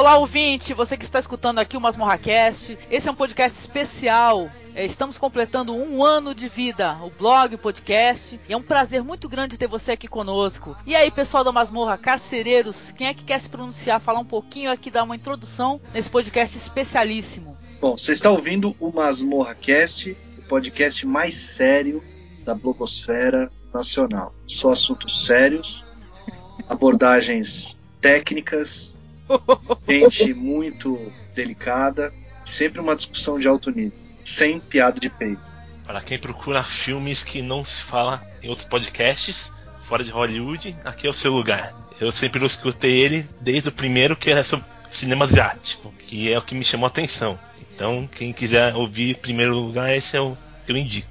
Olá, ouvinte, você que está escutando aqui o MasmorraCast. Esse é um podcast especial. É, estamos completando um ano de vida, o blog, o podcast. E é um prazer muito grande ter você aqui conosco. E aí, pessoal da Masmorra, carcereiros, quem é que quer se pronunciar, falar um pouquinho aqui, dar uma introdução nesse podcast especialíssimo? Bom, você está ouvindo o MasmorraCast, o podcast mais sério da blogosfera nacional. Só assuntos sérios, abordagens técnicas, gente muito delicada, sempre uma discussão de alto nível, sem piada de peito. Para quem procura filmes que não se fala em outros podcasts, fora de Hollywood, aqui é o seu lugar. Eu sempre escutei ele desde o primeiro que era sobre cinema asiático, que é o que me chamou a atenção. Então, quem quiser ouvir em primeiro lugar, esse é o que eu indico.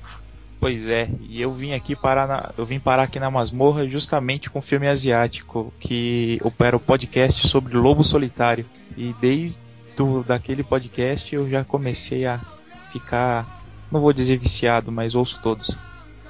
Pois é, e eu vim aqui parar na, eu vim parar aqui na masmorra justamente com um filme asiático, que era o podcast sobre Lobo Solitário. E desde do, daquele podcast eu já comecei a ficar, não vou dizer viciado, mas ouço todos.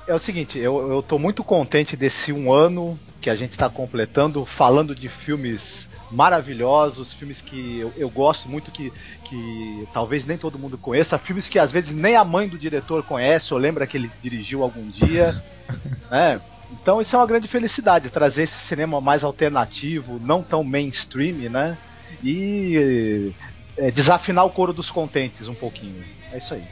É o seguinte, eu, eu tô muito contente desse um ano que a gente está completando falando de filmes maravilhosos, filmes que eu, eu, gosto muito, que, que talvez nem todo mundo conheça, filmes que às vezes nem a mãe do diretor conhece ou lembra que ele dirigiu algum dia. né? Então isso é uma grande felicidade, trazer esse cinema mais alternativo, não tão mainstream, né? E é, desafinar o coro dos contentes um pouquinho. É isso aí.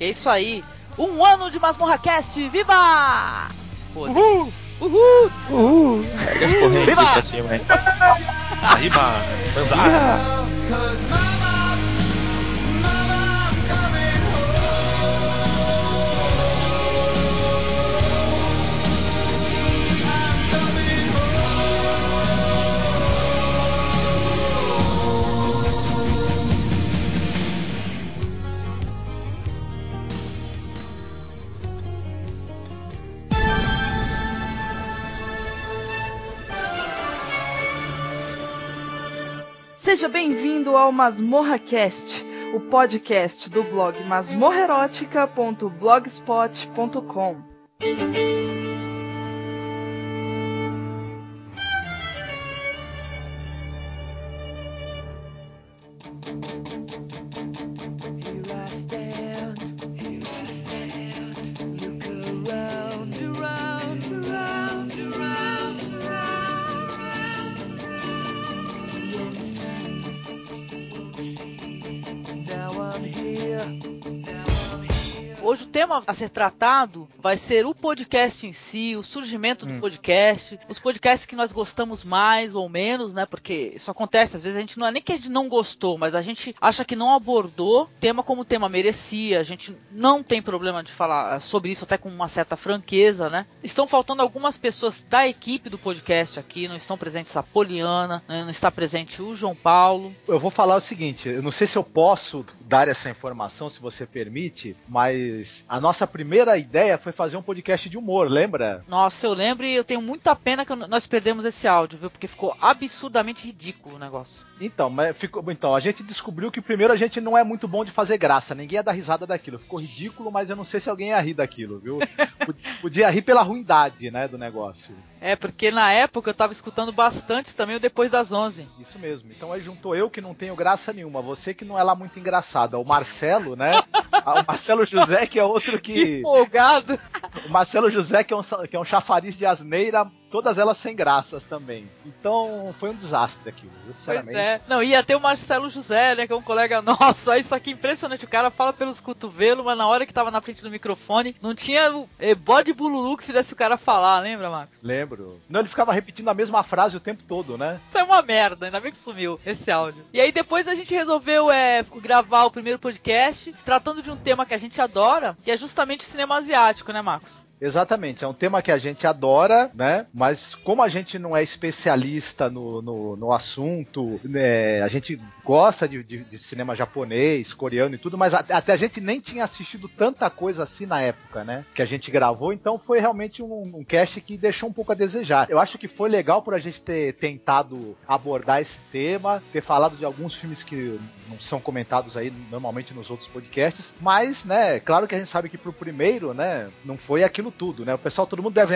É isso aí. Um ano de Masmorra Cast, viva! Uhul! Uhul! Uhul! Pega as correntes pra cima, hein? Arriba! Zanzara! Seja bem-vindo ao Masmorra Cast, o podcast do blog masmorrerótica.blogspot.com. tema a ser tratado vai ser o podcast em si, o surgimento do Hum. podcast, os podcasts que nós gostamos mais ou menos, né? Porque isso acontece, às vezes a gente não é nem que a gente não gostou, mas a gente acha que não abordou tema como o tema merecia. A gente não tem problema de falar sobre isso até com uma certa franqueza, né? Estão faltando algumas pessoas da equipe do podcast aqui, não estão presentes a Poliana, né, não está presente o João Paulo. Eu vou falar o seguinte, eu não sei se eu posso dar essa informação, se você permite, mas a nossa primeira ideia foi fazer um podcast de humor, lembra? Nossa, eu lembro e eu tenho muita pena que nós perdemos esse áudio, viu? Porque ficou absurdamente ridículo o negócio. Então, mas ficou, então, a gente descobriu que primeiro a gente não é muito bom de fazer graça, ninguém ia dar risada daquilo. Ficou ridículo, mas eu não sei se alguém ia rir daquilo, viu? Pod- Podia rir pela ruindade, né, do negócio. É, porque na época eu tava escutando bastante também o Depois das 11. Isso mesmo. Então aí juntou eu que não tenho graça nenhuma, você que não é lá muito engraçada, o Marcelo, né? Ah, O Marcelo José que é outro Que que folgado! o Marcelo José que é um que é um chafariz de asneira, todas elas sem graças também. Então foi um desastre aquilo, viu? Pois sinceramente. é. Não, ia ter o Marcelo José, né? Que é um colega nosso. Aí, Isso aqui é impressionante. O cara fala pelos cotovelos, mas na hora que tava na frente do microfone, não tinha eh, bode bululu que fizesse o cara falar, lembra, Marcos? Lembro. Não, ele ficava repetindo a mesma frase o tempo todo, né? Isso é uma merda, ainda bem que sumiu esse áudio. E aí depois a gente resolveu é, gravar o primeiro podcast, tratando de um tema que a gente adora, que é justamente o cinema asiático, né, Marcos? Exatamente, é um tema que a gente adora, né? Mas como a gente não é especialista no, no, no assunto, né? a gente gosta de, de- de cinema japonês, coreano e tudo, mas até a gente nem tinha assistido tanta coisa assim na época, né? Que a gente gravou, então foi realmente um, um cast que deixou um pouco a desejar. Eu acho que foi legal por a gente ter tentado abordar esse tema, ter falado de alguns filmes que não são comentados aí normalmente nos outros podcasts, mas, né, claro que a gente sabe que pro primeiro, né, não foi aquilo tudo, né? O pessoal, todo mundo deve,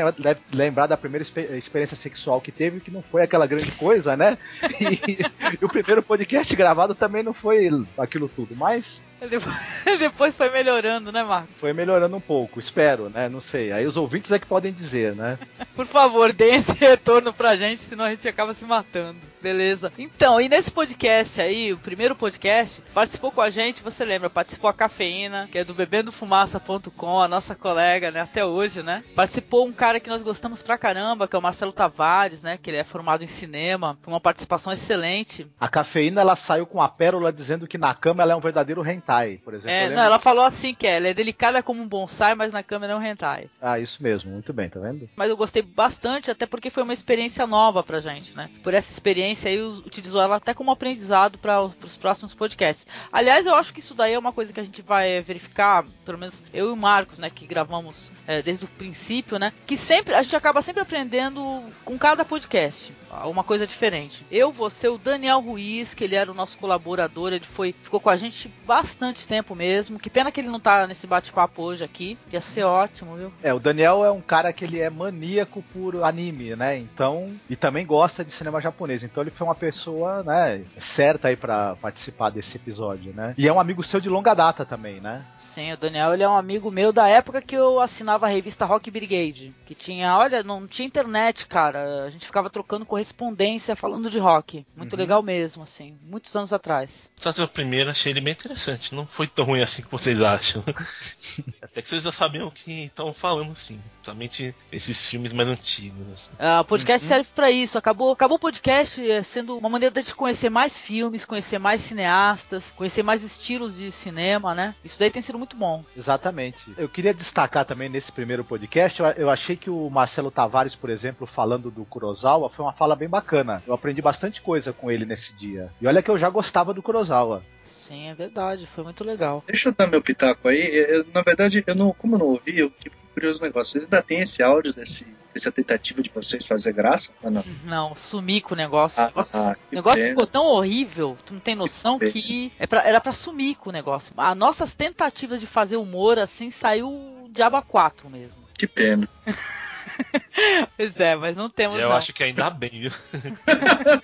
lembrar da primeira experiência sexual que teve, que não foi aquela grande coisa, né? E, e o primeiro podcast gravado também não foi aquilo tudo, mas Depois foi melhorando, né, Marco? Foi melhorando um pouco, espero, né? Não sei. Aí os ouvintes é que podem dizer, né? Por favor, deem esse retorno pra gente, senão a gente acaba se matando. Beleza. Então, e nesse podcast aí, o primeiro podcast, participou com a gente, você lembra, participou a Cafeína, que é do bebendofumaça.com, a nossa colega, né, até hoje, né? Participou um cara que nós gostamos pra caramba, que é o Marcelo Tavares, né, que ele é formado em cinema, foi uma participação excelente. A Cafeína, ela saiu com a pérola dizendo que na cama ela é um verdadeiro hentai, por exemplo. É, não, ela falou assim que ela é delicada como um bonsai, mas na câmera é um hentai. Ah, isso mesmo, muito bem, tá vendo? Mas eu gostei bastante, até porque foi uma experiência nova pra gente, né? Por essa experiência aí utilizou ela até como aprendizado para os próximos podcasts. Aliás, eu acho que isso daí é uma coisa que a gente vai verificar, pelo menos eu e o Marcos, né, que gravamos é, desde o princípio, né, que sempre a gente acaba sempre aprendendo com cada podcast uma coisa diferente. Eu ser o Daniel Ruiz, que ele era o nosso colaborador, ele foi ficou com a gente bastante tempo mesmo. Que pena que ele não tá nesse bate-papo hoje aqui. Ia ser ótimo, viu? É, o Daniel é um cara que ele é maníaco por anime, né? Então, e também gosta de cinema japonês. Então ele foi uma pessoa, né, certa aí para participar desse episódio, né? E é um amigo seu de longa data também, né? Sim, o Daniel ele é um amigo meu da época que eu assinava a revista Rock Brigade, que tinha, olha, não tinha internet, cara. A gente ficava trocando correspondência falando de rock. Muito uhum. legal mesmo, assim, muitos anos atrás. Tanto o primeiro achei ele bem interessante, não foi tão ruim assim que vocês acham. Até que vocês já sabiam o que estão falando, sim. Somente esses filmes mais antigos. Assim. Ah, o podcast uhum. serve para isso. Acabou, acabou o podcast é, sendo uma maneira de conhecer mais filmes, conhecer mais cineastas, conhecer mais estilos de cinema, né? Isso daí tem sido muito bom. Exatamente. Eu queria destacar também nesse primeiro podcast, eu, eu achei que o Marcelo Tavares, por exemplo, falando do Kurosawa, foi uma fala bem bacana. Eu aprendi bastante coisa com ele nesse dia. E olha que eu já gostava do Kurosawa. Sim, é verdade, foi muito legal. Deixa eu dar meu pitaco aí. Eu, na verdade, eu não, como eu não ouvi, eu fiquei curioso negócio. Vocês ainda tem esse áudio desse, dessa tentativa de vocês fazer graça? Ou não? Não, sumi com o negócio. Ah, o negócio, ah, negócio ficou tão horrível, tu não tem noção que, que é pra, era pra sumir com o negócio. As nossas tentativas de fazer humor assim saiu diabo 4 mesmo. Que pena. pois é, mas não temos. Eu não. acho que ainda bem, viu?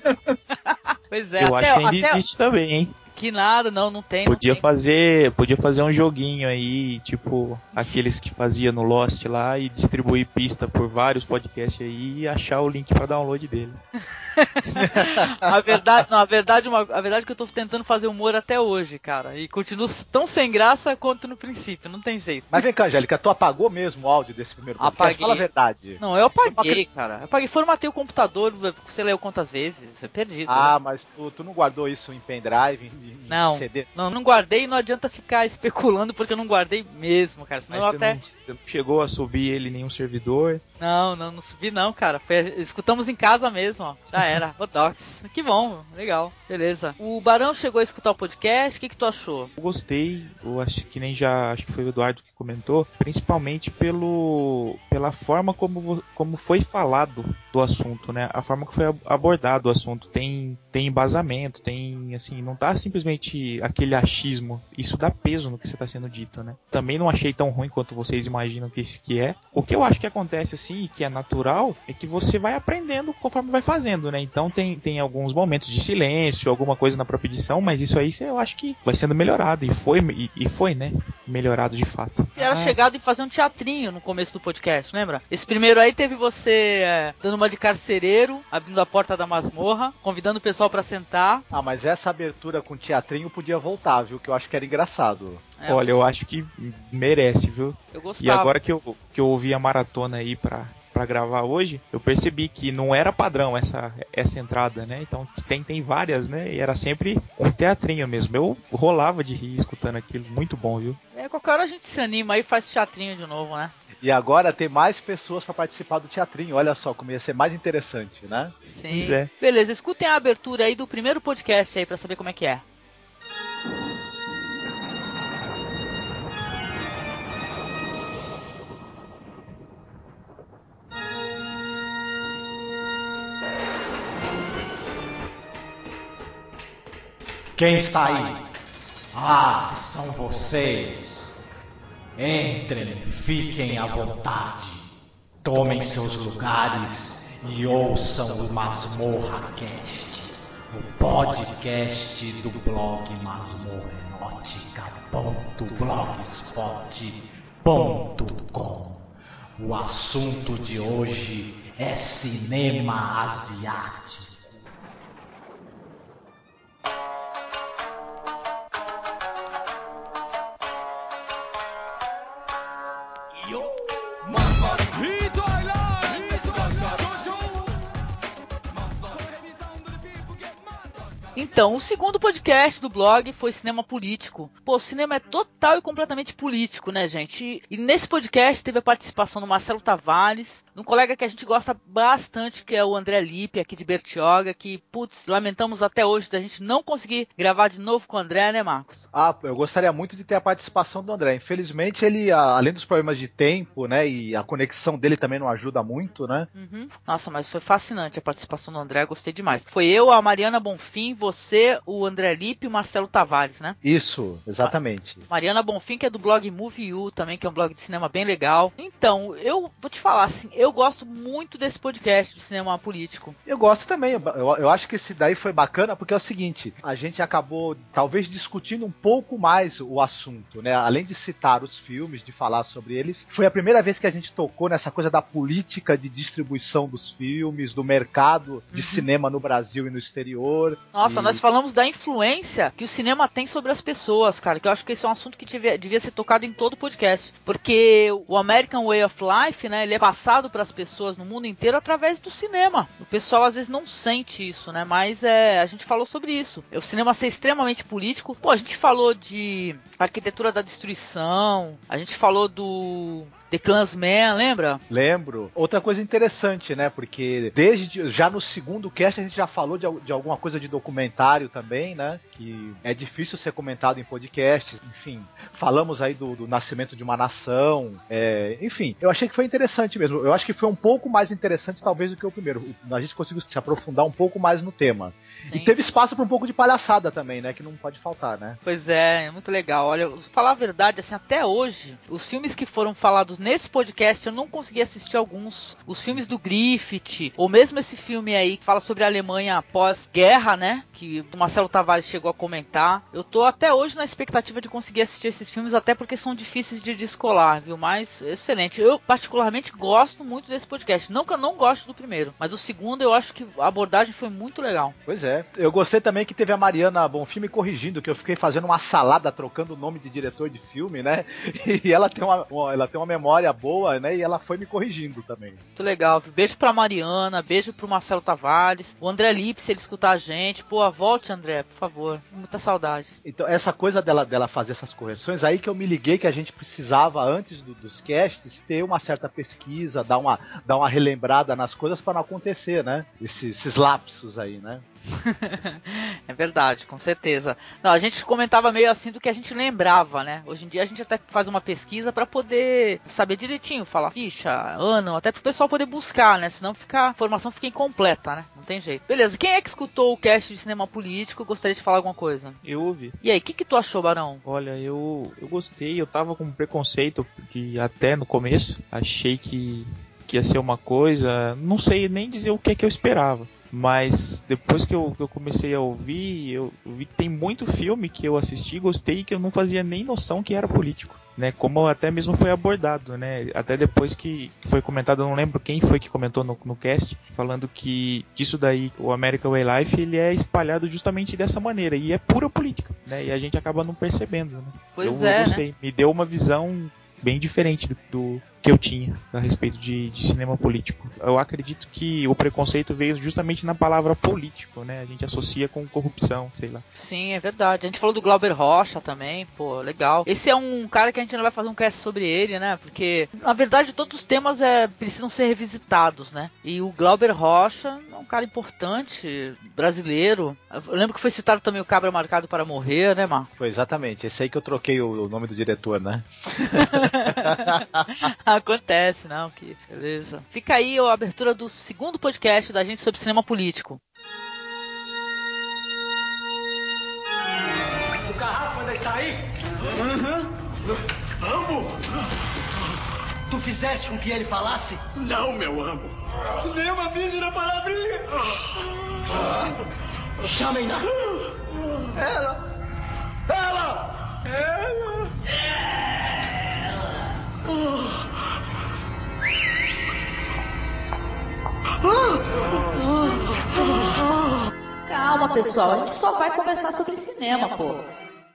pois é, eu até, acho que ainda até... existe também, hein? Que nada, não, não tem. Podia não tem. fazer, podia fazer um joguinho aí, tipo aqueles que fazia no Lost lá e distribuir pista por vários podcasts aí e achar o link para download dele. a verdade, não, a verdade, uma, a verdade é que eu tô tentando fazer humor até hoje, cara, e continuo tão sem graça quanto no princípio, não tem jeito. Mas vem cá, Angélica, tu apagou mesmo o áudio desse primeiro podcast? Apaguei. Fala a verdade. Não, eu apaguei, cara. Eu apaguei, formatei o computador, você leu quantas vezes, é perdido. Ah, né? mas tu, tu, não guardou isso em pendrive, não, CD? Não, não guardei e não adianta ficar especulando porque eu não guardei mesmo, cara, senão você até... Não, você não chegou a subir ele em nenhum servidor? Não, não, não subi não, cara, Foi, escutamos em casa mesmo, ó, já era, Rodox. Que bom, legal, beleza. O Barão chegou a escutar o podcast, o que, que tu achou? Eu gostei, eu acho que nem já, acho que foi o Eduardo que comentou, principalmente pelo pela forma como, como foi falado do assunto, né? A forma que foi abordado o assunto tem tem embasamento, tem assim, não tá simplesmente aquele achismo. Isso dá peso no que você está sendo dito, né? Também não achei tão ruim quanto vocês imaginam que isso que é. O que eu acho que acontece assim, que é natural, é que você vai aprendendo conforme vai fazendo, né? Então tem, tem alguns momentos de silêncio, alguma coisa na própria edição, mas isso aí eu acho que vai sendo melhorado e foi e, e foi, né? Melhorado de fato. E era chegado em fazer um teatrinho no começo do podcast, lembra? Esse primeiro aí teve você é, dando uma de carcereiro, abrindo a porta da masmorra, convidando o pessoal para sentar. Ah, mas essa abertura com teatrinho podia voltar, viu? Que eu acho que era engraçado. É, Olha, eu acho que merece, viu? Eu gostava. E agora que eu, que eu ouvi a maratona aí pra, para gravar hoje, eu percebi que não era padrão essa, essa entrada, né? Então tem, tem várias, né? E era sempre um teatrinho mesmo. Eu rolava de rir escutando aquilo. Muito bom, viu? É, qualquer hora a gente se anima aí e faz teatrinho de novo, né? E agora tem mais pessoas para participar do teatrinho. Olha só como ia ser mais interessante, né? Sim. É. Beleza, escutem a abertura aí do primeiro podcast aí para saber como é que é. Quem está aí? Ah, são vocês. Entrem, fiquem à vontade. Tomem seus lugares e ouçam o Masmorra Cast, o podcast do blog masmorrenótica.blogspot.com. O assunto de hoje é cinema asiático. Então, o segundo podcast do blog foi Cinema Político. Pô, o cinema é total e completamente político, né, gente? E, e nesse podcast teve a participação do Marcelo Tavares, de um colega que a gente gosta bastante, que é o André Lippe, aqui de Bertioga, que, putz, lamentamos até hoje da gente não conseguir gravar de novo com o André, né, Marcos? Ah, eu gostaria muito de ter a participação do André. Infelizmente, ele, além dos problemas de tempo, né, e a conexão dele também não ajuda muito, né? Uhum. Nossa, mas foi fascinante a participação do André, gostei demais. Foi eu, a Mariana Bonfim, você, o André Lippe e o Marcelo Tavares, né? Isso, exatamente. Mariana Bonfim, que é do blog Movie You, também, que é um blog de cinema bem legal. Então, eu vou te falar assim, eu gosto muito desse podcast de cinema político. Eu gosto também. Eu, eu acho que esse daí foi bacana porque é o seguinte: a gente acabou talvez discutindo um pouco mais o assunto, né? Além de citar os filmes, de falar sobre eles, foi a primeira vez que a gente tocou nessa coisa da política de distribuição dos filmes, do mercado de Uhum. cinema no Brasil e no exterior. Nossa, E- nós falamos da influência que o cinema tem sobre as pessoas, cara. Que eu acho que esse é um assunto que devia, devia ser tocado em todo podcast. Porque o American Way of Life, né? Ele é passado para as pessoas no mundo inteiro através do cinema. O pessoal às vezes não sente isso, né? Mas é, a gente falou sobre isso. O cinema ser extremamente político. Pô, a gente falou de arquitetura da destruição. A gente falou do The Clansman, lembra? Lembro. Outra coisa interessante, né? Porque desde já no segundo cast a gente já falou de, de alguma coisa de documentário também, né? Que é difícil ser comentado em podcasts. Enfim, falamos aí do, do nascimento de uma nação. é, enfim, eu achei que foi interessante mesmo. Eu acho que foi um pouco mais interessante talvez do que o primeiro. A gente conseguiu se aprofundar um pouco mais no tema. Sim. E teve espaço para um pouco de palhaçada também, né? Que não pode faltar, né? Pois é, é muito legal. Olha, falar a verdade, assim, até hoje, os filmes que foram falados nesse podcast, eu não consegui assistir alguns. Os filmes do Griffith, ou mesmo esse filme aí que fala sobre a Alemanha pós-guerra, né? Que o Marcelo Tavares chegou a comentar. Eu tô até hoje na expectativa de conseguir assistir esses filmes, até porque são difíceis de descolar, viu? Mas excelente. Eu, particularmente, gosto muito desse podcast. Não que eu não gosto do primeiro, mas o segundo eu acho que a abordagem foi muito legal. Pois é. Eu gostei também que teve a Mariana Bonfim me corrigindo, que eu fiquei fazendo uma salada trocando o nome de diretor de filme, né? E ela tem uma, ela tem uma memória boa, né? E ela foi me corrigindo também. Muito legal. Beijo pra Mariana, beijo pro Marcelo Tavares, o André Lippe, se ele escutar a gente. Pô, volte, André, por favor. Muita saudade. Então, essa coisa dela, dela fazer essas correções, aí que eu me liguei que a gente precisava, antes do- dos casts, ter uma certa pesquisa, dar uma, dar uma relembrada nas coisas para não acontecer, né? Esses, esses lapsos aí, né? é verdade, com certeza. Não, a gente comentava meio assim do que a gente lembrava, né? Hoje em dia a gente até faz uma pesquisa pra poder saber direitinho, falar ficha, ano, até pro pessoal poder buscar, né? Senão fica, a informação fica incompleta, né? Não tem jeito. Beleza, quem é que escutou o cast de cinema político? Gostaria de falar alguma coisa. Eu ouvi. E aí, o que, que tu achou, Barão? Olha, eu, eu gostei, eu tava com preconceito, porque até no começo achei que, que ia ser uma coisa, não sei nem dizer o que é que eu esperava. Mas depois que eu, que eu comecei a ouvir, eu vi que tem muito filme que eu assisti, gostei e que eu não fazia nem noção que era político. Né, como até mesmo foi abordado, né? Até depois que foi comentado, eu não lembro quem foi que comentou no, no cast, falando que disso daí, o American Way Life, ele é espalhado justamente dessa maneira, e é pura política, né? E a gente acaba não percebendo, né? Pois eu, é, eu né? gostei. Me deu uma visão bem diferente do, do que eu tinha a respeito de, de cinema político. Eu acredito que o preconceito veio justamente na palavra político, né? A gente associa com corrupção, sei lá. Sim, é verdade. A gente falou do Glauber Rocha também, pô, legal. Esse é um cara que a gente ainda vai fazer um cast sobre ele, né? Porque, na verdade, todos os temas é, precisam ser revisitados, né? E o Glauber Rocha é um cara importante, brasileiro. Eu lembro que foi citado também o Cabra Marcado para Morrer, né, Marco? Foi exatamente. Esse aí que eu troquei o, o nome do diretor, né? Acontece, não, que beleza. Fica aí a abertura do segundo podcast da gente sobre cinema político. O carrasco ainda está aí? Amo! Tu fizeste com que ele falasse? Não, meu amo. Nem uma na palavrinha. Chamem-na. Ela! Ela! Ela! Calma, pessoal, a gente só vai conversar sobre cinema, pô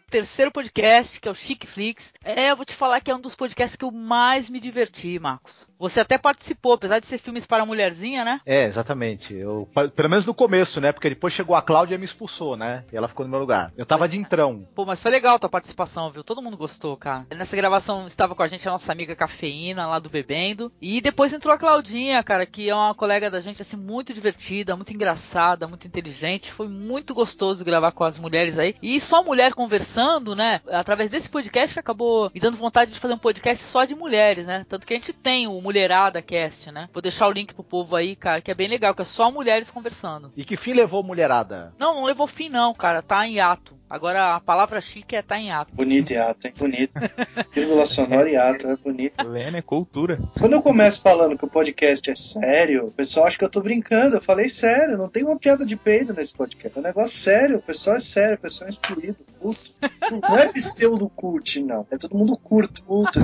terceiro podcast, que é o Chic Flix. É, eu vou te falar que é um dos podcasts que eu mais me diverti, Marcos. Você até participou, apesar de ser filmes para mulherzinha, né? É, exatamente. Eu, pelo menos no começo, né? Porque depois chegou a Cláudia e me expulsou, né? E ela ficou no meu lugar. Eu tava de entrão. Pô, mas foi legal a tua participação, viu? Todo mundo gostou, cara. Nessa gravação estava com a gente a nossa amiga Cafeína, lá do Bebendo. E depois entrou a Claudinha, cara, que é uma colega da gente, assim, muito divertida, muito engraçada, muito inteligente. Foi muito gostoso gravar com as mulheres aí. E só mulher conversando, né? Através desse podcast que acabou me dando vontade de fazer um podcast só de mulheres, né? Tanto que a gente tem o Mulherada Cast, né? Vou deixar o link pro povo aí, cara, que é bem legal, que é só mulheres conversando. E que fim levou Mulherada? Não, não levou fim não, cara. Tá em ato. Agora a palavra chique é tá em ato. Bonito hiato, hein? Bonito. Vírgula sonora e ato, é bonito. Lena é cultura. Quando eu começo falando que o podcast é sério, o pessoal acha que eu tô brincando. Eu falei sério, não tem uma piada de peido nesse podcast. É um negócio sério, o pessoal é sério, o pessoal é instruído, culto. Não é pseudo cult, não. É todo mundo curto, culto.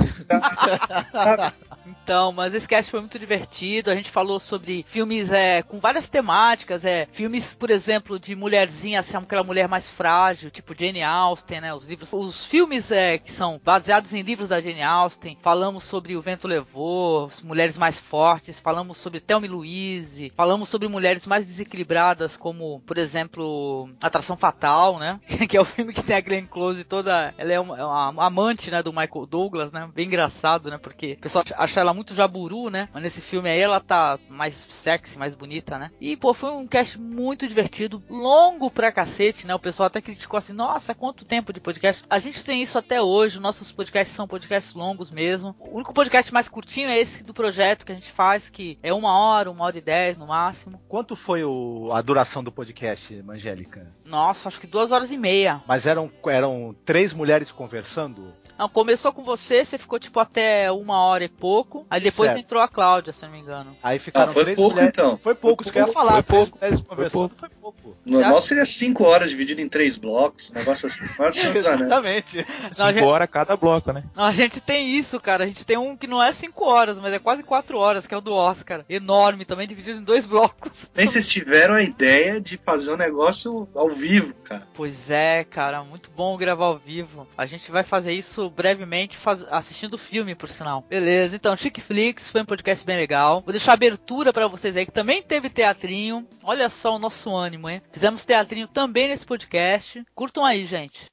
então, mas esse cast foi muito divertido. A gente falou sobre filmes é, com várias temáticas, é filmes, por exemplo, de mulherzinha, assim, aquela mulher mais frágil tipo Jane Austen, né? Os livros, os filmes é, que são baseados em livros da Jane Austen. Falamos sobre O Vento Levou, mulheres mais fortes. Falamos sobre Thelma Louise. Falamos sobre mulheres mais desequilibradas, como, por exemplo, Atração Fatal, né? que é o filme que tem a Glenn Close toda. Ela é uma, é uma amante, né? Do Michael Douglas, né? Bem engraçado, né? Porque o pessoal acha ela muito jaburu, né? Mas nesse filme aí ela tá mais sexy, mais bonita, né? E, pô, foi um cast muito divertido, longo pra cacete, né? O pessoal até criticou assim, nossa, quanto tempo de podcast. A gente tem isso até hoje, nossos podcasts são podcasts longos mesmo. O único podcast mais curtinho é esse do projeto que a gente faz, que é uma hora, uma hora e dez no máximo. Quanto foi o, a duração do podcast, Angélica? Nossa, acho que duas horas e meia. Mas eram, eram três mulheres conversando? Não, começou com você, você ficou tipo até uma hora e pouco. Aí depois certo. entrou a Cláudia, se não me engano. Aí ficaram ah, foi três pouco mulheres... então. Foi pouco, isso que eu ia falar. Foi pouco. Foi pouco. Foi pouco. Normal seria cinco horas dividido em três blocos, negócio assim. Exatamente. Cinco gente... horas cada bloco, né? Não, a gente tem isso, cara. A gente tem um que não é cinco horas, mas é quase quatro horas, que é o do Oscar. Enorme, também dividido em dois blocos. Nem vocês tiveram a ideia de fazer um negócio ao vivo, cara. Pois é, cara. Muito bom gravar ao vivo. A gente vai fazer isso brevemente faz... assistindo o filme, por sinal. Beleza, então, Chic Flix foi um podcast bem legal. Vou deixar abertura para vocês aí, que também teve teatrinho. Olha só o nosso ânimo, hein? Fizemos teatrinho também nesse podcast. Curtam aí, gente.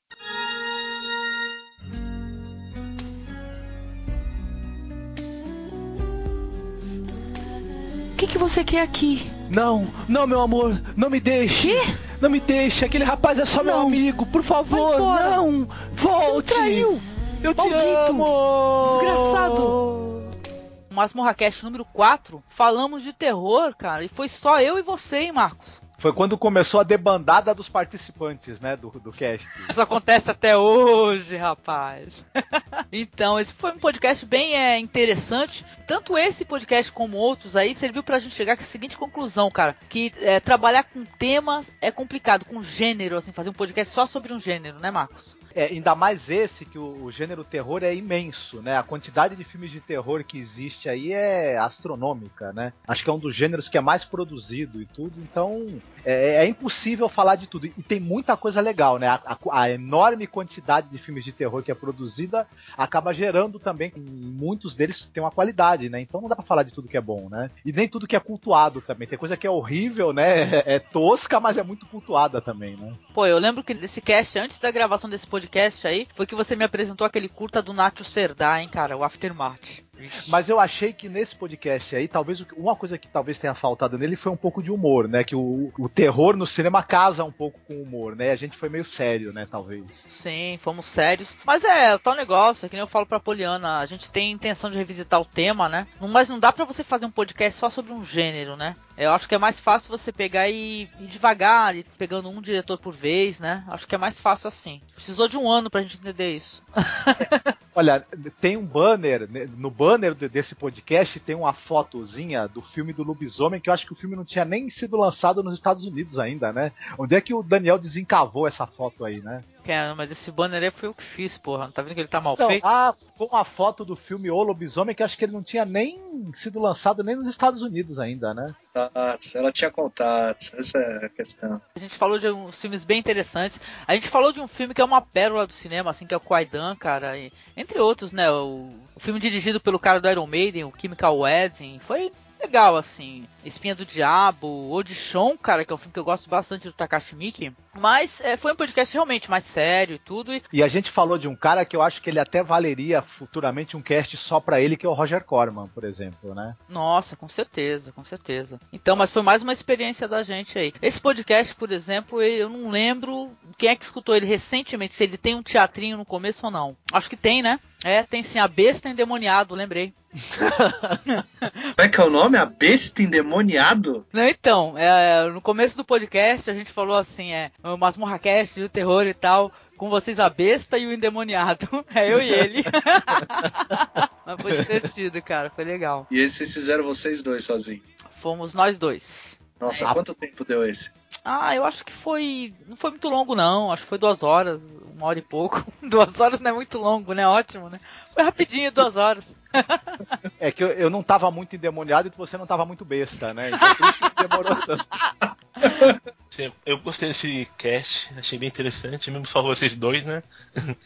O que, que você quer aqui? Não, não, meu amor, não me deixe. Quê? Não me deixe, aquele rapaz é só não. meu amigo, por favor, não, volte. Você me eu te amo! Desgraçado! Masmorra Cast número 4, falamos de terror, cara, e foi só eu e você, hein, Marcos? Foi quando começou a debandada dos participantes, né, do, do cast. Isso acontece até hoje, rapaz. então, esse foi um podcast bem é, interessante. Tanto esse podcast como outros aí serviu pra gente chegar com a seguinte conclusão, cara. Que é, trabalhar com temas é complicado, com gênero, assim, fazer um podcast só sobre um gênero, né, Marcos? É, ainda mais esse, que o, o, gênero terror é imenso, né? A quantidade de filmes de terror que existe aí é astronômica, né? Acho que é um dos gêneros que é mais produzido e tudo, então é, é impossível falar de tudo. E tem muita coisa legal, né? A, a, a, enorme quantidade de filmes de terror que é produzida acaba gerando também, muitos deles têm uma qualidade, né? Então não dá pra falar de tudo que é bom, né? E nem tudo que é cultuado também. Tem coisa que é horrível, né? É, é tosca, mas é muito cultuada também, né? Pô, eu lembro que nesse cast, antes da gravação desse podcast, podcast aí, foi que você me apresentou aquele curta do Nacho Serdá, hein, cara, o Aftermath. Mas eu achei que nesse podcast aí, talvez uma coisa que talvez tenha faltado nele foi um pouco de humor, né? Que o, o terror no cinema casa um pouco com o humor, né? E a gente foi meio sério, né? Talvez. Sim, fomos sérios. Mas é, o tal negócio, é que nem eu falo pra Poliana, a gente tem intenção de revisitar o tema, né? Mas não dá para você fazer um podcast só sobre um gênero, né? Eu acho que é mais fácil você pegar e ir devagar, e pegando um diretor por vez, né? Acho que é mais fácil assim. Precisou de um ano pra gente entender isso. Olha, tem um banner, né, no banner de- desse podcast tem uma fotozinha do filme do lobisomem, que eu acho que o filme não tinha nem sido lançado nos Estados Unidos ainda, né? Onde é que o Daniel desencavou essa foto aí, né? É, mas esse banner aí foi eu que fiz, porra. Tá vendo que ele tá mal Então, feito? ah, foi uma foto do filme O Lobisomem que eu acho que ele não tinha nem sido lançado nem nos Estados Unidos ainda, né? Contatos, ela tinha contatos, essa é a questão. A gente falou de uns filmes bem interessantes. A gente falou de um filme que é uma pérola do cinema, assim, que é o Kwaidan, cara. e- entre outros, né? O, o filme dirigido pelo cara do Iron Maiden, o Chemical Wedding. Foi legal, assim. Espinha do Diabo, Audition, cara, que é um filme que eu gosto bastante do Takashi Miike. Mas é, foi um podcast realmente mais sério e tudo. E E a gente falou de um cara que eu acho que ele até valeria futuramente um cast só pra ele, que é o Roger Corman, por exemplo, né? Nossa, com certeza, com certeza. Então, mas foi mais uma experiência da gente aí. Esse podcast, por exemplo, eu não lembro quem é que escutou ele recentemente, se ele tem um teatrinho no começo ou não. Acho que tem, né? É, tem sim, A Besta Endemoniado, lembrei. Como é que é o nome? A besta endemoniado? Não, então, é, no começo do podcast a gente falou assim, é, o Masmorracast, o terror e tal, com vocês a besta e o endemoniado. É eu e ele. Mas foi divertido, cara, foi legal. E esse vocês fizeram vocês dois sozinhos. Fomos nós dois. Nossa, Ah. quanto tempo deu esse? Ah, eu acho que foi. Não foi muito longo, não. Acho que foi duas horas, uma hora e pouco. Duas horas não é muito longo, né? Ótimo, né? Foi rapidinho, duas horas. É que eu, eu não tava muito endemoniado e você não tava muito besta, né? Então por isso que demorou tanto. Sim, Eu gostei desse cast, achei bem interessante, mesmo só vocês dois, né?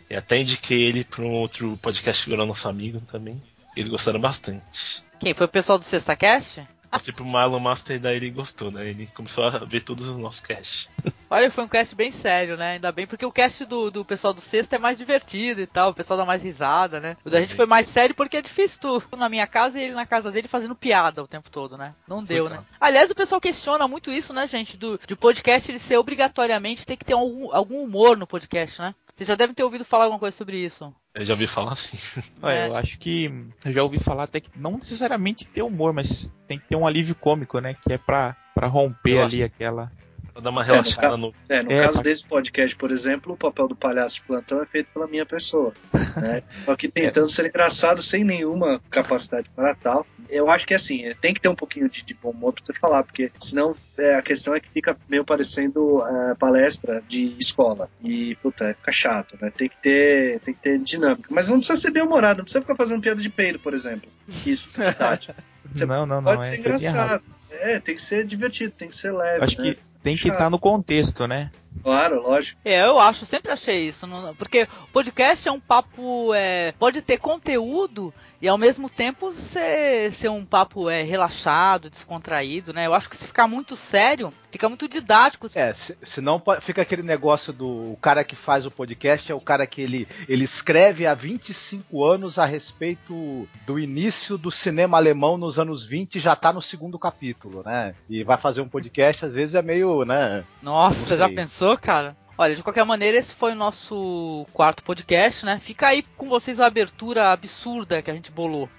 E até indiquei ele para um outro podcast que virou nosso amigo também. Eles gostaram bastante. Quem? Foi o pessoal do Sexta Cast? Mostrei pro Marlon Master daí ele gostou, né? Ele começou a ver todos os nossos casts. Olha, foi um cast bem sério, né? Ainda bem, porque o cast do, do pessoal do Sexta é mais divertido e tal, o pessoal dá mais risada, né? O da gente foi mais sério porque é difícil tu na minha casa e ele na casa dele fazendo piada o tempo todo, né? Não deu, né? Aliás, o pessoal questiona muito isso, né, gente? Do, de podcast ele ser obrigatoriamente tem que ter algum, algum humor no podcast, né? Vocês já devem ter ouvido falar alguma coisa sobre isso. Eu já ouvi falar assim. É. Eu acho que eu já ouvi falar até que não necessariamente ter humor, mas tem que ter um alívio cômico, né? Que é pra, pra romper Eu ali aquela. Pra dar uma É, relaxada no no. É, no É, caso pa- desse podcast, por exemplo, o papel do palhaço de plantão é feito pela minha pessoa. Né? Só que tentando ser engraçado sem nenhuma capacidade para tal. Eu acho que assim, é, tem que ter um pouquinho de, de bom humor pra você falar, porque senão é, a questão é que fica meio parecendo é, palestra de escola. E, puta, fica chato, né? Tem que ter, tem que ter dinâmica. Mas não precisa ser bem humorado, não precisa ficar fazendo piada de peido, por exemplo. Isso, verdade. Você não, não, não. Pode É ser errada. engraçado. É, tem que ser divertido, tem que ser leve. Acho né? que tem que estar no contexto, né? Claro, lógico. É, eu acho, sempre achei isso. não- porque o podcast é um papo. É, pode ter conteúdo e ao mesmo tempo ser, ser um papo é, relaxado, descontraído, né? Eu acho que se ficar muito sério, fica muito didático. É, se, senão fica aquele negócio do o cara que faz o podcast é o cara que ele, ele escreve há 25 anos a respeito do início do cinema alemão nos anos 20 e já tá no segundo capítulo, né? E vai fazer um podcast, às vezes é meio, né? Nossa, já pensou, cara? Olha, de qualquer maneira, esse foi o nosso quarto podcast, né? Fica aí com vocês a abertura absurda que a gente bolou.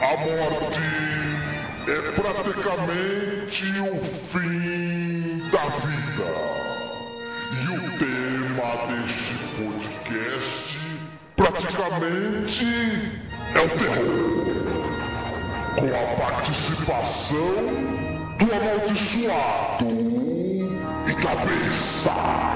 A morte é praticamente o fim da vida. E o tema deste podcast praticamente é o terror. Com a participação do amaldiçoado e cabeça.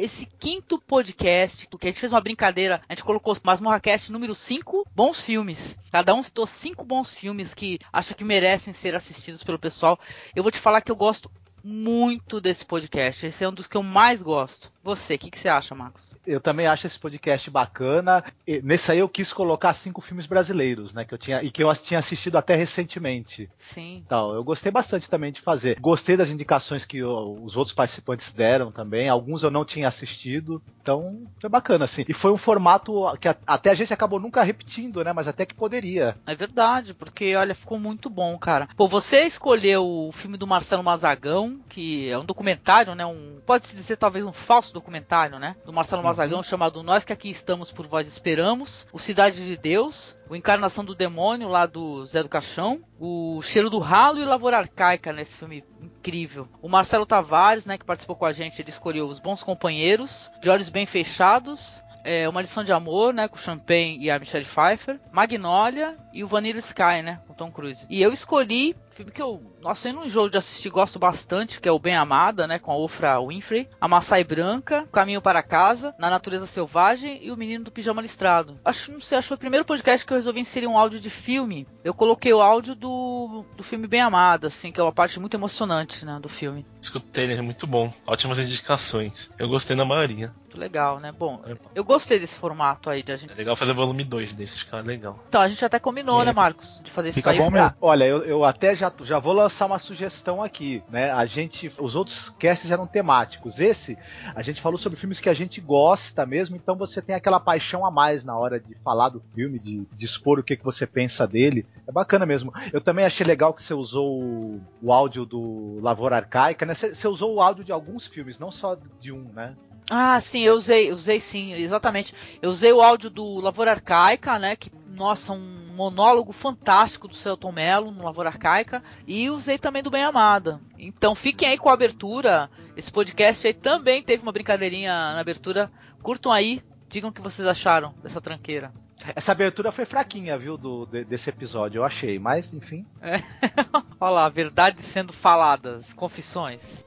esse quinto podcast, porque a gente fez uma brincadeira, a gente colocou Masmorracast número 5, bons filmes. Cada um citou cinco bons filmes que acha que merecem ser assistidos pelo pessoal. Eu vou te falar que eu gosto muito desse podcast. Esse é um dos que eu mais gosto. Você, o que, que você acha, Marcos? Eu também acho esse podcast bacana. E nesse aí eu quis colocar cinco filmes brasileiros, né? Que eu tinha, e que eu tinha assistido até recentemente. Sim. Então, eu gostei bastante também de fazer. Gostei das indicações que os outros participantes deram também. Alguns eu não tinha assistido. Então, foi bacana, assim. E foi um formato que a- até a gente acabou nunca repetindo, né? Mas até que poderia. É verdade, porque olha, ficou muito bom, cara. Pô, você escolheu o filme do Marcelo Mazagão, Mazagão, que é um documentário, né? Um, pode-se dizer talvez um falso documentário, né? Do Marcelo Mazagão, chamado Nós que aqui estamos por vós esperamos, O Cidade de Deus, o Encarnação do Demônio, lá do Zé do Caixão, o Cheiro do Ralo e Lavoura Arcaica, nesse filme incrível. O Marcelo Tavares, né, que participou com a gente, ele escolheu Os Bons Companheiros, De Olhos Bem Fechados, é, Uma Lição de Amor, né, com o Champagne e a Michelle Pfeiffer, Magnolia e o Vanilla Sky, né, com Tom Cruise. E eu escolhi filme que eu, nossa, eu não enjoo de assistir, gosto bastante, que é o Bem Amada, né, com a Ofra Winfrey, A Maçai Branca, Caminho para Casa, Na Natureza Selvagem e O Menino do Pijama Listrado. Acho, não sei, acho que foi o primeiro podcast que eu resolvi inserir um áudio de filme. Eu coloquei o áudio do, do filme Bem Amada, assim, que é uma parte muito emocionante, né, do filme. Escutei, ele é muito bom. Ótimas indicações. Eu gostei da maioria. Muito legal, né? Bom, eu gostei desse formato aí de a gente. É legal fazer volume 2 desse, fica legal. Então, a gente até combinou, é. né, Marcos? De fazer fica isso aí. Bom mesmo. Olha, eu, eu até já já vou lançar uma sugestão aqui, né? A gente, os outros casts eram temáticos. Esse, a gente falou sobre filmes que a gente gosta mesmo, então você tem aquela paixão a mais na hora de falar do filme, de, de expor o que, que você pensa dele. É bacana mesmo. Eu também achei legal que você usou o, o áudio do Lavoura Arcaica, né? Você, você usou o áudio de alguns filmes, não só de um, né? Ah, sim, eu usei, usei sim, exatamente. Eu usei o áudio do Lavoura Arcaica, né? Que, nossa, um monólogo fantástico do Celton Mello no Lavoura Arcaica. E usei também do Bem Amada. Então fiquem aí com a abertura. Esse podcast aí também teve uma brincadeirinha na abertura. Curtam aí, digam o que vocês acharam dessa tranqueira. Essa abertura foi fraquinha, viu, do, de, desse episódio, eu achei, mas enfim. É. Olha lá, verdades sendo faladas, confissões.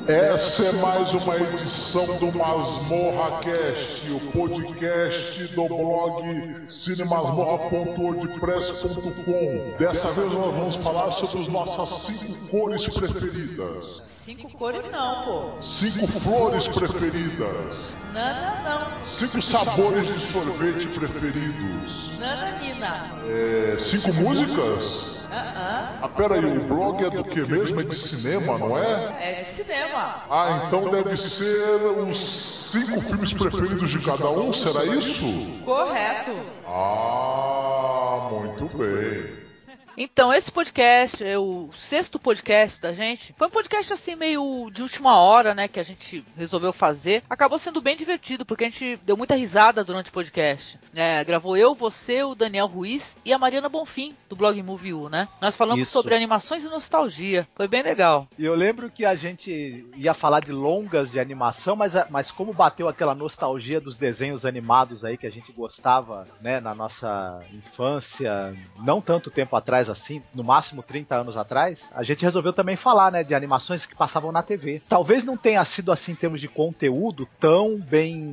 Essa é mais uma edição do Masmorra Cast, o podcast do blog cinemasmorra.wordpress.com. Dessa vez nós vamos falar sobre as nossas cinco cores preferidas. Cinco cores não, pô. Cinco flores preferidas. Não, não. Cinco sabores de sorvete preferidos. Nananina. É, cinco músicas? Uh -uh. Ah, peraí, o blog é do que mesmo? É de cinema, não é? É de cinema. Ah, então deve ser os cinco filmes preferidos de cada um, será isso? Correto. Ah, muito bem. Então, esse podcast, é o sexto podcast da gente. Foi um podcast assim meio de última hora, né, que a gente resolveu fazer. Acabou sendo bem divertido, porque a gente deu muita risada durante o podcast. É, gravou eu, você, o Daniel Ruiz e a Mariana Bonfim, do blog Movie U, né? Nós falamos Isso. sobre animações e nostalgia. Foi bem legal. E eu lembro que a gente ia falar de longas de animação, mas, mas como bateu aquela nostalgia dos desenhos animados aí que a gente gostava, né, na nossa infância, não tanto tempo atrás assim, no máximo 30 anos atrás, a gente resolveu também falar, né, de animações que passavam na TV. Talvez não tenha sido assim em termos de conteúdo tão bem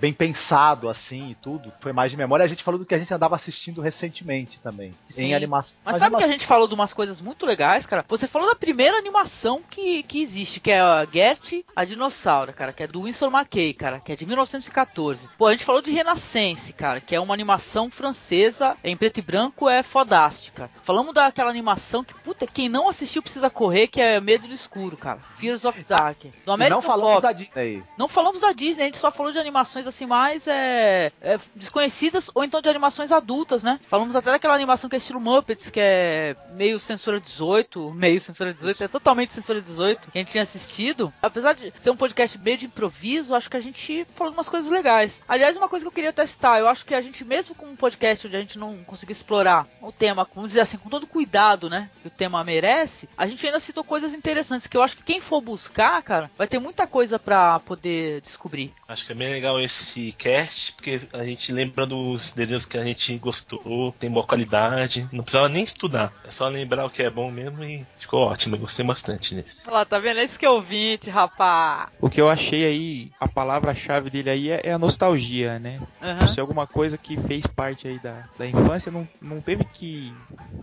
bem pensado assim e tudo. Foi mais de memória. A gente falou do que a gente andava assistindo recentemente também Sim. em animação. Mas sabe que a gente falou de umas coisas muito legais, cara? Você falou da primeira animação que, que existe, que é a Gert, a dinossauro, cara, que é do Winsor McKay, cara, que é de 1914. Pô, a gente falou de Renascense, cara, que é uma animação francesa em preto e branco, é fodástica. Falamos daquela animação que, puta, quem não assistiu precisa correr, que é Medo do Escuro, cara. Fears of Dark. Do American não falamos Pop. da Disney. Não falamos da Disney, a gente só falou de animações assim mais é, é, desconhecidas ou então de animações adultas, né? Falamos até daquela animação que é estilo Muppets, que é meio censura 18, meio censura 18, é totalmente censura 18, que a gente tinha assistido. Apesar de ser um podcast meio de improviso, acho que a gente falou umas coisas legais. Aliás, uma coisa que eu queria testar, eu acho que a gente, mesmo com um podcast onde a gente não conseguiu explorar o tema, vamos dizer assim, com todo cuidado, né, que o tema merece, a gente ainda citou coisas interessantes que eu acho que quem for buscar, cara, vai ter muita coisa para poder descobrir. Acho que é bem legal esse cast, porque a gente lembra dos desenhos que a gente gostou, tem boa qualidade, não precisava nem estudar, é só lembrar o que é bom mesmo e ficou ótimo, eu gostei bastante desse. Olha lá, tá vendo? Esse que é ouvinte, rapá. O que eu achei aí, a palavra-chave dele aí é, é a nostalgia, né? Uhum. Por ser alguma coisa que fez parte aí da, da infância, não, não teve que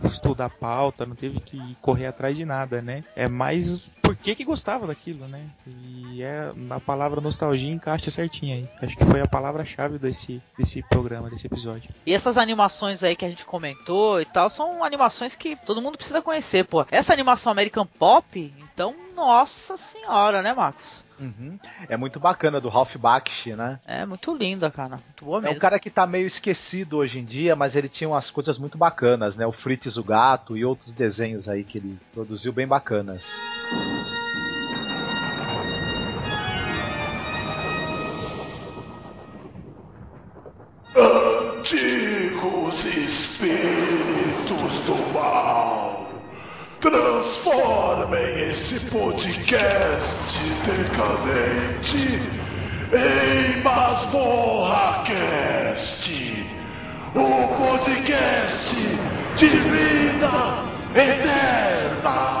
estudar pauta, não teve que correr atrás de nada, né? É mais por que que gostava daquilo, né? E é a palavra nostalgia encaixa certinho aí. Acho que foi a palavra-chave desse, desse programa, desse episódio. E essas animações aí que a gente comentou e tal, são animações que todo mundo precisa conhecer, pô. Essa animação American Pop, então, nossa senhora, né, Marcos? Uhum. É muito bacana do Ralph Bakshi, né? É muito linda, cara. Muito boa mesmo. É um cara que tá meio esquecido hoje em dia, mas ele tinha umas coisas muito bacanas, né? O Fritz o Gato e outros desenhos aí que ele produziu bem bacanas. Antigos espíritos do mal Transformem este podcast decadente em Masmorra Cast, o podcast de vida eterna.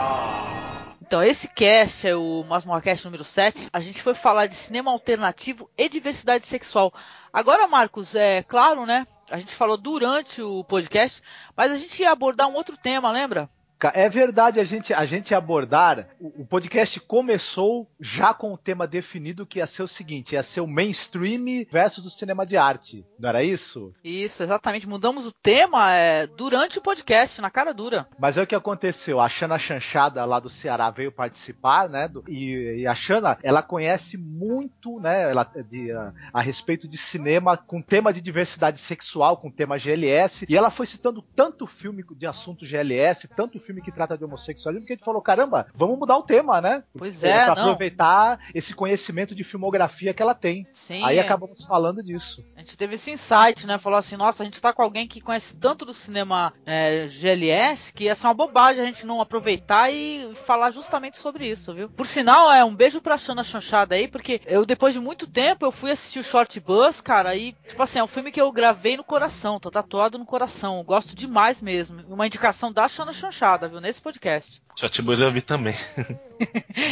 Então, esse cast é o Masmorra Cast número 7. A gente foi falar de cinema alternativo e diversidade sexual. Agora, Marcos, é claro, né? A gente falou durante o podcast, mas a gente ia abordar um outro tema, lembra? É verdade, a gente, a gente abordar. O, o, podcast começou já com o tema definido que ia ser o seguinte: ia ser o mainstream versus o cinema de arte. Não era isso? Isso, exatamente. Mudamos o tema é, durante o podcast, na cara dura. Mas é o que aconteceu. A Xana Chanchada lá do Ceará veio participar, né? Do, e, e, a Xana, ela conhece muito, né? Ela, de, a, a respeito de cinema com tema de diversidade sexual, com tema GLS. E ela foi citando tanto filme de assunto GLS, tanto filme que trata de homossexualismo que a gente falou, caramba, vamos mudar o tema, né? Pois é, pra não. aproveitar esse conhecimento de filmografia que ela tem. Sim, Aí é. acabamos falando disso. A gente teve esse insight, né? Falou assim, nossa, a gente tá com alguém que conhece tanto do cinema é, GLS que ia ser uma bobagem a gente não aproveitar e falar justamente sobre isso, viu? Por sinal, é um beijo pra Xana Chanchada aí, porque eu, depois de muito tempo, eu fui assistir o Short Bus, cara, e, tipo assim, é um filme que eu gravei no coração, tá tatuado no coração. Eu gosto demais mesmo. Uma indicação da Xana Chanchada, viu? Nesse podcast. Shot Boys eu vi também.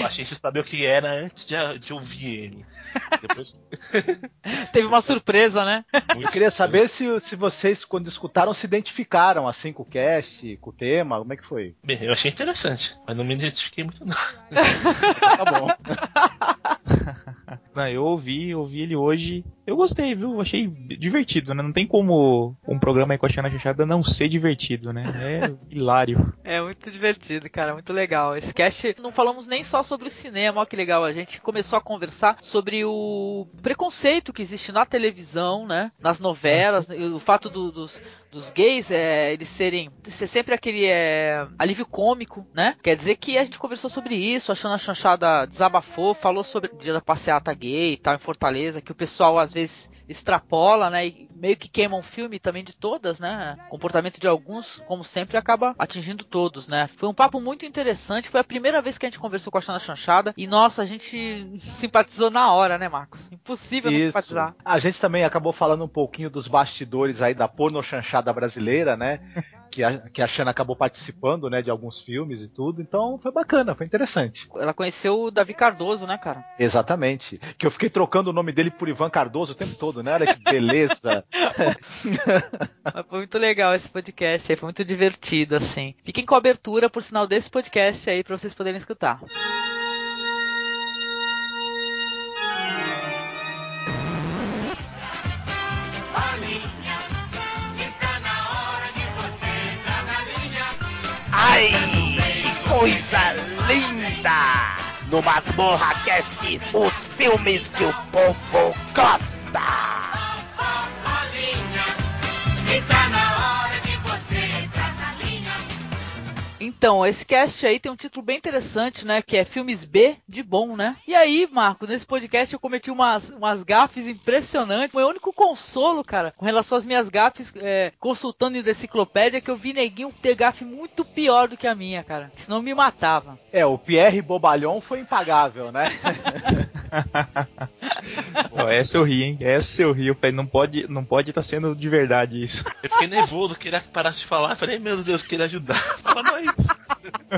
Baixei sem saber o que era antes de, de ouvir ele. Depois... Teve uma surpresa, né? Eu queria saber se, se vocês, quando escutaram, se identificaram assim com o cast, com o tema, como é que foi? Bem, eu achei interessante, mas não me identifiquei muito não. tá bom. Não, eu ouvi, ouvi ele hoje. Eu gostei, viu? Achei divertido, né? Não tem como um programa aí com a Xana Chanchada não ser divertido, né? É hilário. É muito divertido, cara, muito legal. Esse cast não falamos nem só sobre o cinema, olha que legal. A gente começou a conversar sobre o preconceito que existe na televisão, né? Nas novelas, o fato do, dos, dos gays é, eles serem ser sempre aquele é, alívio cômico, né? Quer dizer que a gente conversou sobre isso, achando a chanchada desabafou, falou sobre o dia da passeata gay e tal em Fortaleza, que o pessoal às vezes extrapola, né? E meio que queima um filme também de todas, né? O comportamento de alguns, como sempre, acaba atingindo todos, né? Foi um papo muito interessante. Foi a primeira vez que a gente conversou com a Xana Chanchada. E nossa, a gente simpatizou na hora, né, Marcos? Impossível não Isso. simpatizar. A gente também acabou falando um pouquinho dos bastidores aí da porno chanchada brasileira, né? que a, que a Xana acabou participando, né, de alguns filmes e tudo. Então foi bacana, foi interessante. Ela conheceu o Davi Cardoso, né, cara? Exatamente. Que eu fiquei trocando o nome dele por Ivan Cardoso o tempo todo, né? Olha que beleza. Foi muito legal esse podcast aí, foi muito divertido, assim. Fiquem com a abertura, por sinal, desse podcast aí pra vocês poderem escutar. Coisa linda! No Masmorra Cast, os filmes que o povo gosta! Está na Então, esse cast aí tem um título bem interessante, né? Que é Filmes B de Bom, né? E aí, Marco, nesse podcast eu cometi umas, umas gafes impressionantes. Foi o único consolo, cara, com relação às minhas gafes, é, consultando em enciclopédia, que eu vi neguinho ter gafe muito pior do que a minha, cara. Senão me matava. É, o Pierre Bobalhon foi impagável, né? Pô, essa eu ri, hein? Essa eu ri. Eu falei, não pode não pode estar sendo de verdade isso. Eu fiquei nervoso, queria que parasse de falar. Falei, meu Deus, queria ajudar. Fala, não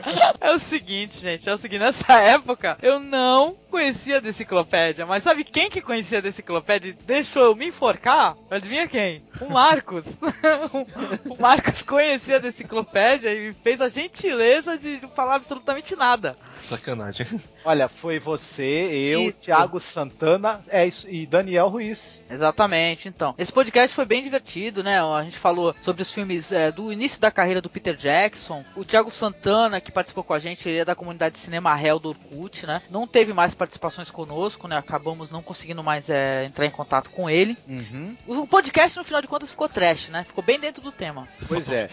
é o seguinte, gente, é o seguinte, nessa época eu não conhecia da enciclopédia, mas sabe quem que conhecia da enciclopédia e deixou eu me enforcar? Adivinha quem? O Marcos. o Marcos conhecia da enciclopédia e fez a gentileza de não falar absolutamente nada. Sacanagem. Olha, foi você, eu, Isso. Thiago Santana é isso, e Daniel Ruiz. Exatamente, então. Esse podcast foi bem divertido, né? A gente falou sobre os filmes é, do início da carreira do Peter Jackson. O Thiago Santana, que participou com a gente, ele é da comunidade de cinema Hell do Orkut, né? Não teve mais participações conosco, né? Acabamos não conseguindo mais é, entrar em contato com ele. Uhum. O podcast, no final de contas, ficou trash, né? Ficou bem dentro do tema. Pois é.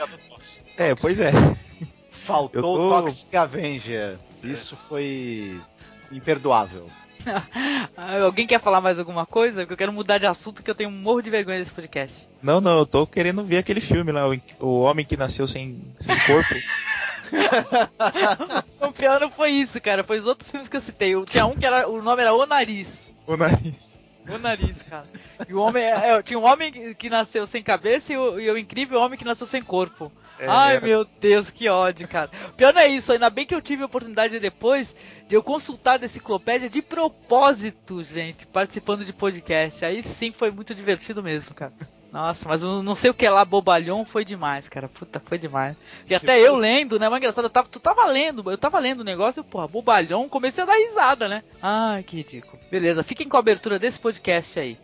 É, pois é. Faltou tô- Toxic Avenger. Isso foi imperdoável. Alguém quer falar mais alguma coisa? Porque eu quero mudar de assunto que eu tenho um morro de vergonha desse podcast. Não, não, eu tô querendo ver aquele filme lá, o, o Homem que Nasceu Sem, sem Corpo. o pior não foi isso, cara. Foi os outros filmes que eu citei. Tinha um que era. O nome era O Nariz. O Nariz. O nariz, cara. E o homem. É, tinha um homem que nasceu sem cabeça e o, e o incrível homem que nasceu sem corpo. É, Ai, era... meu Deus, que ódio, cara. O pior não é isso, ainda bem que eu tive a oportunidade depois de eu consultar a enciclopédia de propósito, gente, participando de podcast. Aí sim foi muito divertido mesmo, cara. Nossa, mas eu não sei o que lá, bobalhão, foi demais, cara. Puta, foi demais. E Se até eu lendo, né? Mas engraçado, eu tava, tu tava lendo, eu tava lendo o negócio e, porra, bobalhão, comecei a dar risada, né? Ai, que ridículo. Beleza, fiquem com a abertura desse podcast aí.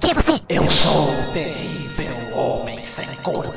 Quem é você? Eu sou o terrível homem sem corpo.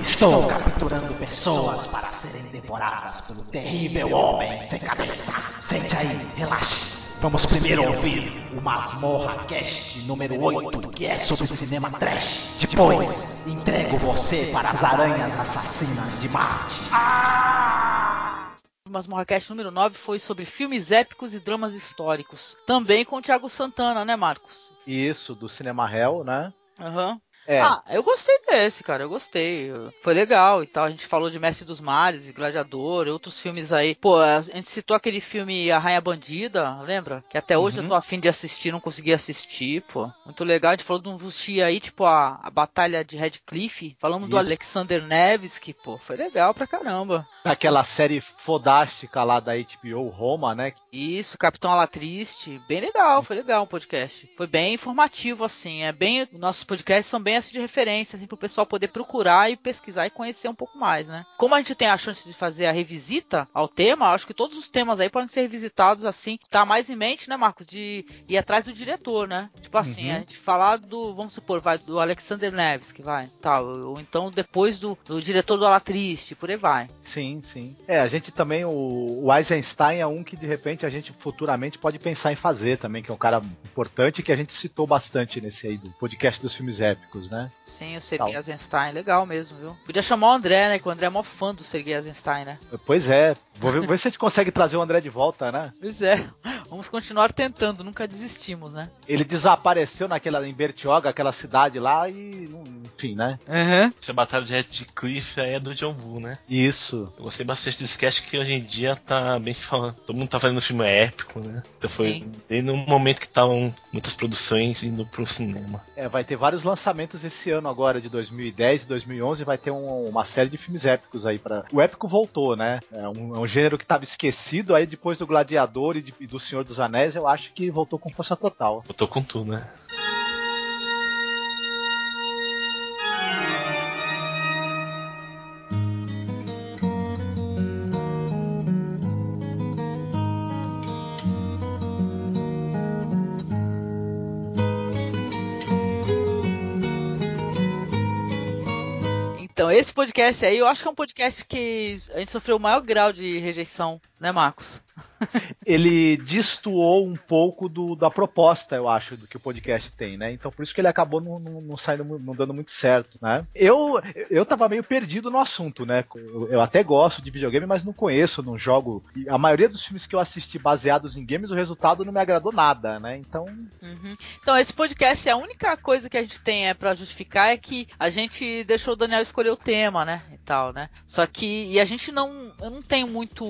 Estou capturando pessoas para serem devoradas pelo terrível homem sem cabeça. Sente aí, relaxe. Vamos primeiro ouvir o Masmorra Cast número 8, que é sobre cinema trash. Depois, entrego você para as aranhas assassinas de Marte. Ah! O Masmorra Cast número 9 foi sobre filmes épicos e dramas históricos. Também com o Thiago Santana, né, Marcos? Isso, do Cinema Hell, né? Aham. Uhum. É. Ah, eu gostei desse, cara, eu gostei. Foi legal e tal. A gente falou de Mestre dos Mares e Gladiador, outros filmes aí. Pô, a gente citou aquele filme A Rainha Bandida, lembra? Que até hoje uhum. eu tô afim de assistir, não consegui assistir, pô. Muito legal. A gente falou de um Vuxi aí, tipo a, a Batalha de Redcliffe. Falamos Isso. do Alexander Nevsky, pô. Foi legal pra caramba. Daquela série fodástica lá da HBO Roma, né? Isso, Capitão Alatriste. Bem legal, foi legal o podcast. Foi bem informativo, assim. É bem. Nossos podcasts são bem de referência, assim, pro pessoal poder procurar e pesquisar e conhecer um pouco mais, né? Como a gente tem a chance de fazer a revisita ao tema, acho que todos os temas aí podem ser revisitados assim, tá mais em mente, né, Marcos, de ir atrás do diretor, né? Tipo assim, uhum. a gente falar do, vamos supor, vai do Alexander Neves, que vai, tal, ou então depois do, do diretor do Alatriste, por aí vai. Sim, sim. É, a gente também, o, o Eisenstein é um que de repente a gente futuramente pode pensar em fazer também, que é um cara importante que a gente citou bastante nesse aí do podcast dos filmes épicos, né? Sim, o Sergei Eisenstein, legal mesmo, viu? Podia chamar o André, né? Que o André é mó fã do Sergei Eisenstein, né? Pois é. Vou ver, ver se a gente consegue trazer o André de volta, né? Pois é. Vamos continuar tentando, nunca desistimos, né? Ele desapareceu naquela em Bertioga, aquela cidade lá e enfim, né? Uhum. Essa batalha de aí é do John Woo, né? Isso. Gostei bastante desse cast que hoje em dia tá bem falando. Todo mundo tá fazendo filme épico, né? Então foi bem no momento que estavam muitas produções indo pro cinema. É, vai ter vários lançamentos esse ano agora de 2010 e 2011 vai ter um, uma série de filmes épicos aí para o épico voltou, né? É um, é um gênero que estava esquecido aí depois do Gladiador e, de, e do Senhor dos Anéis, eu acho que voltou com força total. Voltou com tudo, né? Então, esse podcast aí, eu acho que é um podcast que a gente sofreu o maior grau de rejeição, né, Marcos? ele destoou um pouco do, da proposta, eu acho, do que o podcast tem, né? Então por isso que ele acabou não, não, não saindo, não dando muito certo, né? Eu, eu tava meio perdido no assunto, né? Eu até gosto de videogame, mas não conheço, não jogo. E a maioria dos filmes que eu assisti baseados em games, o resultado não me agradou nada, né? Então. Uhum. Então, esse podcast, a única coisa que a gente tem é para justificar é que a gente deixou o Daniel escolher o tema, né? E tal, né? Só que. E a gente não. Eu não tenho muito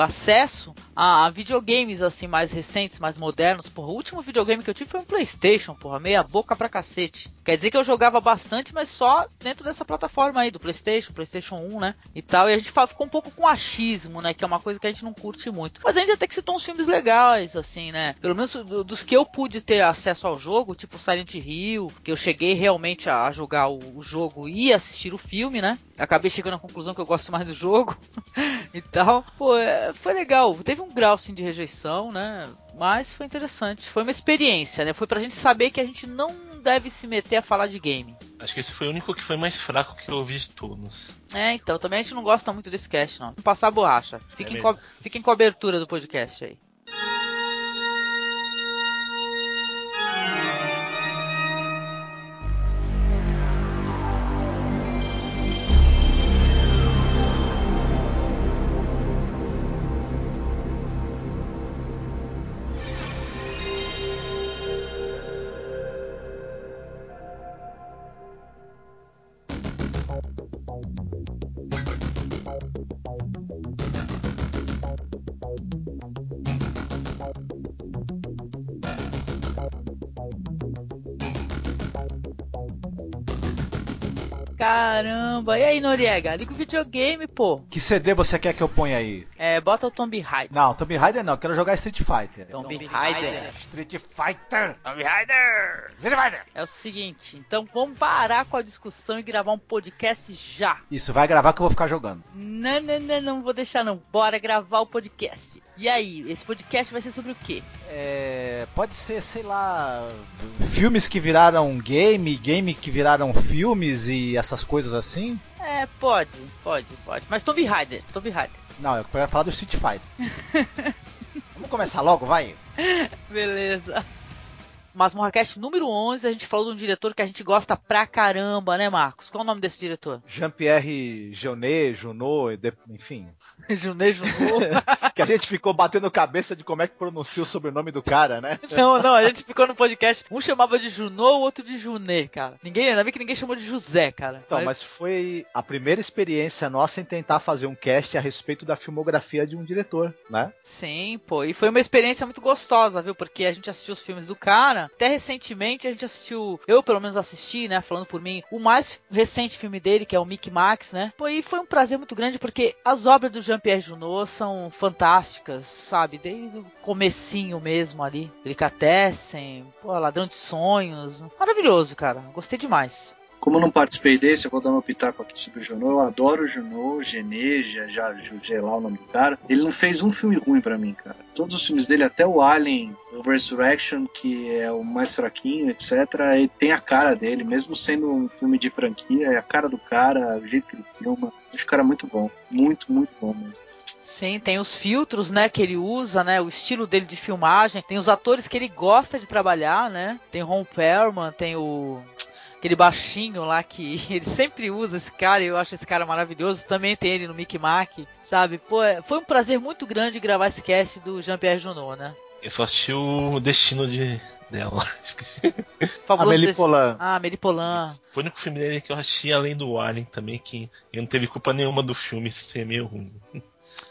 acesso a, a, videogames assim mais recentes, mais modernos. Porra, o último videogame que eu tive foi um PlayStation, porra, meia boca pra cacete. Quer dizer que eu jogava bastante, mas só dentro dessa plataforma aí do PlayStation, PlayStation 1, né? E tal. E a gente ficou um pouco com achismo, né? Que é uma coisa que a gente não curte muito. Mas a gente até que citou uns filmes legais, assim, né? Pelo menos dos que eu pude ter acesso ao jogo, tipo Silent Hill, que eu cheguei realmente a jogar o, o jogo e assistir o filme, né? Acabei chegando à conclusão que eu gosto mais do jogo e tal. Pô, é, foi legal. Teve um grau assim de rejeição, né? Mas foi interessante. Foi uma experiência, né? Foi pra gente saber que a gente não deve se meter a falar de game. Acho que esse foi o único que foi mais fraco que eu ouvi de todos. É, então, também a gente não gosta muito desse cast, não. Vamos passar a borracha. Fiquem, é co fiquem com a abertura do podcast aí. Caramba. E aí, Noriega? Liga o videogame, pô. Que CD você quer que eu ponha aí? É, bota o Tomb Raider. Não, Tomb Raider não, eu quero jogar Street Fighter. Tomb Raider. Street Fighter. Tomb Raider. Street Fighter. É o seguinte, então vamos parar com a discussão e gravar um podcast já. Isso, vai gravar que eu vou ficar jogando. Não, não, não, não vou deixar não. Bora gravar o podcast. E aí, esse podcast vai ser sobre o quê? É, pode ser, sei lá, filmes que viraram game, game que viraram filmes e essas coisas assim? É, pode, pode, pode. Mas Tomb Raider, Tomb Raider. Não, eu quero falar do Street Fighter. Vamos começar logo, vai? Beleza. Masmorra Cast número 11, a gente falou de um diretor que a gente gosta pra caramba, né, Marcos? Qual é o nome desse diretor? Jean-Pierre Jeunet, Junot, enfim. Junet Junot. que a gente ficou batendo cabeça de como é que pronuncia o sobrenome do cara, né? Não, não, a gente ficou no podcast. Um chamava de Junot, o outro de Junet, cara. Ninguém, ainda bem que ninguém chamou de José, cara. Então, mas foi a primeira experiência nossa em tentar fazer um cast a respeito da filmografia de um diretor, né? Sim, pô. E foi uma experiência muito gostosa, viu? Porque a gente assistiu os filmes do cara. Até recentemente a gente assistiu. Eu, pelo menos, assisti, né? Falando por mim. O mais recente filme dele, que é o Mickey Max, né? Pô, e foi um prazer muito grande porque as obras do Jean-Pierre Junot são fantásticas, sabe? Desde o comecinho mesmo ali. Delicatessen, pô, Ladrão de Sonhos. Maravilhoso, cara. Gostei demais. Como não participei desse, eu vou dar meu pitaco aqui sobre o Junot. Eu adoro o Junot, Geneja, já sei lá o nome do cara. Ele não fez um filme ruim pra mim, cara. Todos os filmes dele, até o Alien, o Resurrection, que é o mais fraquinho, etc., ele tem a cara dele, mesmo sendo um filme de franquia, é a cara do cara, o jeito que ele filma. Acho o cara muito bom. Muito, muito bom mesmo. Sim, tem os filtros, né, que ele usa, né, o estilo dele de filmagem, tem os atores que ele gosta de trabalhar, né? Tem Ron Perlman, tem o aquele baixinho lá que ele sempre usa esse cara, e eu acho esse cara maravilhoso. Também tem ele no Mickey Mac, sabe? Pô, é- foi um prazer muito grande gravar esse cast do Jean-Pierre Junot, né? Eu só assisti o destino de dela. Esqueci. Fabuloso Amélie desse- Poulain. Ah, Amélie Poulain. Foi o único filme dele que eu assisti além do Alien também, que ele não teve culpa nenhuma do filme ser meio ruim.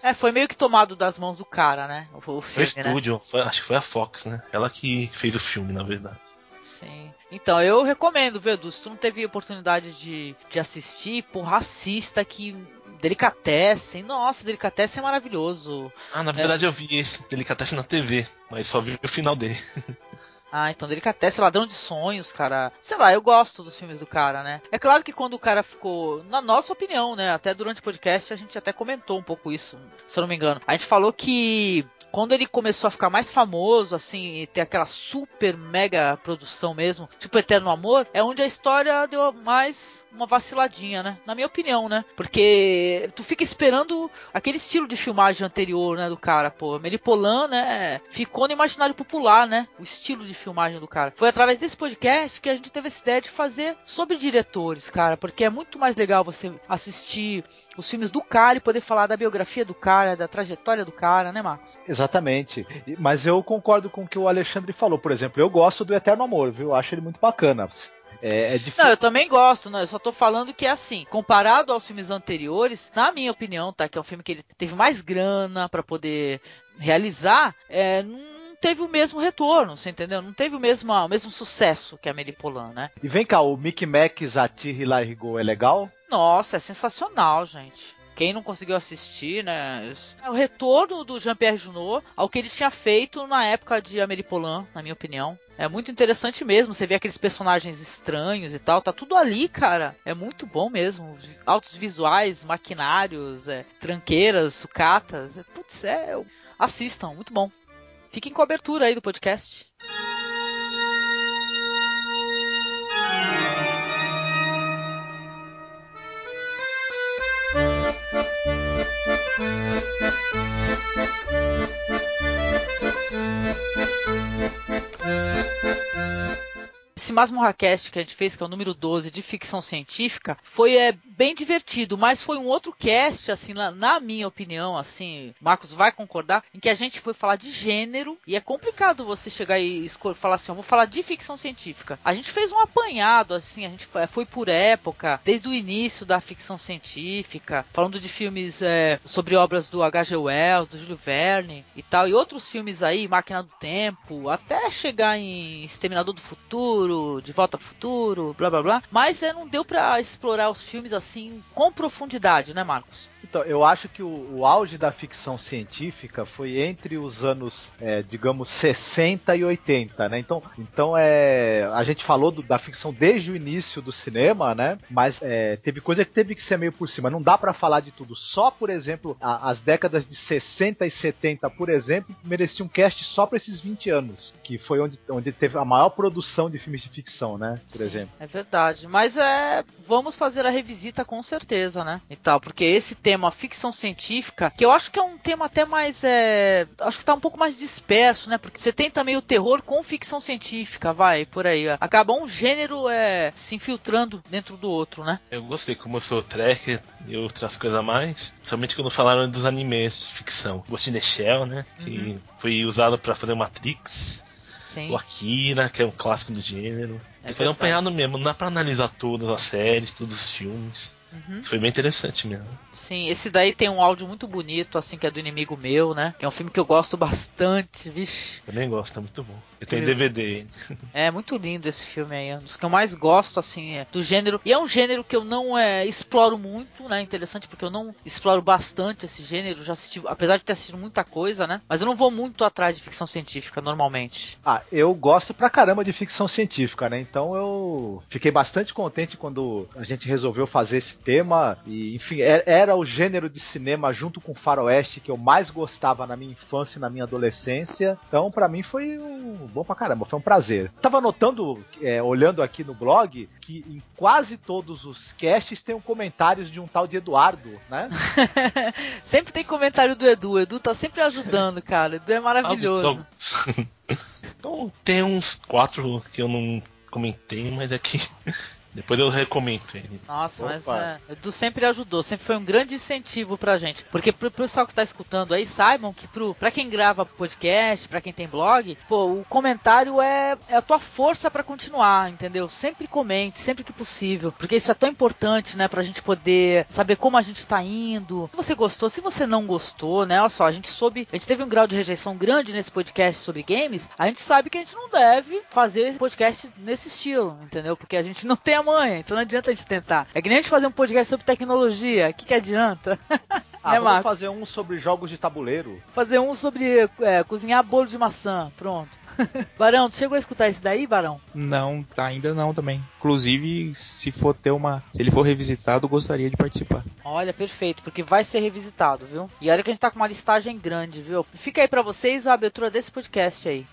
É, foi meio que tomado das mãos do cara, né? O, o Foi o filme, né? estúdio, foi- acho que foi a Fox, né? Ela que fez o filme, na verdade. Sim. Então, eu recomendo, viu, Edu? Se tu não teve oportunidade de, de assistir, porra, assista que Delicatessen. Nossa, Delicatessen é maravilhoso. Ah, na verdade eu vi esse Delicatessen na TV, mas só vi o final dele. Ah, então Delicatessen, Ladrão de Sonhos, cara. Sei lá, eu gosto dos filmes do cara, né? É claro que quando o cara ficou, na nossa opinião, né? Até durante o podcast a gente até comentou um pouco isso, se eu não me engano. A gente falou que quando ele começou a ficar mais famoso, assim, e ter aquela super mega produção mesmo, tipo Eterno Amor, é onde a história deu mais uma vaciladinha, né? Na minha opinião, né? Porque tu fica esperando aquele estilo de filmagem anterior, né, do cara, pô. Melipolan, né, ficou no imaginário popular, né? O estilo de filmagem do cara. Foi através desse podcast que a gente teve essa ideia de fazer sobre diretores, cara, porque é muito mais legal você assistir os filmes do cara e poder falar da biografia do cara, da trajetória do cara, né, Marcos? Exatamente. Mas eu concordo com o que o Alexandre falou. Por exemplo, eu gosto do Eterno Amor, viu? Eu acho ele muito bacana. É, é. Não, eu também gosto, né? Eu só tô falando que é assim, comparado aos filmes anteriores, na minha opinião, tá? Que é um filme que ele teve mais grana pra poder realizar, é, não teve o mesmo retorno, você entendeu? Não teve o mesmo, o mesmo sucesso que a Amélie Poulain, né? E vem cá, o Mickey Max, Atir e Largo é legal? Nossa, é sensacional, gente. Quem não conseguiu assistir, né? É o retorno do Jean-Pierre Junot ao que ele tinha feito na época de Amélie Poulain, na minha opinião. É muito interessante mesmo. Você vê aqueles personagens estranhos e tal. Tá tudo ali, cara. É muito bom mesmo. Altos visuais, maquinários, é, tranqueiras, sucatas. É, putz, é. Assistam, muito bom. Fiquem com a abertura aí do podcast. Esse Masmorracast que a gente fez, que é o número 12 de ficção científica, foi é, bem divertido, mas foi um outro cast, assim, na, na minha opinião, assim, Marcos vai concordar, em que a gente foi falar de gênero e é complicado você chegar e falar assim, vou falar de ficção científica. A gente fez um apanhado, assim, a gente foi, foi por época, desde o início da ficção científica, falando de filmes é, sobre obras do H.G. Wells, do Júlio Verne e tal, e outros filmes aí, Máquina do Tempo, até chegar em Exterminador do Futuro, De Volta ao Futuro, blá blá blá. Mas é, não deu para explorar os filmes assim com profundidade, né, Marcos? Então, eu acho que o, o, auge da ficção científica foi entre os anos, é, digamos, 60 e 80, né? Então, então é, a gente falou do, da ficção desde o início do cinema, né? Mas é, teve coisa que teve que ser meio por cima. Não dá para falar de tudo. Só, por exemplo, a, as décadas de 60 e 70, por exemplo, merecia um cast só para esses 20 anos, que foi onde, onde teve a maior produção de filmes de ficção, né? Por Sim, exemplo. É verdade. Mas é, vamos fazer a revisita com certeza, né? E tal, porque esse tema tema ficção científica, que eu acho que é um tema até mais. É, acho que tá um pouco mais disperso, né? Porque você tem também o terror com ficção científica, vai, por aí. Acaba um gênero é, se infiltrando dentro do outro, né? Eu gostei, como eu sou tracker e outras coisas a mais, somente quando falaram dos animes de ficção. Ghost in the Shell, né? Que uhum. foi usado para fazer Matrix. Sim. O Akira, que é um clássico do gênero. É foi um apanhado mesmo, não dá pra analisar todas as séries, todos os filmes. Uhum. Foi bem interessante mesmo. Sim, esse daí tem um áudio muito bonito, assim, que é do inimigo meu, né? Que é um filme que eu gosto bastante, vixe. Também gosto, é muito bom. Eu tenho DVD. É muito lindo esse filme aí, é um dos que eu mais gosto, assim, é, do gênero. E é um gênero que eu não é, exploro muito, né? Interessante porque eu não exploro bastante esse gênero, já assisti, apesar de ter assistido muita coisa, né? Mas eu não vou muito atrás de ficção científica, normalmente. Ah, eu gosto pra caramba de ficção científica, né? Então eu fiquei bastante contente quando a gente resolveu fazer esse tema. E, enfim, é, era o gênero de cinema junto com Faroeste que eu mais gostava na minha infância e na minha adolescência. Então, para mim, foi um, bom pra caramba, foi um prazer. Tava notando, é, olhando aqui no blog, que em quase todos os casts tem um comentários de um tal de Eduardo, né? sempre tem comentário do Edu. O Edu tá sempre ajudando, cara. Edu é maravilhoso. então, tem uns quatro que eu não comentei, mas é que depois eu recomendo ele. Nossa, Opa. mas é, Edu sempre ajudou, sempre foi um grande incentivo pra gente. Porque pro pessoal que tá escutando aí, saibam que pro, pra quem grava podcast, pra quem tem blog, pô, o comentário é, é a tua força para continuar, entendeu? Sempre comente, sempre que possível. Porque isso é tão importante, né, pra gente poder saber como a gente tá indo. Se você gostou, se você não gostou, né? Olha só, a gente soube, a gente teve um grau de rejeição grande nesse podcast sobre games, a gente sabe que a gente não deve fazer podcast nesse estilo, entendeu? Porque a gente não tem a manha, então não adianta a gente tentar. É que nem a gente fazer um podcast sobre tecnologia, o que, que adianta? Ah, né, vamos fazer um sobre jogos de tabuleiro. Fazer um sobre é, cozinhar bolo de maçã, pronto. Barão, tu chegou a escutar esse daí, Barão? Não, ainda não também. Inclusive, se for ter uma. Se ele for revisitado, gostaria de participar. Olha, perfeito, porque vai ser revisitado, viu? E olha que a gente tá com uma listagem grande, viu? Fica aí para vocês a abertura desse podcast aí.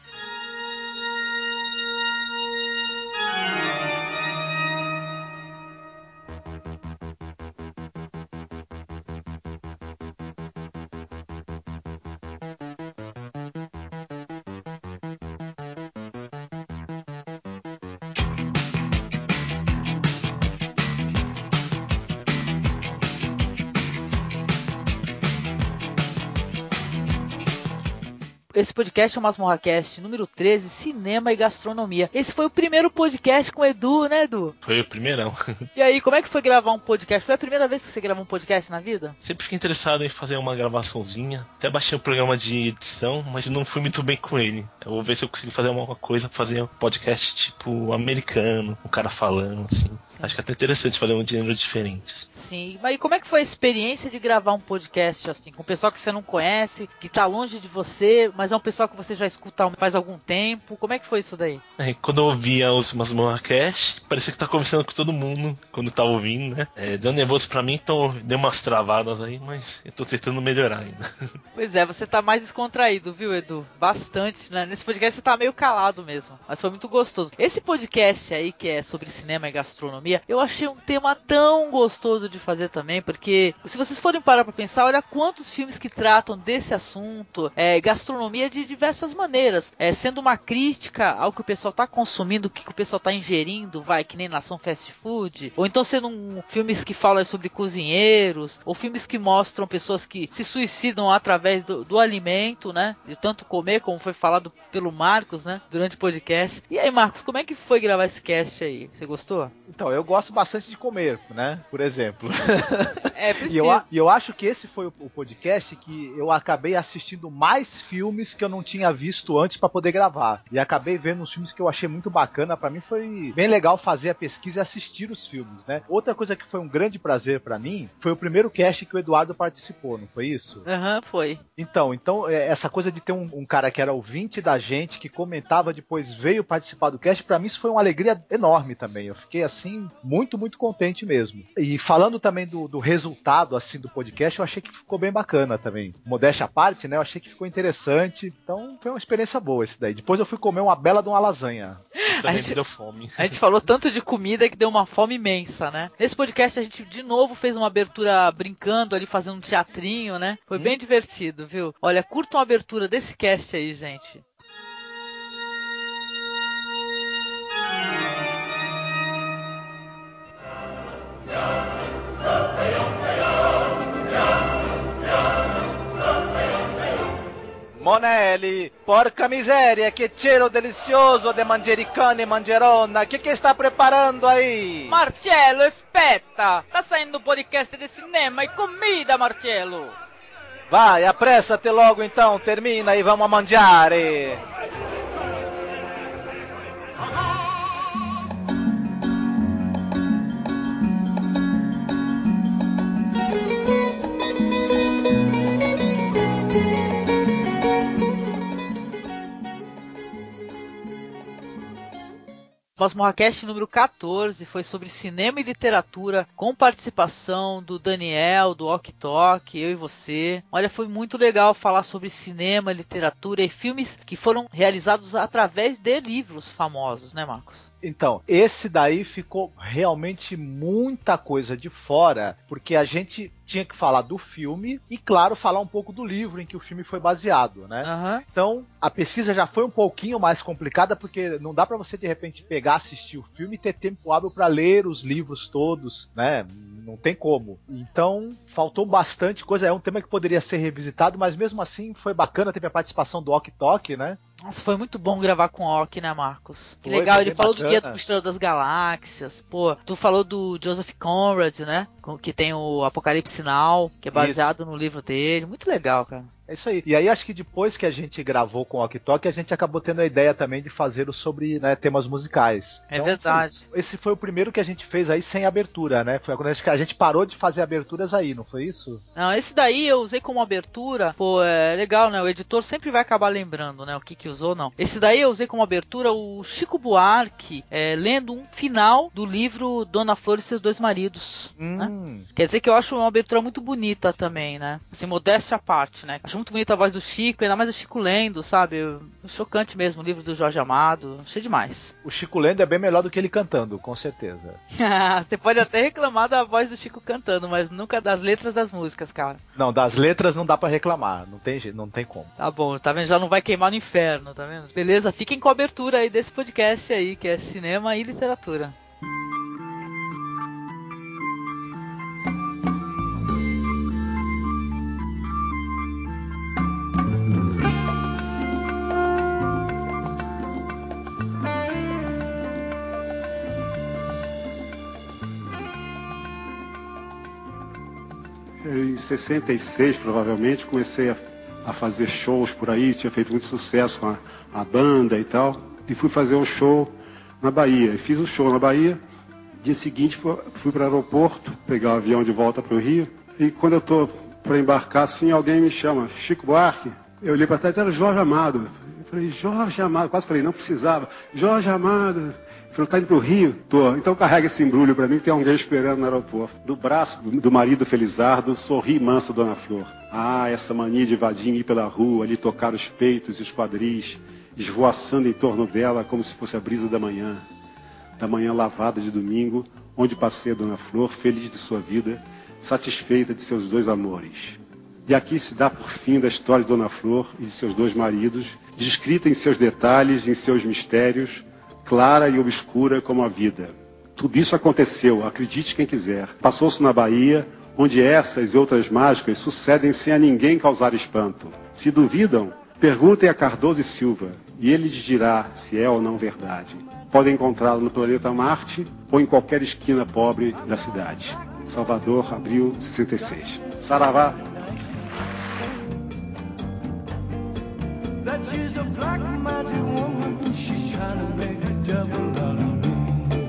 Esse podcast é o MasmorraCast número 13, Cinema e Gastronomia. Esse foi o primeiro podcast com o Edu, né, Edu? Foi o primeirão. E aí, como é que foi gravar um podcast? Foi a primeira vez que você gravou um podcast na vida? Sempre fiquei interessado em fazer uma gravaçãozinha. Até baixei um programa de edição, mas não fui muito bem com ele. Eu vou ver se eu consigo fazer alguma coisa, fazer um podcast tipo americano, um cara falando, assim. Sim. Acho que é até interessante fazer um gênero diferente. Sim, mas e como é que foi a experiência de gravar um podcast assim, com um pessoal que você não conhece, que tá longe de você, mas mas é um pessoal que você já escuta faz algum tempo. Como é que foi isso daí? É, quando eu ouvia os Masmorra Cash, parecia que tá conversando com todo mundo quando tava ouvindo, né? É, deu nervoso pra mim, então deu umas travadas aí, mas eu tô tentando melhorar ainda. Pois é, você tá mais descontraído, viu, Edu? Bastante, né? Nesse podcast você tá meio calado mesmo, mas foi muito gostoso. Esse podcast aí, que é sobre cinema e gastronomia, eu achei um tema tão gostoso de fazer também, porque se vocês forem parar pra pensar, olha quantos filmes que tratam desse assunto, é, gastronomia de diversas maneiras, é, sendo uma crítica ao que o pessoal está consumindo, o que o pessoal está ingerindo, vai, que nem nação fast food, ou então sendo um, filmes que falam sobre cozinheiros, ou filmes que mostram pessoas que se suicidam através do, do alimento, né? De tanto comer, como foi falado pelo Marcos, né? Durante o podcast. E aí, Marcos, como é que foi gravar esse cast aí? Você gostou? Então, eu gosto bastante de comer, né? Por exemplo. É, preciso. eu, e eu acho que esse foi o podcast que eu acabei assistindo mais filmes que eu não tinha visto antes pra poder gravar. E acabei vendo uns filmes que eu achei muito bacana. Pra mim foi bem legal fazer a pesquisa e assistir os filmes, né? Outra coisa que foi um grande prazer pra mim foi o primeiro cast que o Eduardo participou, não foi isso? Aham, foi. Então, então é, essa coisa de ter um, um cara que era ouvinte da gente, que comentava depois, veio participar do cast, pra mim isso foi uma alegria enorme também. Eu fiquei assim, muito, muito contente mesmo. E falando também do, do resultado assim do podcast, eu achei que ficou bem bacana também. Modéstia à parte, né? Eu achei que ficou interessante. Então foi uma experiência boa esse daí. Depois eu fui comer uma bela de uma lasanha. Também gente- me deu fome. A gente falou tanto de comida que deu uma fome imensa, né? Nesse podcast a gente de novo fez uma abertura brincando ali, fazendo um teatrinho, né? Foi bem divertido, viu? Olha, curtam a abertura desse cast aí, gente. Monelli, porca miseria, che cielo delizioso de manjericane e mangerona. Que que está preparando aí? Marcello, aspetta! Tá saindo um podcast de cinema e comida, Marcello! Vai, apressa-te logo então, termina e vamos a mangiare. Masmorracast número 14 foi sobre cinema e literatura, com participação do Daniel, do Ok Tok, eu e você. Olha, foi muito legal falar sobre cinema, literatura e filmes que foram realizados através de livros famosos, né, Marcos? Então, esse daí ficou realmente muita coisa de fora, porque a gente tinha que falar do filme e, claro, falar um pouco do livro em que o filme foi baseado, né? Aham. Então, a pesquisa já foi um pouquinho mais complicada, porque não dá pra você de repente pegar, assistir o filme e ter tempo hábil pra ler os livros todos, né? Não tem como. Então, faltou bastante coisa. É um tema que poderia ser revisitado, mas mesmo assim foi bacana. Teve a participação do Ok Tok, né? Nossa, foi muito bom gravar com o Ok, né, Marcos? Que Foi, legal, ele falou do bacana. Guia do Mochileiro das Galáxias, pô. Tu falou do Joseph Conrad, né? Que tem o Apocalipse Now, que é baseado no livro dele. Muito legal, cara. É isso aí. E aí acho que depois que a gente gravou com o Ok a gente acabou tendo a ideia também de fazer o sobre né, temas musicais. É verdade. foi isso. Esse foi o primeiro que a gente fez aí sem abertura, né? Foi quando a gente, a gente parou de fazer aberturas aí, não foi isso? Não, esse daí eu usei como abertura, pô, é legal, né? O editor sempre vai acabar lembrando, né? O que que usou, não. Esse daí eu usei como abertura o Chico Buarque é, lendo um final do livro Dona Flor e seus dois maridos. né? Hum. Quer dizer que eu acho uma abertura muito bonita também, né? Assim, modéstia à parte, né? Acho muito bonita a voz do Chico, ainda mais o Chico lendo, sabe? Chocante mesmo, o livro do Jorge Amado. Achei demais. O Chico lendo é bem melhor do que ele cantando, com certeza. Você pode até reclamar da voz do Chico cantando, mas nunca das letras das músicas, cara. Não, das letras não dá pra reclamar, não tem, não tem como. Tá bom, tá vendo? Já não vai queimar no inferno, tá vendo? Beleza, fiquem com a abertura aí desse podcast aí, que é cinema e literatura. Em 66, provavelmente, comecei a, a fazer shows por aí, tinha feito muito sucesso com a, a banda e tal, e fui fazer um show na Bahia. Fiz o show na Bahia, dia seguinte fu- fui para o aeroporto, pegar o avião de volta para o Rio, e quando eu estou para embarcar, assim, alguém me chama, Chico Buarque. Eu olhei para trás, era Jorge Amado. Eu falei, Jorge Amado, quase falei, não precisava. Jorge Amado. Falou, tá indo pro Rio? Tô. Então carrega esse embrulho para mim, que tem alguém esperando no aeroporto. Do braço do, do marido Felizardo, sorri mansa Dona Flor. Ah, essa mania de vadim ir pela rua, ali tocar os peitos e os quadris, esvoaçando em torno dela como se fosse a brisa da manhã. Da manhã lavada de domingo, onde passei a Dona Flor, feliz de sua vida, satisfeita de seus dois amores. E aqui se dá por fim da história de Dona Flor e de seus dois maridos, descrita em seus detalhes, em seus mistérios, clara e obscura como a vida. Tudo isso aconteceu, acredite quem quiser. Passou-se na Bahia, onde essas e outras mágicas sucedem sem a ninguém causar espanto. Se duvidam, perguntem a Cardoso e Silva, e ele lhes dirá se é ou não verdade. Podem encontrá-lo no planeta Marte ou em qualquer esquina pobre da cidade. Salvador, abril 66. Saravá! That she's a black magic woman, she's trying to make a devil out of me.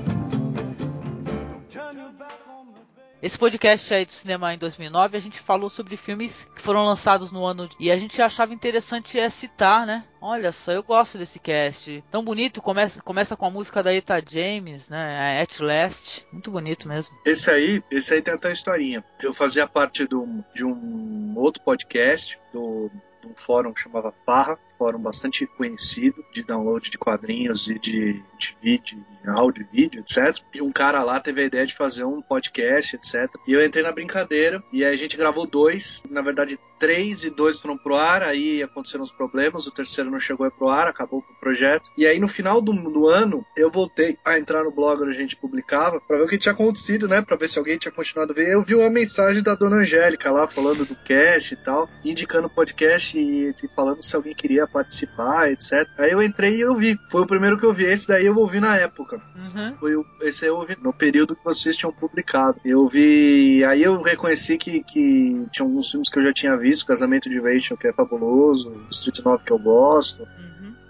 Turn your back on the Esse podcast aí do cinema em 2009, a gente falou sobre filmes que foram lançados no ano e a gente achava interessante é citar, né? Olha só, eu gosto desse cast. Tão bonito, começa, começa com a música da Eta James, né? At Last. Muito bonito mesmo. Esse aí, esse aí tem até uma historinha. Eu fazia parte do, de um outro podcast, do, um fórum que chamava Farra, fórum bastante conhecido de download de quadrinhos e de, de vídeo, de áudio vídeo, etc. E um cara lá teve a ideia de fazer um podcast, etc. E eu entrei na brincadeira e aí a gente gravou dois, na verdade três e dois foram pro ar, aí aconteceram os problemas, o terceiro não chegou pro ar, acabou com o projeto. E aí no final do, do ano eu voltei a entrar no blog onde a gente publicava para ver o que tinha acontecido, né, para ver se alguém tinha continuado a ver. Eu vi uma mensagem da dona Angélica lá falando do cast e tal, indicando o podcast e, e falando se alguém queria participar, etc. Aí eu entrei e eu vi. Foi o primeiro que eu vi. Esse daí eu ouvi na época. Uhum. Foi o, esse aí eu ouvi no período que vocês tinham publicado. Eu vi. Aí eu reconheci que, que tinha alguns filmes que eu já tinha visto. Casamento de Rachel, que é fabuloso. Distrito 9, que eu gosto.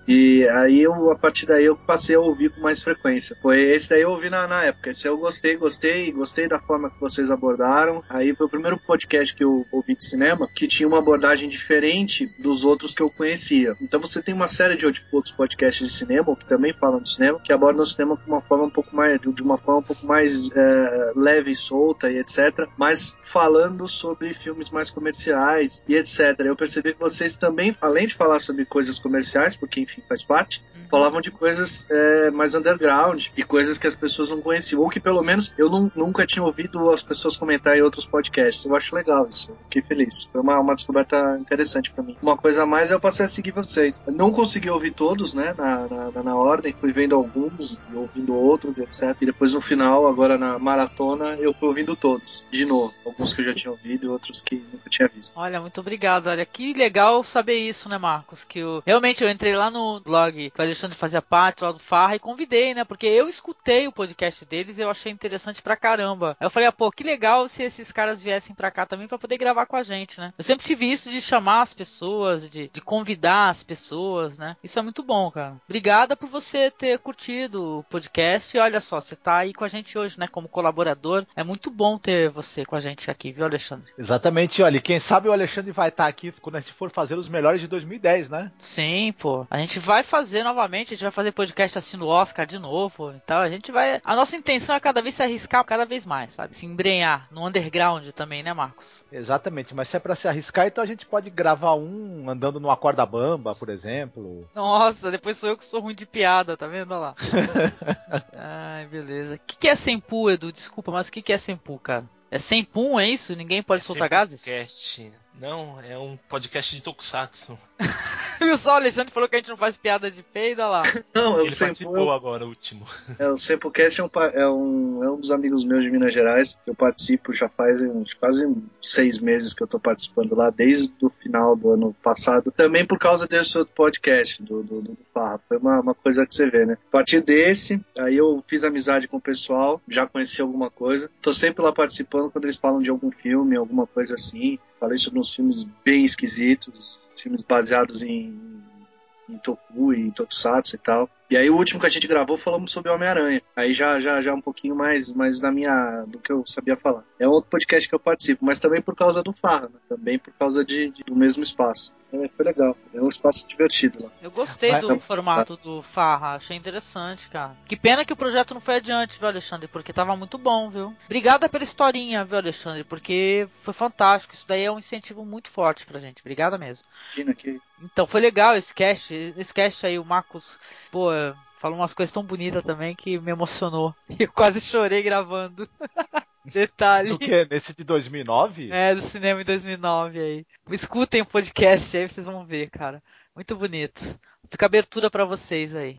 E aí eu, a partir daí eu passei a ouvir com mais frequência. Foi esse daí eu ouvi na, na época. Esse eu gostei, gostei, gostei da forma que vocês abordaram. Aí foi o primeiro podcast que eu ouvi de cinema que tinha uma abordagem diferente dos outros que eu conhecia. Então você tem uma série de outros podcasts de cinema, que também falam de cinema, que abordam o cinema com uma forma um pouco mais, de uma forma um pouco mais é, leve e solta e etc. Mas falando sobre filmes mais comerciais e etc. Eu percebi que vocês também, além de falar sobre coisas comerciais, porque enfim, faz parte, uhum. falavam de coisas é, mais underground e coisas que as pessoas não conheciam, ou que pelo menos eu não, nunca tinha ouvido as pessoas comentar em outros podcasts. Eu acho legal isso, fiquei feliz. Foi uma, uma descoberta interessante para mim. Uma coisa a mais é eu passei a seguir vocês. Eu não consegui ouvir todos, né, na, na, na ordem, fui vendo alguns e ouvindo outros, etc. E depois no final, agora na maratona, eu fui ouvindo todos, de novo. Alguns que eu já tinha ouvido e outros que nunca tinha visto. Olha, muito obrigado. Olha, que legal saber isso, né, Marcos? Que eu, realmente eu entrei lá no blog que o Alexandre fazia parte lá do Farra e convidei, né? Porque eu escutei o podcast deles e eu achei interessante pra caramba. Aí eu falei, ah, pô, que legal se esses caras viessem pra cá também pra poder gravar com a gente, né? Eu sempre tive isso de chamar as pessoas, de, de convidar as pessoas, né? Isso é muito bom, cara. Obrigada por você ter curtido o podcast e olha só, você tá aí com a gente hoje, né? Como colaborador. É muito bom ter você com a gente aqui, viu, Alexandre? Exatamente, olha, quem sabe o Alexandre vai estar aqui quando a gente for fazer os melhores de 2010, né? Sim, pô. A gente vai fazer novamente, a gente vai fazer podcast assim no Oscar de novo. Então a gente vai. A nossa intenção é cada vez se arriscar cada vez mais, sabe? Se embrenhar no underground também, né, Marcos? Exatamente, mas se é pra se arriscar, então a gente pode gravar um andando numa corda bamba, por exemplo. Nossa, depois sou eu que sou ruim de piada, tá vendo? Olha lá. Ai, beleza. O que, que é Senpu, Edu? Desculpa, mas o que, que é Senpu, cara? É sem pum, é isso? Ninguém pode é soltar gases? Podcast. Não, é um podcast de Tokusatsu. Viu só, o Alexandre falou que a gente não faz piada de peido, olha lá. Não, eu Ele participou agora, o último. É, o Sempocast é um, é, um, é um dos amigos meus de Minas Gerais. Eu participo já faz uns quase seis meses que eu tô participando lá, desde o final do ano passado. Também por causa desse outro podcast, do, do, do Farra. Foi uma, uma coisa que você vê, né? A partir desse, aí eu fiz amizade com o pessoal, já conheci alguma coisa. Tô sempre lá participando quando eles falam de algum filme, alguma coisa assim. Falei sobre uns filmes bem esquisitos, filmes baseados em, em Toku e Tokusatsu e tal. E aí o último que a gente gravou falamos sobre Homem-Aranha. Aí já já já um pouquinho mais mais da minha do que eu sabia falar. É outro podcast que eu participo, mas também por causa do Farra, né? também por causa de, de, do mesmo espaço. É, foi legal, é um espaço divertido lá. Eu gostei do formato do Farra, achei interessante, cara. Que pena que o projeto não foi adiante, viu, Alexandre? Porque tava muito bom, viu? Obrigada pela historinha, viu, Alexandre? Porque foi fantástico. Isso daí é um incentivo muito forte pra gente. Obrigada mesmo. Imagina que. Então, foi legal esse cast. Esse cast aí, o Marcos, pô, falou umas coisas tão bonitas também que me emocionou. Eu quase chorei gravando. Detalhe. Do que? Nesse de 2009? É, do cinema em 2009 aí. Escutem o podcast aí, vocês vão ver, cara. Muito bonito. Fica abertura pra vocês aí.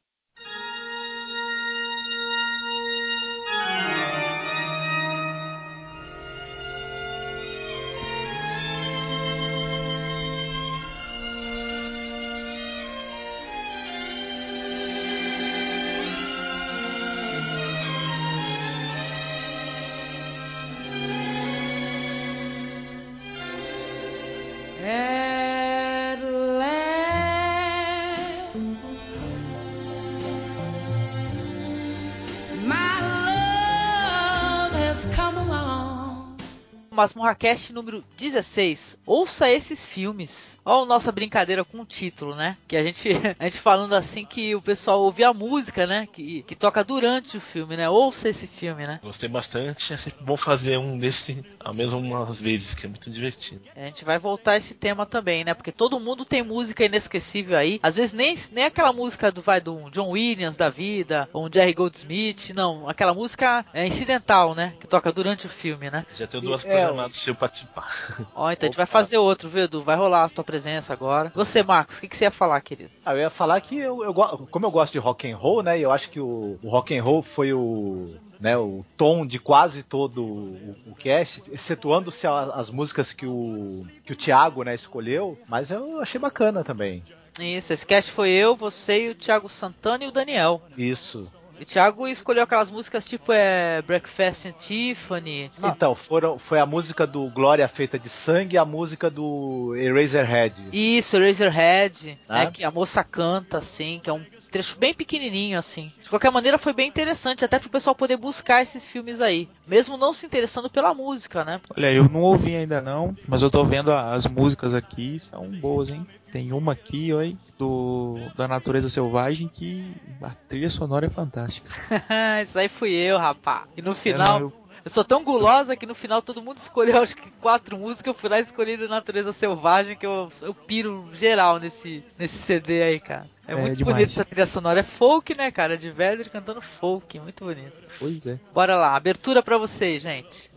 Masmorra Cast número 16. Ouça esses filmes. Olha a nossa brincadeira com o título, né? Que a gente, a gente falando assim que o pessoal ouve a música, né? Que, que toca durante o filme, né? Ouça esse filme, né? Gostei bastante, é sempre bom fazer um desse ao menos umas vezes, que é muito divertido. A gente vai voltar a esse tema também, né? Porque todo mundo tem música inesquecível aí. Às vezes nem, nem aquela música do vai do John Williams da vida, ou um Jerry Goldsmith, não. Aquela música é incidental, né? Que toca durante o filme, né? Já tenho duas É, programadas se eu participar. Ó, então a gente vai fazer outro, viu, Edu? Vai rolar a tua presença agora. Você, Marcos, o que, que você ia falar, querido? Ah, eu ia falar que eu, eu como eu gosto de rock and roll, né? e Eu acho que o, o rock and roll foi o, né, o tom de quase todo o, o cast, excetuando-se as músicas que o que o Thiago, né, escolheu, mas eu achei bacana também. Isso, esse cast foi eu, você e o Thiago Santana e o Daniel. Isso. E o Thiago escolheu aquelas músicas tipo é, Breakfast and Tiffany. Então, foram, foi a música do Glória feita de sangue e a música do Eraserhead. Isso, Razorhead, Ah. né, que a moça canta, assim, que é um trecho bem pequenininho, assim. De qualquer maneira, foi bem interessante, até pro pessoal poder buscar esses filmes aí. Mesmo não se interessando pela música, né? Olha, eu não ouvi ainda não, mas eu tô vendo as músicas aqui, são boas, hein? Tem uma aqui, oi, do da Natureza Selvagem que a trilha sonora é fantástica. Isso aí fui eu, rapá. E no É, final... não, eu- Eu sou tão gulosa que no final todo mundo escolheu, acho que quatro músicas. Eu fui lá e escolhi da Natureza Selvagem, que eu, eu piro geral nesse, nesse CD aí, cara. É, É, muito demais. bonito essa trilha sonora. É folk, né, cara? De Vedder cantando folk. Muito bonito. Pois é. Bora lá, abertura pra vocês, gente.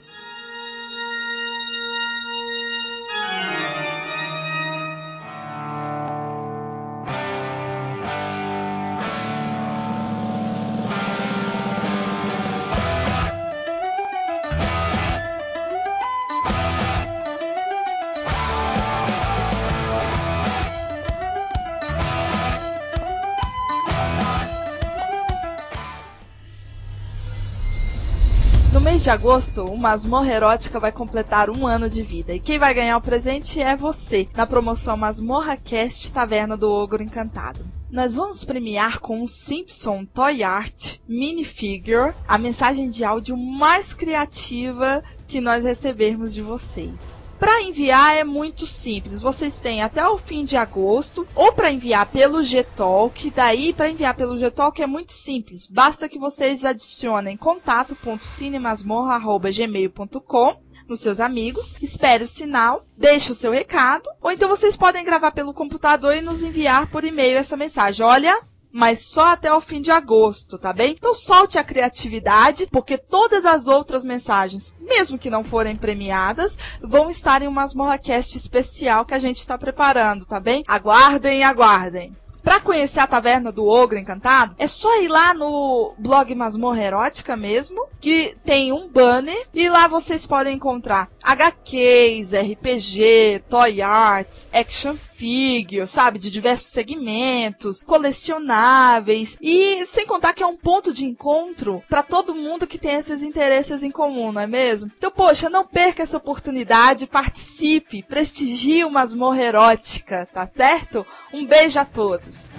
De agosto, o Masmorra Erótica vai completar um ano de vida. E quem vai ganhar o presente é você, na promoção Masmorra Cast Taverna do Ogro Encantado. Nós vamos premiar com um Simpson Toy Art Minifigure a mensagem de áudio mais criativa que nós recebermos de vocês. Para enviar é muito simples. Vocês têm até o fim de agosto ou para enviar pelo Gtalk. Daí para enviar pelo Gtalk é muito simples. Basta que vocês adicionem contato.cinemasmorra@gmail.com nos seus amigos, espere o sinal, deixe o seu recado, ou então vocês podem gravar pelo computador e nos enviar por e-mail essa mensagem. Olha, mas só até o fim de agosto, tá bem? Então solte a criatividade, porque todas as outras mensagens, mesmo que não forem premiadas, vão estar em uma MasmorraCast especial que a gente está preparando, tá bem? Aguardem, aguardem. Pra conhecer a Taverna do Ogro Encantado, é só ir lá no blog Masmorra Erótica mesmo, que tem um banner, e lá vocês podem encontrar HQs, RPG, Toy Arts, Action Figure, sabe, de diversos segmentos, colecionáveis, e sem contar que é um ponto de encontro para todo mundo que tem esses interesses em comum, não é mesmo? Então, poxa, não perca essa oportunidade, participe, prestigie o Masmorra Erótica, tá certo? Um beijo a todos.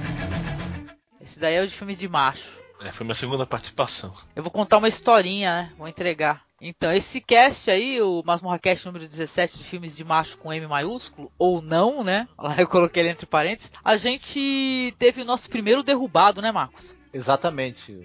Esse daí é o de filme de macho. É, foi minha segunda participação. Eu vou contar uma historinha, né? Vou entregar. Então, esse cast aí, o Masmorra Cast número 17 de filmes de macho com M maiúsculo, ou não, né? Lá eu coloquei ele entre parênteses. A gente teve o nosso primeiro derrubado, né, Marcos? Exatamente.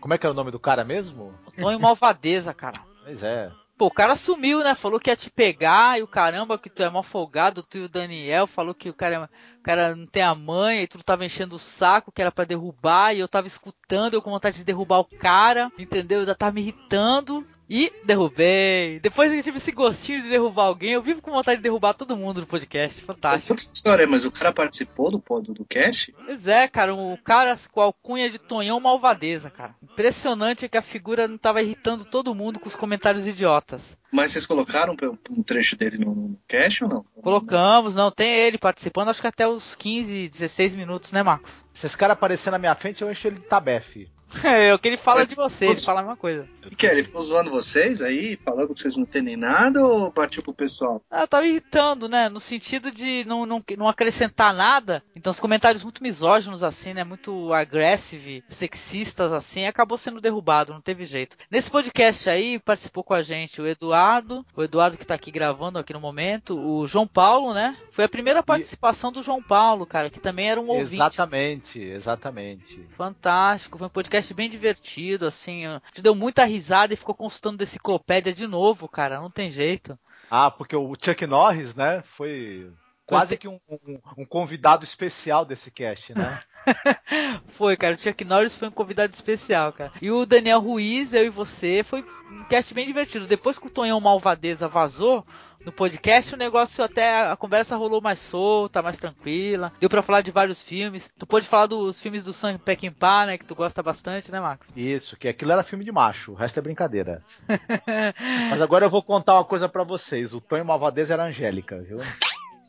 Como é que é o nome do cara mesmo? Tonho Malvadeza, cara. Pois é. Pô, o cara sumiu, né? Falou que ia te pegar e o caramba, que tu é mal folgado, tu e o Daniel. Falou que o cara, é- o cara não tem a mãe e tu tava enchendo o saco, que era pra derrubar. E eu tava escutando, eu com vontade de derrubar o cara, entendeu? Eu já tava me irritando. E derrubei. Depois eu tive esse gostinho de derrubar alguém. Eu vivo com vontade de derrubar todo mundo no podcast. Fantástico. Outra história, mas o cara participou do pod do cast? Pois é, cara. O cara com a alcunha de Tonhão Malvadeza, cara. Impressionante que a figura não tava irritando todo mundo com os comentários idiotas. Mas vocês colocaram um trecho dele no, no cast ou não? Colocamos, não. Tem ele participando, acho que até os 15, 16 minutos, né, Marcos? Se esse cara aparecer na minha frente, eu encho ele de tabefe. É, o que ele fala Mas de você, ele fala a mesma coisa. O que é? Ele ficou zoando vocês aí, falando que vocês não entendem nada ou partiu pro pessoal? Ah, tava irritando, né? No sentido de não, não, não acrescentar nada. Então, os comentários muito misóginos, assim, né? Muito aggressive, sexistas, assim, acabou sendo derrubado, não teve jeito. Nesse podcast aí, participou com a gente o Eduardo, o Eduardo que tá aqui gravando aqui no momento, o João Paulo, né? Foi a primeira participação do João Paulo, cara, que também era um ouvinte. Exatamente, exatamente. Fantástico, foi um podcast bem divertido, assim. ó. Te deu muita risada e ficou consultando enciclopédia de novo, cara. Não tem jeito. Ah, porque o Chuck Norris, né, foi quase que um, um- um convidado especial desse cast, né? Foi, cara. O Chuck Norris foi um convidado especial, cara. E o Daniel Ruiz, eu e você, foi um cast bem divertido. Depois que o Tonhão Malvadeza vazou no podcast, o negócio até. A conversa rolou mais solta, mais tranquila. Deu pra falar de vários filmes. Tu pôde falar dos filmes do Sam Peckinpah, né? Que tu gosta bastante, né, Marcos? Isso, que aquilo era filme de macho, o resto é brincadeira. Mas agora eu vou contar uma coisa pra vocês. O Tonho Malvadeza era Angélica, viu?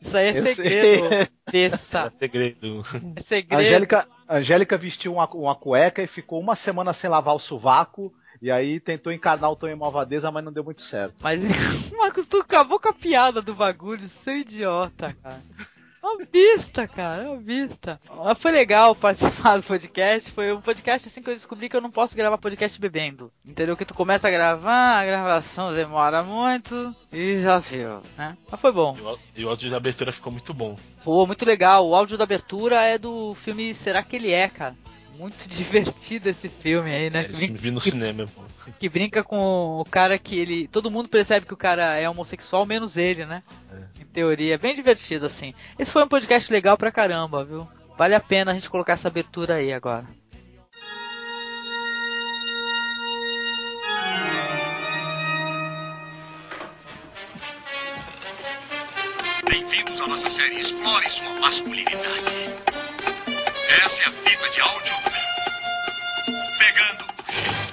Isso aí é Eu sei. segredo, besta. É segredo. É segredo. Angélica, Angélica vestiu uma, uma cueca e ficou uma semana sem lavar o sovaco. E aí tentou encarnar o Tonho Malvadeza, mas não deu muito certo. Mas, Marcos, tu acabou com a piada do bagulho, seu idiota, cara. É uma besta, cara, é uma. Mas foi legal participar do podcast. Foi um podcast assim que eu descobri que eu não posso gravar podcast bebendo. Entendeu? Que tu começa a gravar, a gravação demora muito e já viu, né? Mas foi bom. E o- áudio de abertura ficou muito bom. Pô, muito legal. O áudio da abertura é do filme Será que ele é, cara? Muito divertido esse filme aí, né? Esse filme vi no cinema, pô. que brinca com o cara que ele. Todo mundo percebe que o cara é homossexual, menos ele, né? Em teoria. É bem divertido, assim. Esse foi um podcast legal pra caramba, viu? Vale a pena a gente colocar essa abertura aí agora. Bem-vindos à nossa série Explore Sua Masculinidade. Essa é a fita de áudio. Pegando.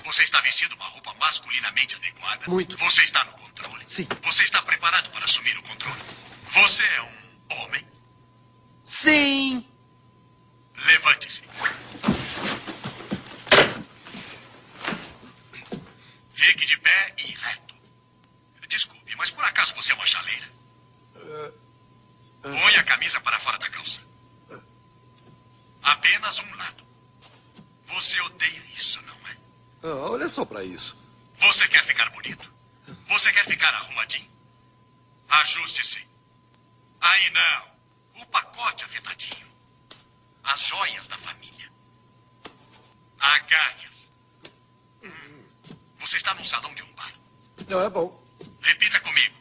Você está vestindo uma roupa masculinamente adequada? Muito. Você está no controle? Sim. Você está preparado para assumir o controle? Você é um homem? Sim. Levante-se. Fique de pé e reto. Desculpe, mas por acaso você é uma chaleira? Põe a camisa para fora da calça. Apenas um lado. Você odeia isso, não é? Ah, olha só pra isso. Você quer ficar bonito? Você quer ficar arrumadinho? Ajuste-se. Aí não. O pacote afetadinho. As joias da família. Agarre-as. Você está num salão de um bar. Não é bom. Repita comigo.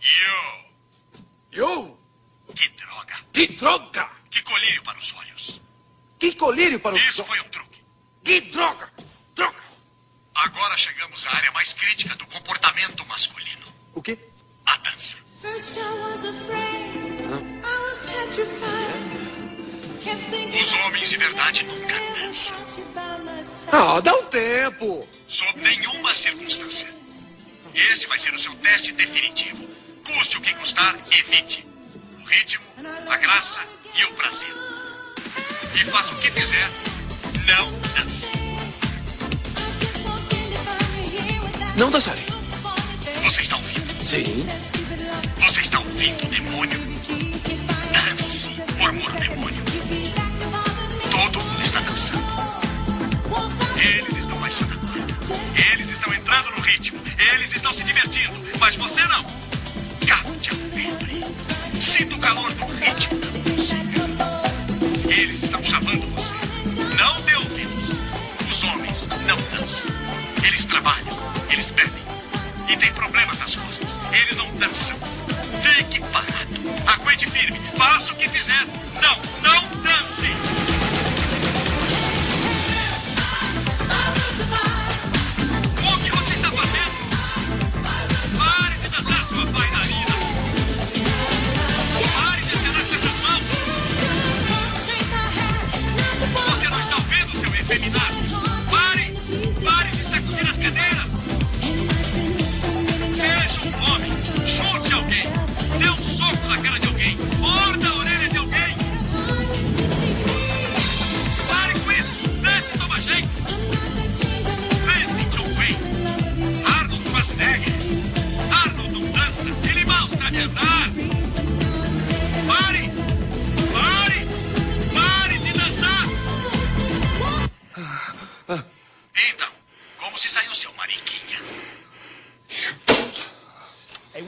Yo. Yo. Que droga. Que droga! Que colírio para os olhos. Que colírio para o Isso foi um truque. Que droga! Droga! Agora chegamos à área mais crítica do comportamento masculino. O quê? A dança. First I was afraid, I was petrified. Kept thinking Os homens de verdade nunca dançam. Ah, dá um tempo! Sob nenhuma circunstância. Este vai ser o seu teste definitivo. Custe o que custar, evite. O ritmo, a graça e o prazer. E faça o que fizer, não dance. Não dançarei. Você está ouvindo? Sim. Você está ouvindo, demônio? Dance, murmura o demônio. Todo mundo está dançando. Eles estão baixando a guarda. Eles estão entrando no ritmo. Eles estão se divertindo. Mas você não. Capte a febre. Sinta o calor do ritmo. Eles estão chamando você. Não dê ouvidos. Os homens não dançam. Eles trabalham. Eles bebem. E têm problemas nas costas. Eles não dançam. Fique parado. Aguente firme. Faça o que fizer. Não, não dance.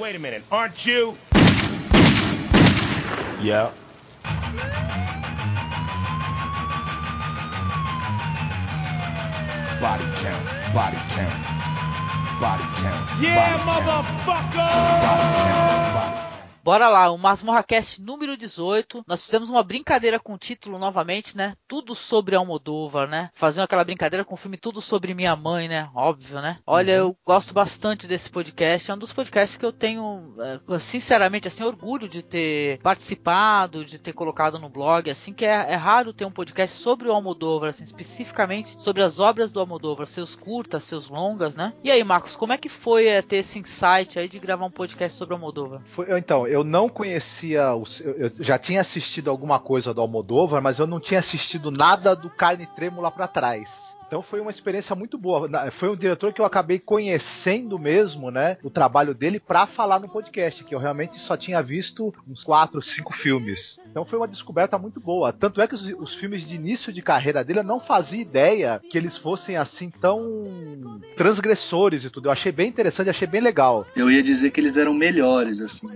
Wait a minute. Aren't you? Yeah. Body count. Body count. Body count. Yeah, body motherfucker! Bora lá, o Masmorra Cast número 18. Nós fizemos uma brincadeira com o título novamente, né? Tudo sobre Almodóvar, né? Fazendo aquela brincadeira com o filme Tudo sobre Minha Mãe, né? Óbvio, né? Olha, eu gosto bastante desse podcast. É um dos podcasts que eu tenho, é, sinceramente, assim, orgulho de ter participado, de ter colocado no blog, assim, que é, é raro ter um podcast sobre o Almodóvar, assim, especificamente sobre as obras do Almodóvar, seus curtas, seus longas, né? E aí, Marcos, como é que foi é, ter esse insight aí de gravar um podcast sobre o Almodóvar? Foi, então, eu não conhecia, eu, eu já tinha assistido alguma coisa do Almodóvar, mas eu não tinha assistido nada do Carne Trêmula pra trás. Então foi uma experiência muito boa. Foi um diretor que eu acabei conhecendo mesmo, né? O trabalho dele pra falar no podcast, que eu realmente só tinha visto uns quatro, cinco filmes. Então foi uma descoberta muito boa. Tanto é que os, os filmes de início de carreira dele eu não fazia ideia que eles fossem assim tão transgressores e tudo. Eu achei bem interessante, achei bem legal. Eu ia dizer que eles eram melhores, assim.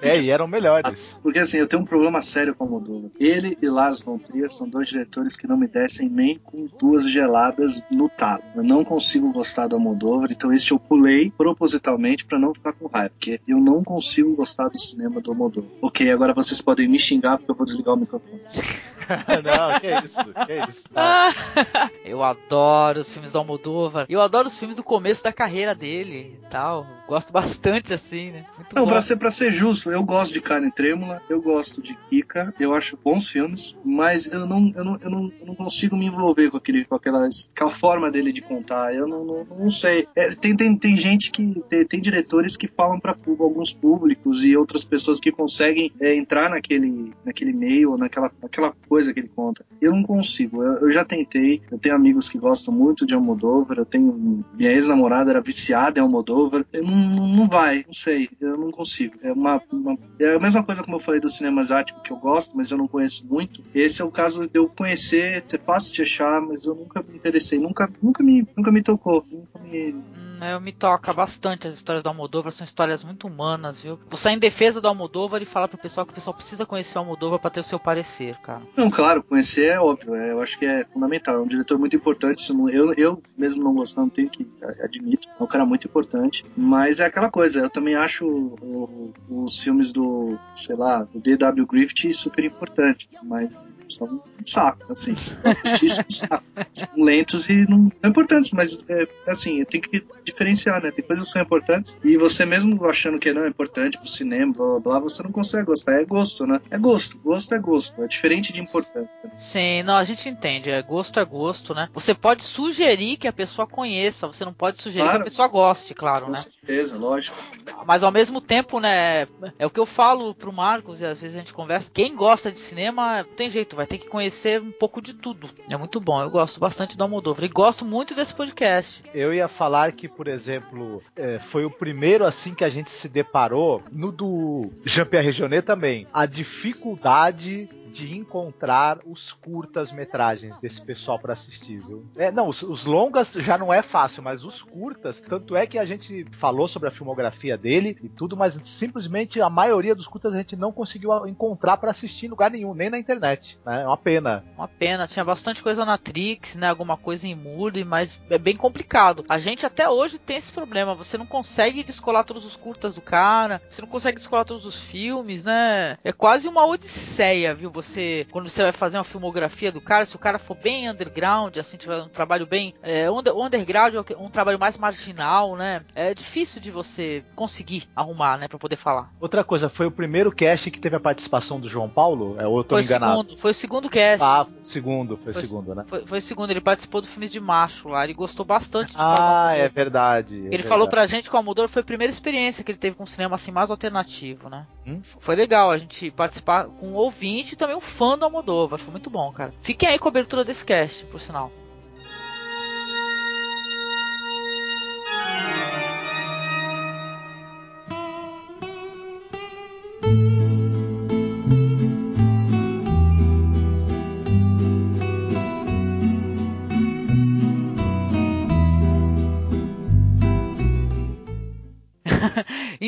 É, e eram melhores. Porque assim, eu tenho um problema sério com o Almodóvar. Ele e Lars von Trier são dois diretores que não me descem nem com duas geladas no talo. Eu não consigo gostar do Almodóvar, então este eu pulei propositalmente pra não ficar com raiva, porque eu não consigo gostar do cinema do Almodóvar. Ok, agora vocês podem me xingar porque eu vou desligar o microfone. não, que isso, que isso. eu adoro os filmes do Almodóvar. Eu adoro os filmes do começo da carreira dele e tal. Gosto bastante assim, né? Muito Não, bom. pra ser, pra ser justo, eu gosto de Carne Trêmula, eu gosto de Kika, eu acho bons filmes, mas eu não, eu não, eu não, eu não consigo me envolver com, aquele, com aquela, aquela forma dele de contar. Eu não, não, não sei. É, tem, tem, tem gente que. Tem, tem diretores que falam pú- alguns públicos e outras pessoas que conseguem é, entrar naquele, naquele meio, ou naquela, naquela coisa que ele conta. Eu não consigo. Eu, eu já tentei, eu tenho amigos que gostam muito de Almodóvar, eu tenho. Minha ex-namorada era viciada em Almodóvar. Eu não, não, vai, não sei, eu não consigo. É, uma, uma- é a mesma coisa como eu falei do cinema asiático que eu gosto, mas eu não conheço muito. Esse é o caso de eu conhecer, é fácil de achar, mas eu nunca me interessei, nunca, nunca, me, nunca me tocou. Nunca me... Hum, Eu me toca bastante as histórias do Almodóvar, são histórias muito humanas, viu? Vou sair em defesa do Almodóvar e falar pro pessoal que o pessoal precisa conhecer o Almodóvar pra ter o seu parecer, cara. Não, claro, conhecer é óbvio, é, eu acho que é fundamental. É um diretor muito importante. eu, eu mesmo não gostando, tenho que admito, é um cara muito importante. Mas é aquela coisa, eu também acho o- os filmes do, sei lá, do D.W. Griffith super importantes, mas são um saco, assim. Um saco. São e não são importantes, mas é, assim, tem que diferenciar, né? Tem coisas que são importantes e você mesmo achando que não é importante pro cinema, blá blá blá, você não consegue gostar. É gosto, né? É gosto, gosto é gosto, é diferente de importância. Sim, não, a gente entende. É gosto é gosto, né? Você pode sugerir que a pessoa conheça, você não pode sugerir Claro. que a pessoa goste, claro, né? Certeza, lógico. Mas ao mesmo tempo, né? É o que eu falo pro Marcos e às vezes a gente conversa. Quem gosta de cinema, não tem jeito, vai ter que conhecer um pouco de tudo. É muito bom. Eu gosto bastante do Almodóvar e gosto muito desse podcast. Eu ia falar que, por exemplo, é, foi o primeiro assim que a gente se deparou no do Jean-Pierre Jeunet também. A dificuldade de encontrar os curtas-metragens desse pessoal pra assistir, viu? É, não, os, os longas já não é fácil, mas os curtas, tanto é que a gente falou sobre a filmografia dele e tudo, mas simplesmente a maioria dos curtas a gente não conseguiu encontrar pra assistir em lugar nenhum, nem na internet. né? É uma pena. Uma pena, tinha bastante coisa na Trix, né? Alguma coisa em Moody, mas é bem complicado. A gente até hoje tem esse problema. Você não consegue descolar todos os curtas do cara, você não consegue descolar todos os filmes, né? É quase uma odisseia, viu? você, quando você vai fazer uma filmografia do cara, se o cara for bem underground, assim, tiver um trabalho bem. É, under, o underground é um trabalho mais marginal, né? É difícil de você conseguir arrumar, né, pra poder falar. Outra coisa, foi o primeiro cast que teve a participação do João Paulo? É, ou eu tô Foi enganado? segundo, foi o segundo cast. Ah, segundo, foi o Foi- segundo, né? Foi, foi o segundo, ele participou do filme de macho lá, ele gostou bastante de Ah, é verdade. é Ele verdade. falou pra gente que o Almodóvar foi a primeira experiência que ele teve com cinema assim mais alternativo, né? Hum? Foi legal a gente participar com um ouvinte e também um fã do Almodóvar, foi muito bom, cara. Fiquem aí com a cobertura desse cast, por sinal.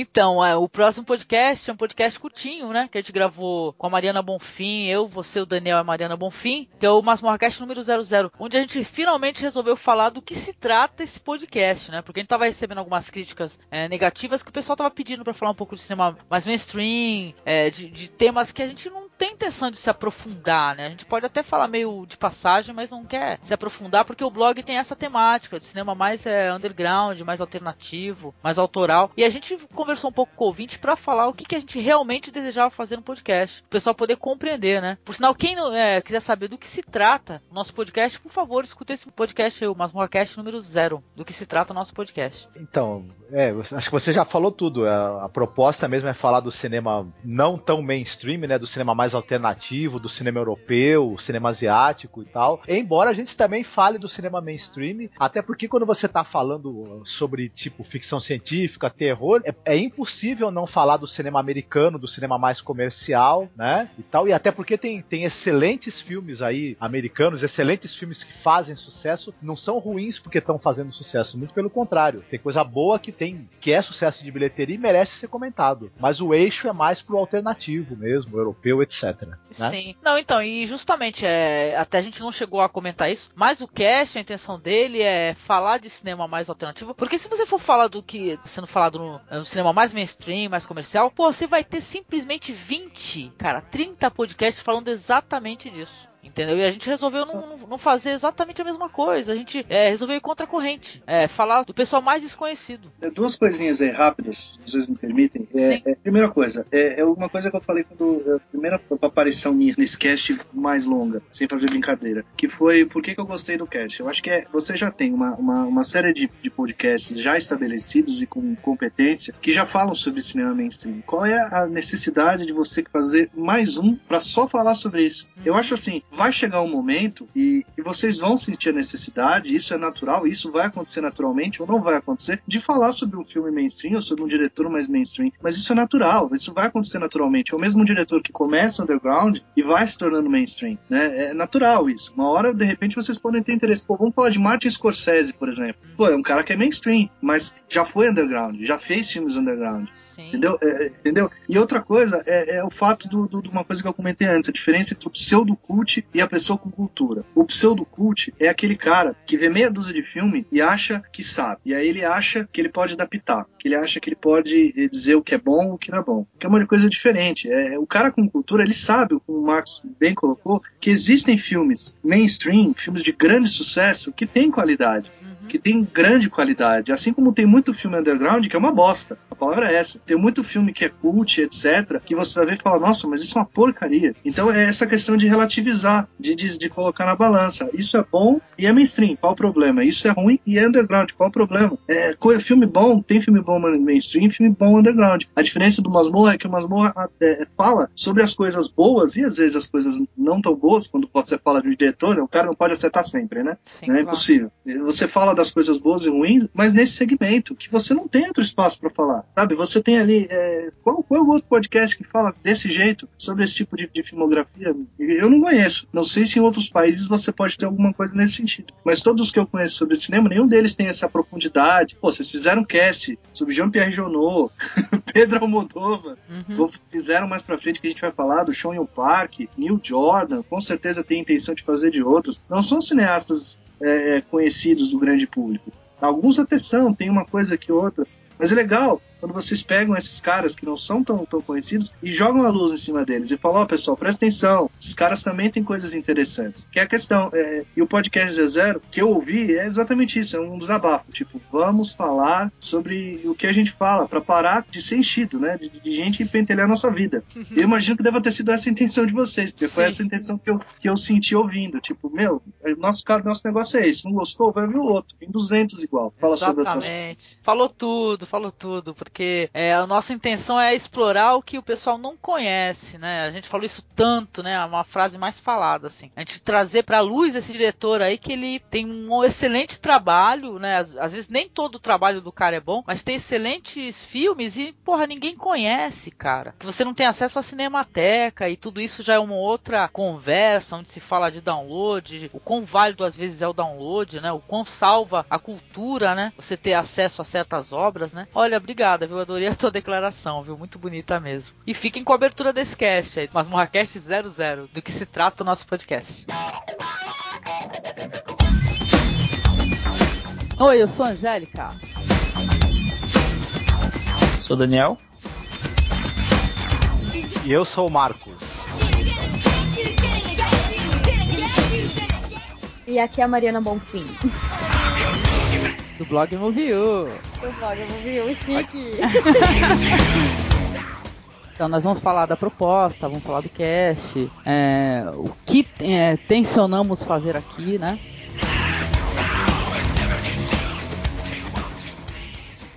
Então, é, o próximo podcast é um podcast curtinho, né? Que a gente gravou com a Mariana Bonfim, eu, você, o Daniel e a Mariana Bonfim, que é o Masmorcast número 00, onde a gente finalmente resolveu falar do que se trata esse podcast, né? Porque a gente tava recebendo algumas críticas é, negativas que o pessoal tava pedindo pra falar um pouco de cinema mais mainstream, é, de, de temas que a gente não tem intenção de se aprofundar, né? A gente pode até falar meio de passagem, mas não quer se aprofundar porque o blog tem essa temática de cinema mais é, underground, mais alternativo, mais autoral. E a gente conversou um pouco com o ouvinte para falar o que, que a gente realmente desejava fazer no podcast. O pessoal poder compreender, né? Por sinal, quem é, quiser saber do que se trata o nosso podcast, por favor, escuta esse podcast aí, o Masmorcast número zero, do que se trata o nosso podcast. Então, é, acho que você já falou tudo. A, a proposta mesmo é falar do cinema não tão mainstream, né? Do cinema mais alternativo, do cinema europeu, cinema asiático e tal. Embora a gente também fale do cinema mainstream, até porque quando você tá falando sobre, tipo, ficção científica, terror, é, é impossível não falar do cinema americano, do cinema mais comercial, né? E tal. E até porque tem, tem excelentes filmes aí americanos, excelentes filmes que fazem sucesso, não são ruins porque estão fazendo sucesso, muito pelo contrário. Tem coisa boa que tem que é sucesso de bilheteria e merece ser comentado. Mas o eixo é mais pro alternativo mesmo, europeu, etc. Né? Sim. Não, então, e justamente, é, até a gente não chegou a comentar isso, mas o cast, a intenção dele é falar de cinema mais alternativo, porque se você for falar do que sendo falado no, no cinema mais mainstream, mais comercial, pô, você vai ter simplesmente 20, cara, 30 podcasts falando exatamente disso. Entendeu? E a gente resolveu não, não- fazer exatamente a mesma coisa. A gente é, resolveu ir contra a corrente. É, falar do pessoal mais desconhecido. É, Duas coisinhas aí rápidas, se vocês me permitem. É, é, primeira coisa, é, é uma coisa que eu falei quando é, a primeira aparição minha nesse cast mais longa, sem fazer brincadeira, que foi por que, que eu gostei do cast. Eu acho que é, você já tem uma, uma, uma série de, de podcasts já estabelecidos e com competência que já falam sobre cinema mainstream. Qual é a necessidade de você fazer mais um para só falar sobre isso? Eu acho assim, vai chegar um momento e, e vocês vão sentir a necessidade, isso é natural, isso vai acontecer naturalmente ou não vai acontecer, de falar sobre um filme mainstream ou sobre um diretor mais mainstream. Mas isso é natural, isso vai acontecer naturalmente. É o mesmo diretor que começa underground e vai se tornando mainstream, né? É natural isso. Uma hora, de repente, vocês podem ter interesse. Pô, vamos falar de Martin Scorsese, por exemplo. Pô, é um cara que é mainstream, mas já foi underground, já fez filmes underground. Entendeu? É, é, entendeu? E outra coisa é, é o fato de uma coisa que eu comentei antes, a diferença entre o pseudo-cult e a pessoa com cultura. O pseudo-cult é aquele cara que vê meia dúzia de filme e acha que sabe. E aí ele acha que ele pode adaptar, que ele acha que ele pode eh, dizer o que é bom o que não é bom. Que é uma coisa diferente. É, o cara com cultura, ele sabe, como o Marcos bem colocou, que existem filmes mainstream, filmes de grande sucesso, que têm qualidade que tem grande qualidade. Assim como tem muito filme underground que é uma bosta. A palavra é essa. Tem muito filme que é cult, etc., que você vai ver e fala, nossa, mas isso é uma porcaria. Então é essa questão de relativizar, de, de, de colocar na balança. Isso é bom e é mainstream, qual o problema? Isso é ruim e é underground, qual o problema? É, co- filme bom, tem filme bom mainstream, filme bom underground. A diferença do Masmorra é que o Masmorra é, fala sobre as coisas boas e às vezes as coisas não tão boas, quando você fala de um diretor, o cara não pode acertar sempre, né? Sim, Não é claro. impossível. Você fala das coisas boas e ruins, mas nesse segmento, que você não tem outro espaço para falar, sabe? Você tem ali. é, qual, qual é o outro podcast que fala desse jeito, sobre esse tipo de, de filmografia? Eu não conheço. Não sei se em outros países você pode ter alguma coisa nesse sentido. Mas todos os que eu conheço sobre cinema, nenhum deles tem essa profundidade. Pô, vocês fizeram um cast sobre Jean-Pierre Jeunet, Pedro Almodóvar, Vou- fizeram mais pra frente que a gente vai falar do Sean Park, Neil Jordan, com certeza tem intenção de fazer de outros. Não são cineastas é, conhecidos do grande público. Alguns até são, tem uma coisa que outra. Mas é legal quando vocês pegam esses caras que não são tão, tão conhecidos e jogam a luz em cima deles e falam, ó, pessoal, presta atenção, esses caras também têm coisas interessantes. Que é a questão. é, e o podcast Zero que eu ouvi, é exatamente isso, é um desabafo. Tipo, vamos falar sobre o que a gente fala, pra parar de ser enchido, né? De, de gente pentelhar a nossa vida. Eu imagino que deva ter sido essa a intenção de vocês, porque foi Sim. essa a intenção que eu, que eu senti ouvindo. Tipo, meu, nosso, ca- nosso negócio é esse. Não gostou? Vai ver o outro. Tem 200 igual. Fala sobre Exatamente. Falou tudo, falou tudo, porque é, a nossa intenção é explorar o que o pessoal não conhece, né? A gente falou isso tanto, né? É uma frase mais falada, assim. A gente trazer pra luz esse diretor aí que ele tem um excelente trabalho, né? Às, às vezes nem todo o trabalho do cara é bom, mas tem excelentes filmes e, porra, ninguém conhece, cara. Que você não tem acesso à cinemateca e tudo isso já é uma outra conversa onde se fala de download, o quão válido às vezes é o download, né? O quão salva a cultura, né? Você ter acesso a certas obras, né? Olha, obrigada, viu? Adorei a tua declaração, viu? Muito bonita mesmo. E fiquem com a abertura desse cast aí, Masmorra Cast 00, do que se trata o nosso podcast. Oi, eu sou a Angélica. Sou Daniel. E eu sou o Marcos. E aqui é a Mariana Bonfim. Do blog Movie.u. Do blog Movie, chique. Então nós vamos falar da proposta, vamos falar do cast, é, o que é, tensionamos fazer aqui, né?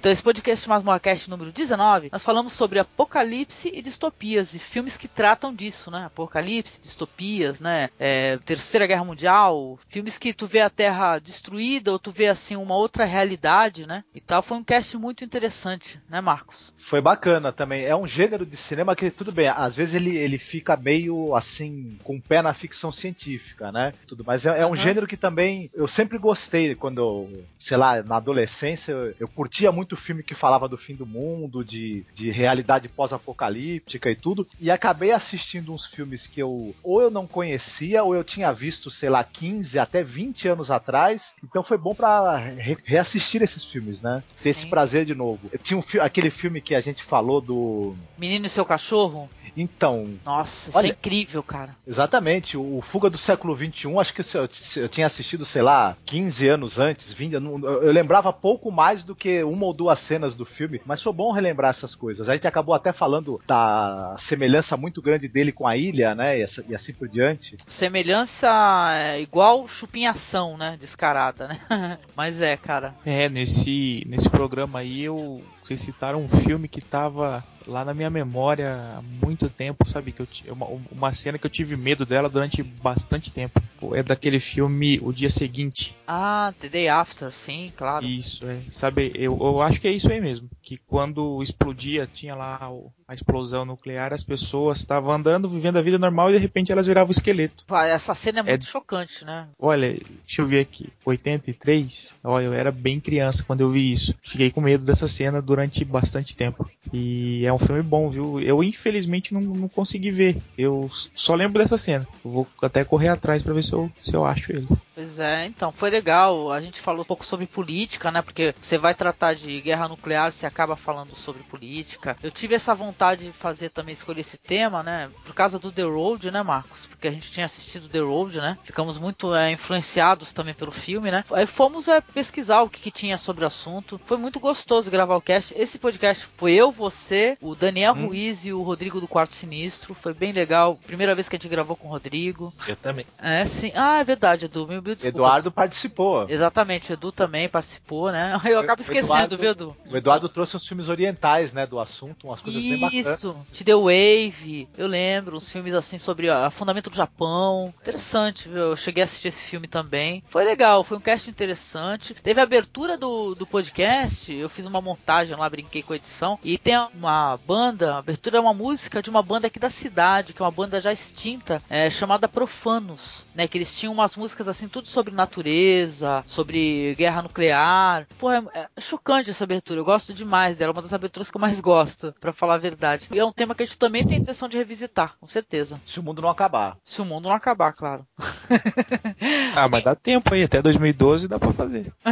Então, esse podcast Masmorra Cast número 19, nós falamos sobre apocalipse e distopias e filmes que tratam disso, né? Apocalipse, distopias, né? É, Terceira Guerra Mundial, filmes que tu vê a Terra destruída ou tu vê assim uma outra realidade, né? E tal. Foi um cast muito interessante, né, Marcos? Foi bacana também. É um gênero de cinema que, tudo bem, às vezes ele, ele fica meio assim, com o pé na ficção científica, né? Tudo, mas é, é um Uhum. gênero que também eu sempre gostei quando, sei lá, na adolescência, eu, eu curtia muito filme que falava do fim do mundo, de, de realidade pós-apocalíptica e tudo. E acabei assistindo uns filmes que eu ou eu não conhecia, ou eu tinha visto, sei lá, 15 até 20 anos atrás. Então foi bom pra re- reassistir esses filmes, né? Ter esse prazer de novo. Tinha um fi- aquele filme que a gente falou do. Menino e seu cachorro? Então. Nossa, isso Olha- é incrível, cara. Exatamente, o Fuga do Século XXI, acho que eu, eu tinha assistido, sei lá, 15 anos antes, 20, eu, eu lembrava pouco mais do que uma ou duas cenas do filme, mas foi bom relembrar essas coisas. A gente acabou até falando da semelhança muito grande dele com a ilha, né, e, essa- e assim por diante. Semelhança é igual chupinhação, né? Descarada, né? Mas é, cara. É, nesse, nesse programa aí eu, vocês citaram um filme que tava lá na minha memória há muito tempo, sabe? Que eu uma, uma cena que eu tive medo dela durante bastante tempo. É daquele filme O Dia Seguinte. Ah, The Day After, sim, claro. Isso, é. Sabe, eu, eu acho que é isso aí mesmo. Que quando explodia, tinha lá o- a explosão nuclear, as pessoas estavam andando, vivendo a vida normal e de repente elas viravam esqueleto. Essa cena é É- muito chocante, né? Olha, deixa eu ver aqui. 83? Olha, eu era bem criança quando eu vi isso. Fiquei com medo dessa cena durante bastante tempo. E é um filme bom, viu? Eu infelizmente não, não consegui ver. Eu só lembro dessa cena. Eu vou até correr atrás pra ver se eu, se eu acho ele. Pois é, então, foi legal. A gente falou um pouco sobre política, né? Porque você vai tratar de guerra nuclear, você acaba falando sobre política. Eu tive essa vontade de fazer também, escolher esse tema, né? Por causa do The Road, né, Marcos? Porque a gente tinha assistido The Road, né? Ficamos muito é, influenciados também pelo filme, né? Aí fomos é, pesquisar o que, que tinha sobre o assunto. Foi muito gostoso gravar o cast. Esse podcast foi eu, você, o Daniel Hum. Ruiz e o Rodrigo do Quarto Sinistro. Foi bem legal. Primeira vez que a gente gravou com o Rodrigo. Eu também. É, sim. Ah, é verdade, Edu. Desculpas. Eduardo participou. Exatamente, o Edu também participou, né? Eu acabo esquecendo, Eduardo- viu, Edu? O Eduardo trouxe uns filmes orientais, né, do assunto, umas coisas bem bacanas. Isso, Te Deu Wave, eu lembro, uns filmes assim sobre o fundamento do Japão. Interessante? Eu cheguei a assistir esse filme também. Foi legal, foi um cast interessante. Teve a abertura do, do podcast, eu fiz uma montagem lá, brinquei com a edição. E tem uma banda, a abertura é uma música de uma banda aqui da cidade, que é uma banda já extinta, é, chamada Profanos, né? Que eles tinham umas músicas assim, tudo sobre natureza, sobre guerra nuclear. Pô, é, é chocante essa abertura, eu gosto demais. dela, uma das aberturas que eu mais gosto, pra falar a verdade. E é um tema que a gente também tem intenção de revisitar, com certeza. Se o mundo não acabar. Se o mundo não acabar, claro. Ah, mas dá tempo aí, até 2012 dá pra fazer.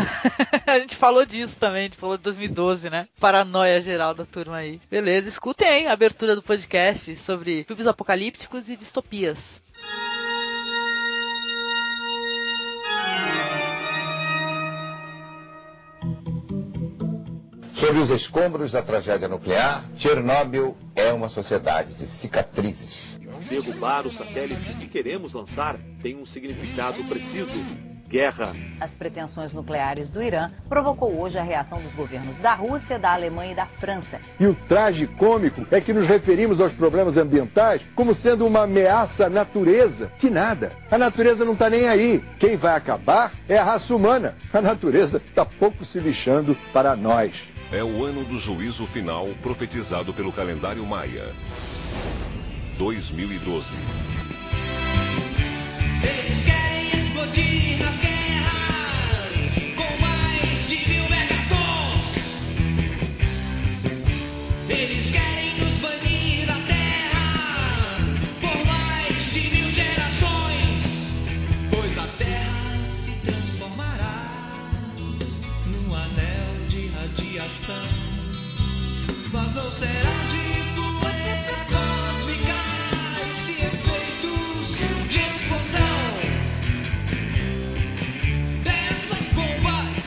a gente falou disso também, a gente falou de 2012, né? Paranoia geral da turma aí. Beleza, escutem aí a abertura do podcast sobre filmes apocalípticos e distopias. Sob os escombros da tragédia nuclear, Chernobyl é uma sociedade de cicatrizes. Derrubar o satélite que queremos lançar tem um significado preciso. Guerra. As pretensões nucleares do Irã provocou hoje a reação dos governos da Rússia, da Alemanha e da França. E o traje cômico é que nos referimos aos problemas ambientais como sendo uma ameaça à natureza. Que nada. A natureza não está nem aí. Quem vai acabar é a raça humana. A natureza está pouco se lixando para nós. É o ano do juízo final profetizado pelo calendário Maia. 2012. Eles querem explodir nas guerras esse efeitos de explosão. Dessas bombas.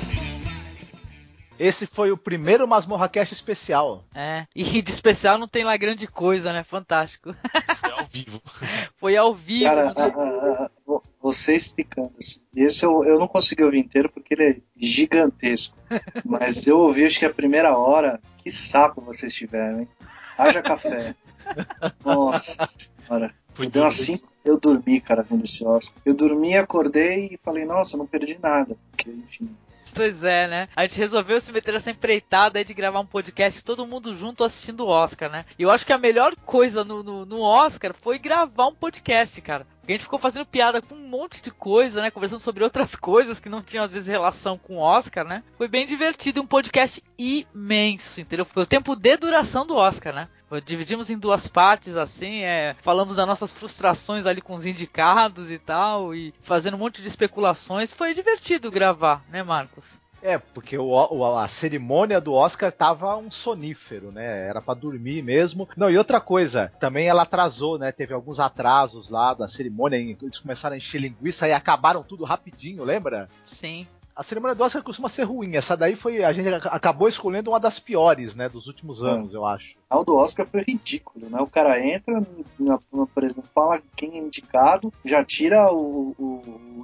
Esse foi o primeiro Masmorra Cast especial. É, e de especial não tem lá grande coisa, né? Fantástico. Foi ao vivo. Foi ao vivo. Cara, né? a- a- a- vo- você explicando. assim, Esse eu, eu não consegui ouvir inteiro porque ele é gigantesco. Mas eu ouvi, acho que a primeira hora. Que saco vocês tiveram, hein? Haja café. Nossa senhora. Deu umas cinco. Eu dormi, cara, vendo esse Oscar. Eu dormi, acordei e falei, nossa, não perdi nada. Porque, enfim. Pois é, né? A gente resolveu se meter nessa empreitada aí de gravar um podcast todo mundo junto assistindo o Oscar, né? E eu acho que a melhor coisa no, no, no Oscar foi gravar um podcast, cara. A gente ficou fazendo piada com um monte de coisa, né? Conversando sobre outras coisas que não tinham às vezes relação com o Oscar, né? Foi bem divertido, um podcast imenso, entendeu? Foi o tempo de duração do Oscar, né? Dividimos em duas partes, assim, é, falamos das nossas frustrações ali com os indicados e tal, e fazendo um monte de especulações. Foi divertido gravar, né, Marcos? É, porque o, o- a cerimônia do Oscar tava um sonífero, né? Era pra dormir mesmo. Não, e outra coisa, também ela atrasou, né? Teve alguns atrasos lá da cerimônia, eles começaram a encher linguiça e acabaram tudo rapidinho, lembra? Sim. A cerimônia do Oscar costuma ser ruim. Essa daí foi. A gente ac- acabou escolhendo uma das piores, né? Dos últimos anos, eu acho. A do Oscar foi ridículo, né? O cara entra, na, na, por exemplo, fala quem é indicado, já tira o, o,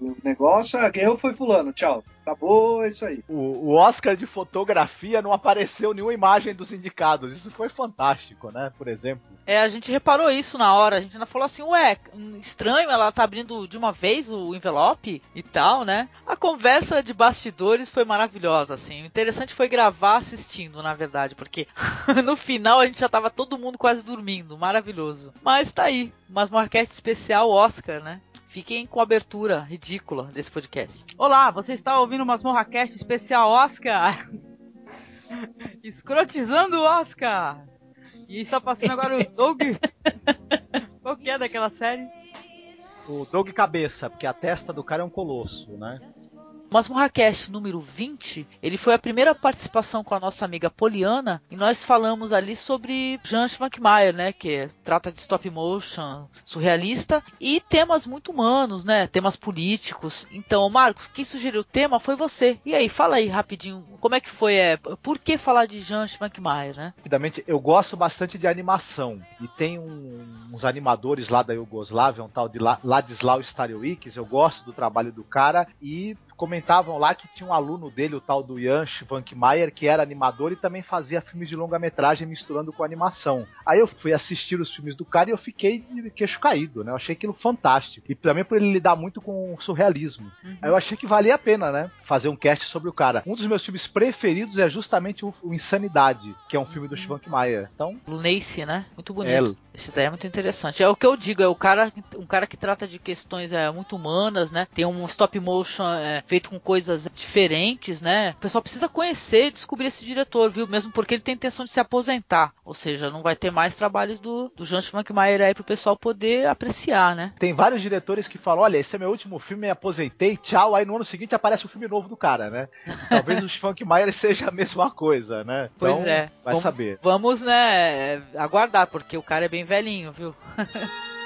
o negócio, ah, ganhou foi fulano, tchau. Acabou, é isso aí. O, o Oscar de fotografia não apareceu nenhuma imagem dos indicados. Isso foi fantástico, né? Por exemplo. É, a gente reparou isso na hora, a gente ainda falou assim, ué, hum, estranho, ela tá abrindo de uma vez o envelope e tal, né? A conversa de bastidores foi maravilhosa, assim. O interessante foi gravar assistindo, na verdade, porque no final a gente já tava todo mundo quase dormindo, maravilhoso. Mas tá aí, mas marquete especial Oscar, né? Fiquem com a abertura ridícula desse podcast. Olá, você está ouvindo uma Cast especial Oscar? Escrotizando o Oscar! E está passando agora o Doug. Qual que é daquela série? O Doug Cabeça, porque a testa do cara é um colosso, né? Masmorracast número 20, ele foi a primeira participação com a nossa amiga Poliana e nós falamos ali sobre Jean Schmackmeyer, né, que trata de stop motion surrealista e temas muito humanos, né, temas políticos. Então, Marcos, quem sugeriu o tema foi você. E aí, fala aí rapidinho, como é que foi, é, por que falar de Jean Schmackmeyer, né? Rapidamente, eu gosto bastante de animação. E tem um- uns animadores lá da Iugoslávia, um tal de La- Ladislau Stariowiczes, eu gosto do trabalho do cara e comentavam lá que tinha um aluno dele, o tal do Jan Schwankmaier, que era animador e também fazia filmes de longa-metragem misturando com animação. Aí eu fui assistir os filmes do cara e eu fiquei de queixo caído, né? Eu achei aquilo fantástico. E também por ele lidar muito com o surrealismo. Aí eu achei que valia a pena, né? Fazer um cast sobre o cara. Um dos meus filmes preferidos é justamente o, o Insanidade, que é um filme do Schwankmaier. Então, Lunacy, né? Muito bonito. É. Esse daí é muito interessante. É o que eu digo, é o cara, um cara que trata de questões é, muito humanas, né? Tem um stop motion é, feito com coisas diferentes, né? O pessoal precisa conhecer e descobrir esse diretor, viu? Mesmo porque ele tem intenção de se aposentar. Ou seja, não vai ter mais trabalhos do, do John Schwankmeyer aí pro pessoal poder apreciar, né? Tem vários diretores que falam: olha, esse é meu último filme, me aposentei, tchau. Aí no ano seguinte aparece o filme novo do cara, né? Talvez o Schwankmeyer seja a mesma coisa, né? Pois Então, é. Vai Vamos- saber. Vamos, né, aguardar, porque o cara é bem velhinho, viu?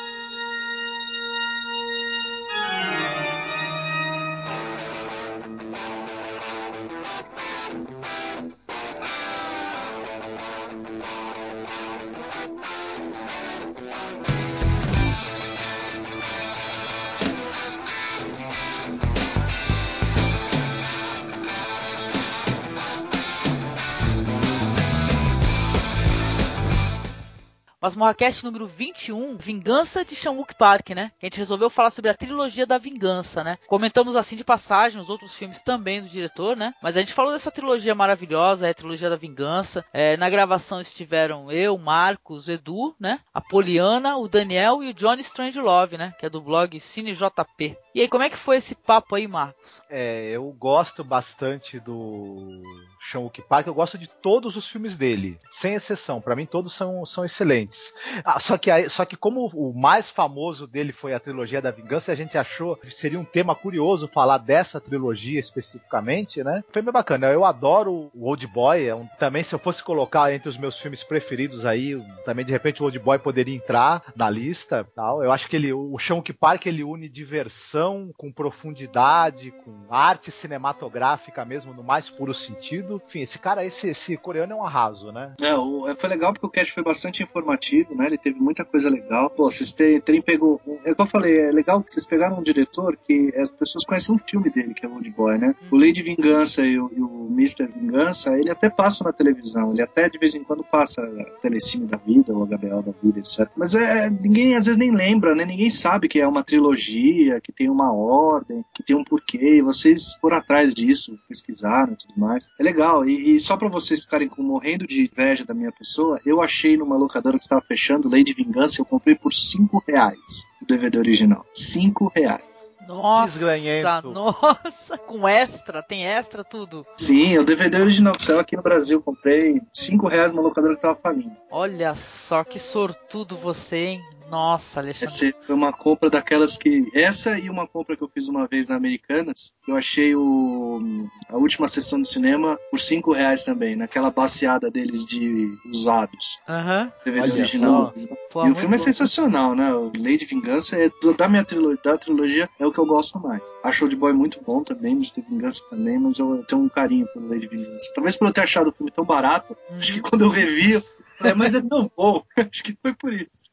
Masmorracast número 21, Vingança de Shamwook Park, né? Que a gente resolveu falar sobre a trilogia da vingança, né? Comentamos assim de passagem os outros filmes também do diretor, né? Mas a gente falou dessa trilogia maravilhosa, é a trilogia da vingança. É, na gravação estiveram eu, Marcos, Edu, né? A Poliana, o Daniel e o Johnny Strangelove, né? Que é do blog CineJP. E aí, como é que foi esse papo aí, Marcos? É, eu gosto bastante do Sean Wook Park, eu gosto de todos os filmes dele, sem exceção. Pra mim todos são, são excelentes. Ah, só que só que como o mais famoso dele foi a trilogia da vingança, a gente achou que seria um tema curioso falar dessa trilogia especificamente, né? Foi bem bacana. Eu adoro o Old Boy, é um- também se eu fosse colocar entre os meus filmes preferidos aí, também de repente o Old Boy poderia entrar na lista, tal. Eu acho que ele o Sean Wook Park ele une diversão com profundidade, com arte cinematográfica mesmo no mais puro sentido. Enfim, esse cara esse esse coreano é um arraso, né? É, o- é, foi legal porque o cast foi bastante informativo, né? Ele teve muita coisa legal. Pô, vocês terem, terem pegou. É o que eu falei, é legal que vocês pegaram um diretor que as pessoas conhecem um filme dele, que é o Old Boy, né? O Lady Vingança e o, e o Mr. Vingança, ele até passa na televisão, ele até de vez em quando passa Telecine da vida, ou HBO da vida, etc. Mas é, ninguém às vezes nem lembra, né? Ninguém sabe que é uma trilogia, que tem uma ordem, que tem um porquê. E vocês foram atrás disso, pesquisaram e tudo mais. É legal. E, e só pra vocês ficarem com, morrendo de inveja da minha pessoa, eu achei numa locadora que estava fechando, Lei de Vingança, eu comprei por 5 reais o DVD original. 5 reais. Nossa, Desgranhento. nossa, com extra, tem extra tudo. Sim, o DVD original que saiu aqui no Brasil, comprei 5 reais numa locadora que tava falindo. Olha só que sortudo você, hein? Nossa, Alexandre. Essa foi uma compra daquelas que. Essa e uma compra que eu fiz uma vez na Americanas. Eu achei o... a última sessão do cinema por 5 reais também, naquela baseada deles de usados. Aham. DVD Olha original. Pô, e o filme é bom. sensacional, né? O Lady Vingança é do- da minha trilogia, da trilogia é o que eu gosto mais. Acho o Old Boy muito bom também, Mr. Vingança também, mas eu tenho um carinho pelo Lady Vingança. Talvez por eu ter achado o filme tão barato, acho que quando eu revi, falei, mas é tão bom. acho que foi por isso.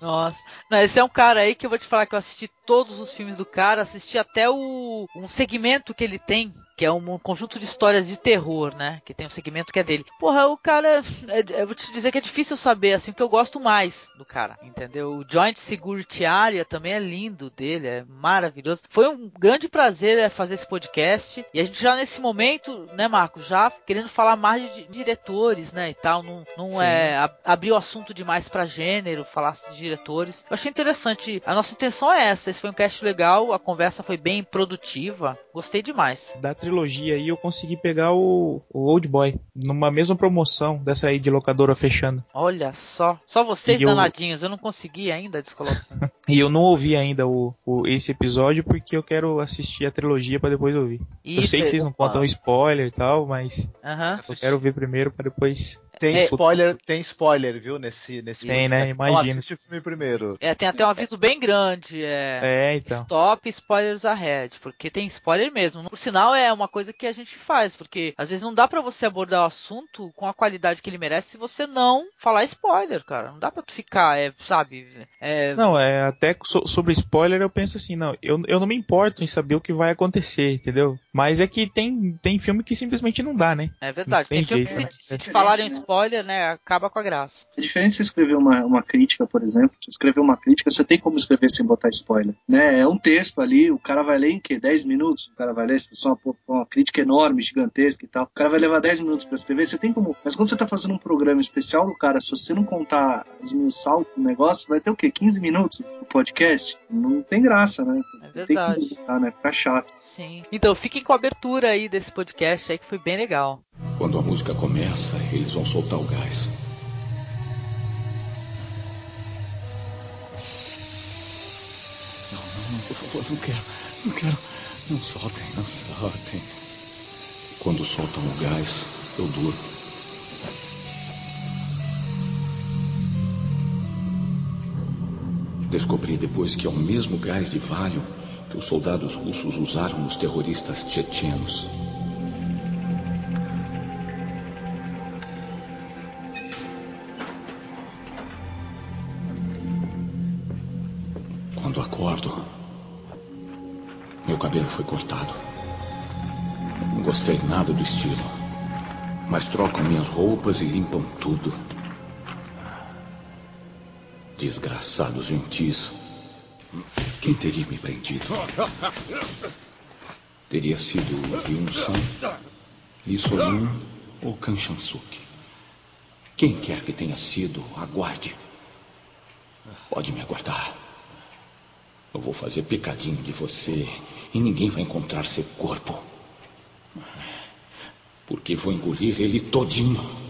Nossa. Não, esse é um cara aí que eu vou te falar que eu assisti todos os filmes do cara, assisti até o um segmento que ele tem, que é um conjunto de histórias de terror, né? Que tem um segmento que é dele. Porra, o cara, é- eu vou te dizer que é difícil saber, assim, porque eu gosto mais do cara, entendeu? O Joint Security Area também é lindo dele, é maravilhoso. Foi um grande prazer é, fazer esse podcast, e a gente já nesse momento, né, Marco, já querendo falar mais de diretores, né, e tal, não, não Sim. é ab- abrir o assunto demais pra gênero, falar de diretores. Eu achei interessante. A nossa intenção é essa. Esse foi um cast legal, a conversa foi bem produtiva. Gostei demais. Da trilogia aí eu consegui pegar o, o Old Boy numa mesma promoção dessa aí de locadora fechando. Olha só. Só vocês E eu- danadinhos. Eu não consegui ainda descolocar. E eu não ouvi ainda o, o- esse episódio porque eu quero assistir a trilogia pra depois ouvir. eu Isso, sei que vocês não contam spoiler e tal, mas Aham. eu quero ver primeiro pra depois. Tem É. spoiler, tem spoiler, viu, nesse nesse Tem, né? Imagino. assiste o filme primeiro. É, tem até um aviso bem grande. É. É, então. Stop spoilers ahead, porque tem spoiler mesmo. Por sinal, é uma coisa que a gente faz, porque às vezes não dá pra você abordar o assunto com a qualidade que ele merece se você não falar spoiler, cara. Não dá pra tu ficar, é, sabe? É, Não, é até so- sobre spoiler eu penso assim, não, eu, eu não me importo em saber o que vai acontecer, entendeu? Mas é que tem, tem filme que simplesmente não dá, né? É verdade. Não Tem, tem filme que jeito, se, né? se te falarem spoiler, né, acaba com a graça. É diferente você escrever uma, uma crítica, por exemplo. Você escrever uma crítica, você tem como escrever sem botar spoiler. Né? É um texto ali, o cara vai ler em quê? 10 minutos? O cara vai ler, se for uma, uma crítica enorme, gigantesca e tal. O cara vai levar 10 minutos pra escrever, você tem como. Mas quando você tá fazendo um programa especial do cara, se você não contar, esmiuçar o negócio, vai ter o quê? 15 minutos o podcast? Não tem graça, né? É Tem que verdade. mudar, né? Fica chato. Sim. Então fiquem com a abertura aí desse podcast aí que foi bem legal. Quando a música começa, eles vão soltar o gás. Não, não, não, por favor, não quero. Não quero. Não soltem, não soltem. Quando soltam o gás, eu durmo. Descobri depois que é o mesmo gás de Valium que os soldados russos usaram nos terroristas tchetchenos. Acordo, meu cabelo foi cortado. Não gostei nada do estilo. Mas trocam minhas roupas e limpam tudo. Desgraçados gentis. Quem teria me prendido? Teria sido Yun-san, Lee Soyun ou Kan Chan-suk. Quem quer que tenha sido, aguarde. Pode me aguardar. Eu vou fazer picadinho de você e ninguém vai encontrar seu corpo. Porque vou engolir ele todinho.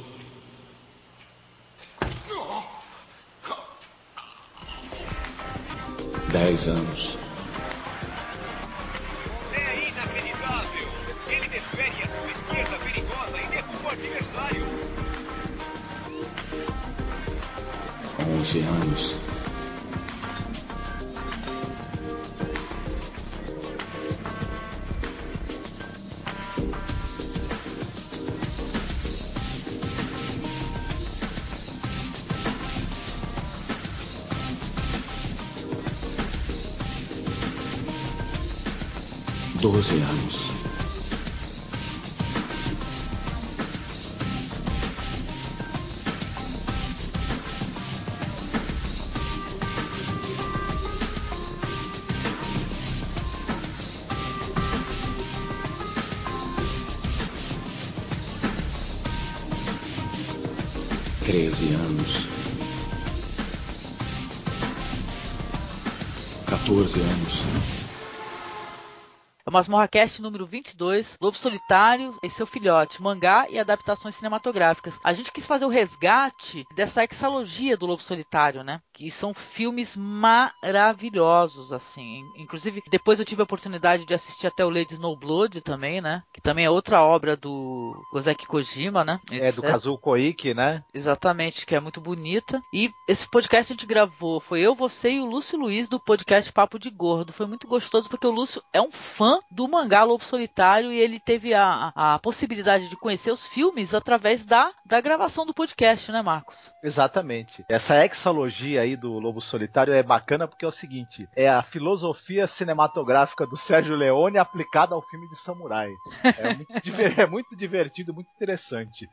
É o Masmorra Cast número 22, Lobo Solitário e seu filhote, mangá e adaptações cinematográficas. A gente quis fazer o resgate dessa exalogia do Lobo Solitário, né? Que são filmes maravilhosos, assim. Inclusive, depois eu tive a oportunidade de assistir até o Lady Snowblood também, né? Que também é outra obra do Ozeki Kojima, né? É do Etc. Kazuo Koike, né? Exatamente, que é muito bonita. E esse podcast a gente gravou, foi eu, você e o Lúcio Luiz do podcast Papo de Gordo. Foi muito gostoso porque o Lúcio é um fã do mangá Lobo Solitário e ele teve a, a possibilidade de conhecer os filmes através da, da gravação do podcast, né, Marcos? Exatamente. Essa exalogia aí do Lobo Solitário é bacana porque é o seguinte: é a filosofia cinematográfica do Sérgio Leone aplicada ao filme de samurai. É muito, é muito divertido, muito interessante.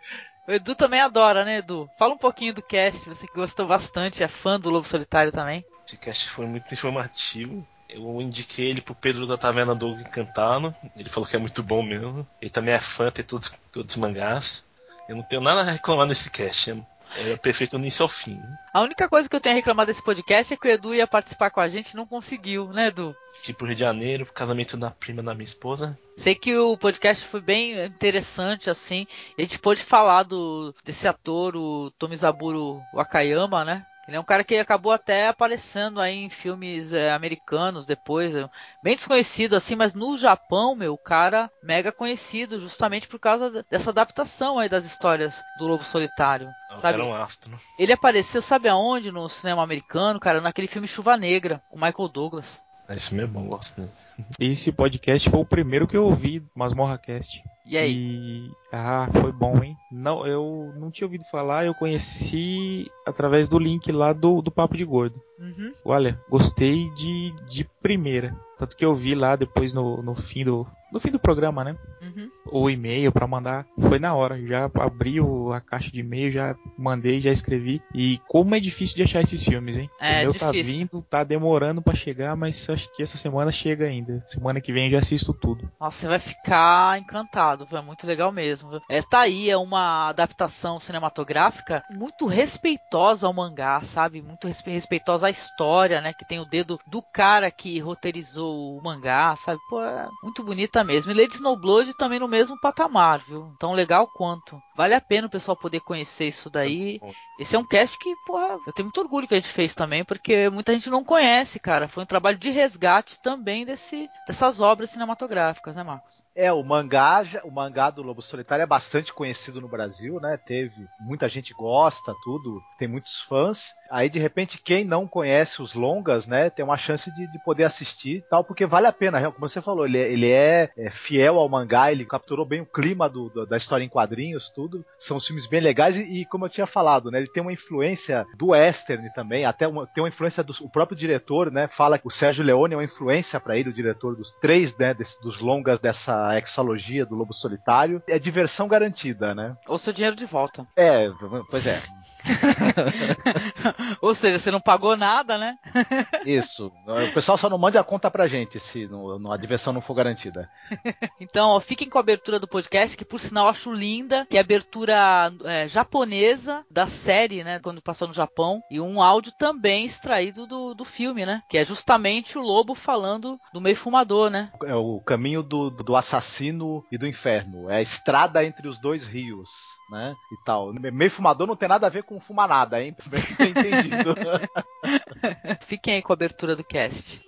O Edu também adora, né, Edu? Fala um pouquinho do cast, você que gostou bastante, é fã do Lobo Solitário também. Esse cast foi muito informativo. Eu indiquei ele pro Pedro da Taverna do Encantado. Ele falou que é muito bom mesmo. Ele também é fã, tem todos, todos os mangás. Eu não tenho nada a reclamar desse cast. É perfeito do início ao fim. A única coisa que eu tenho a reclamar desse podcast é que o Edu ia participar com a gente e não conseguiu, né, Edu? Fiquei pro Rio de Janeiro, pro casamento da prima da minha esposa. Sei que o podcast foi bem interessante, assim. A gente pôde falar do, desse ator, o Tomizaburo Wakayama, né? Ele é um cara que acabou até aparecendo aí em filmes é, americanos depois. é, Bem desconhecido, assim, mas no Japão, meu, o cara mega conhecido justamente por causa dessa adaptação aí das histórias do Lobo Solitário. Eu sabe? quero um astro. Ele apareceu, sabe aonde? No cinema americano, cara, naquele filme Chuva Negra, com Michael Douglas. Esse filme é bom, gosto dele. Esse podcast foi o primeiro que eu ouvi, Masmorra Cast. E aí? E... Ah, foi bom, hein? Não, eu não tinha ouvido falar, eu conheci através do link lá do, do Papo de Gordo. Uhum. Olha, gostei de, de primeira. Tanto que eu vi lá depois no, no fim do. No fim do programa, né? Uhum. O e-mail pra mandar. Foi na hora. Já abri o- a caixa de e-mail, já mandei, já escrevi. E como é difícil de achar esses filmes, hein? É, o meu tá difícil. vindo, tá demorando pra chegar, mas acho que essa semana chega ainda. Semana que vem eu já assisto tudo. Nossa, você vai ficar encantado, é muito legal mesmo. É, tá aí, é uma adaptação cinematográfica muito respeitosa ao mangá, sabe? Muito respe- respeitosa à história, né? Que tem o dedo do cara que roteirizou o mangá, sabe? Pô, é muito bonita mesmo. E Lady Snowblood também no mesmo patamar, viu? Tão legal quanto. Vale a pena o pessoal poder conhecer isso daí. Esse é um cast que, porra, eu tenho muito orgulho que a gente fez também, porque muita gente não conhece, cara. Foi um trabalho de resgate também desse, dessas obras cinematográficas, né, Marcos? É, o mangá, o mangá do Lobo Solitário é bastante conhecido no Brasil, né? Teve muita gente gosta, tudo, tem muitos fãs. Aí de repente quem não conhece os longas, né, tem uma chance de, de poder assistir, tal, porque vale a pena. real- Como você falou, ele, é, ele é, é fiel ao mangá, ele capturou bem o clima do- do- da história em quadrinhos, tudo. São filmes bem legais e, e como eu tinha falado, né, ele tem uma influência do western também, até uma, tem uma influência do o próprio diretor, né? Fala que o Sérgio Leone é uma influência pra ele, o diretor dos três, né, desse- dos longas dessa exologia do Lobo Solitário. É diversão garantida, né? Ou seu dinheiro de volta. É, pois é. Ou seja, você não pagou nada, né? Isso. O pessoal só não mande a conta pra gente se não- a diversão não for garantida. Então, ó, fiquem com a abertura do podcast, que por sinal eu acho linda, que é a abertura é, japonesa da série, né, quando passou no Japão, e um áudio também extraído do, do filme, né, que é justamente o lobo falando do meio fumador, né. É o caminho do, do assassino e do inferno. É a estrada entre os dois rios. Né? E tal. Meio fumador não tem nada a ver com fumar nada, hein? Bem entendido. Fiquem aí com a abertura do cast.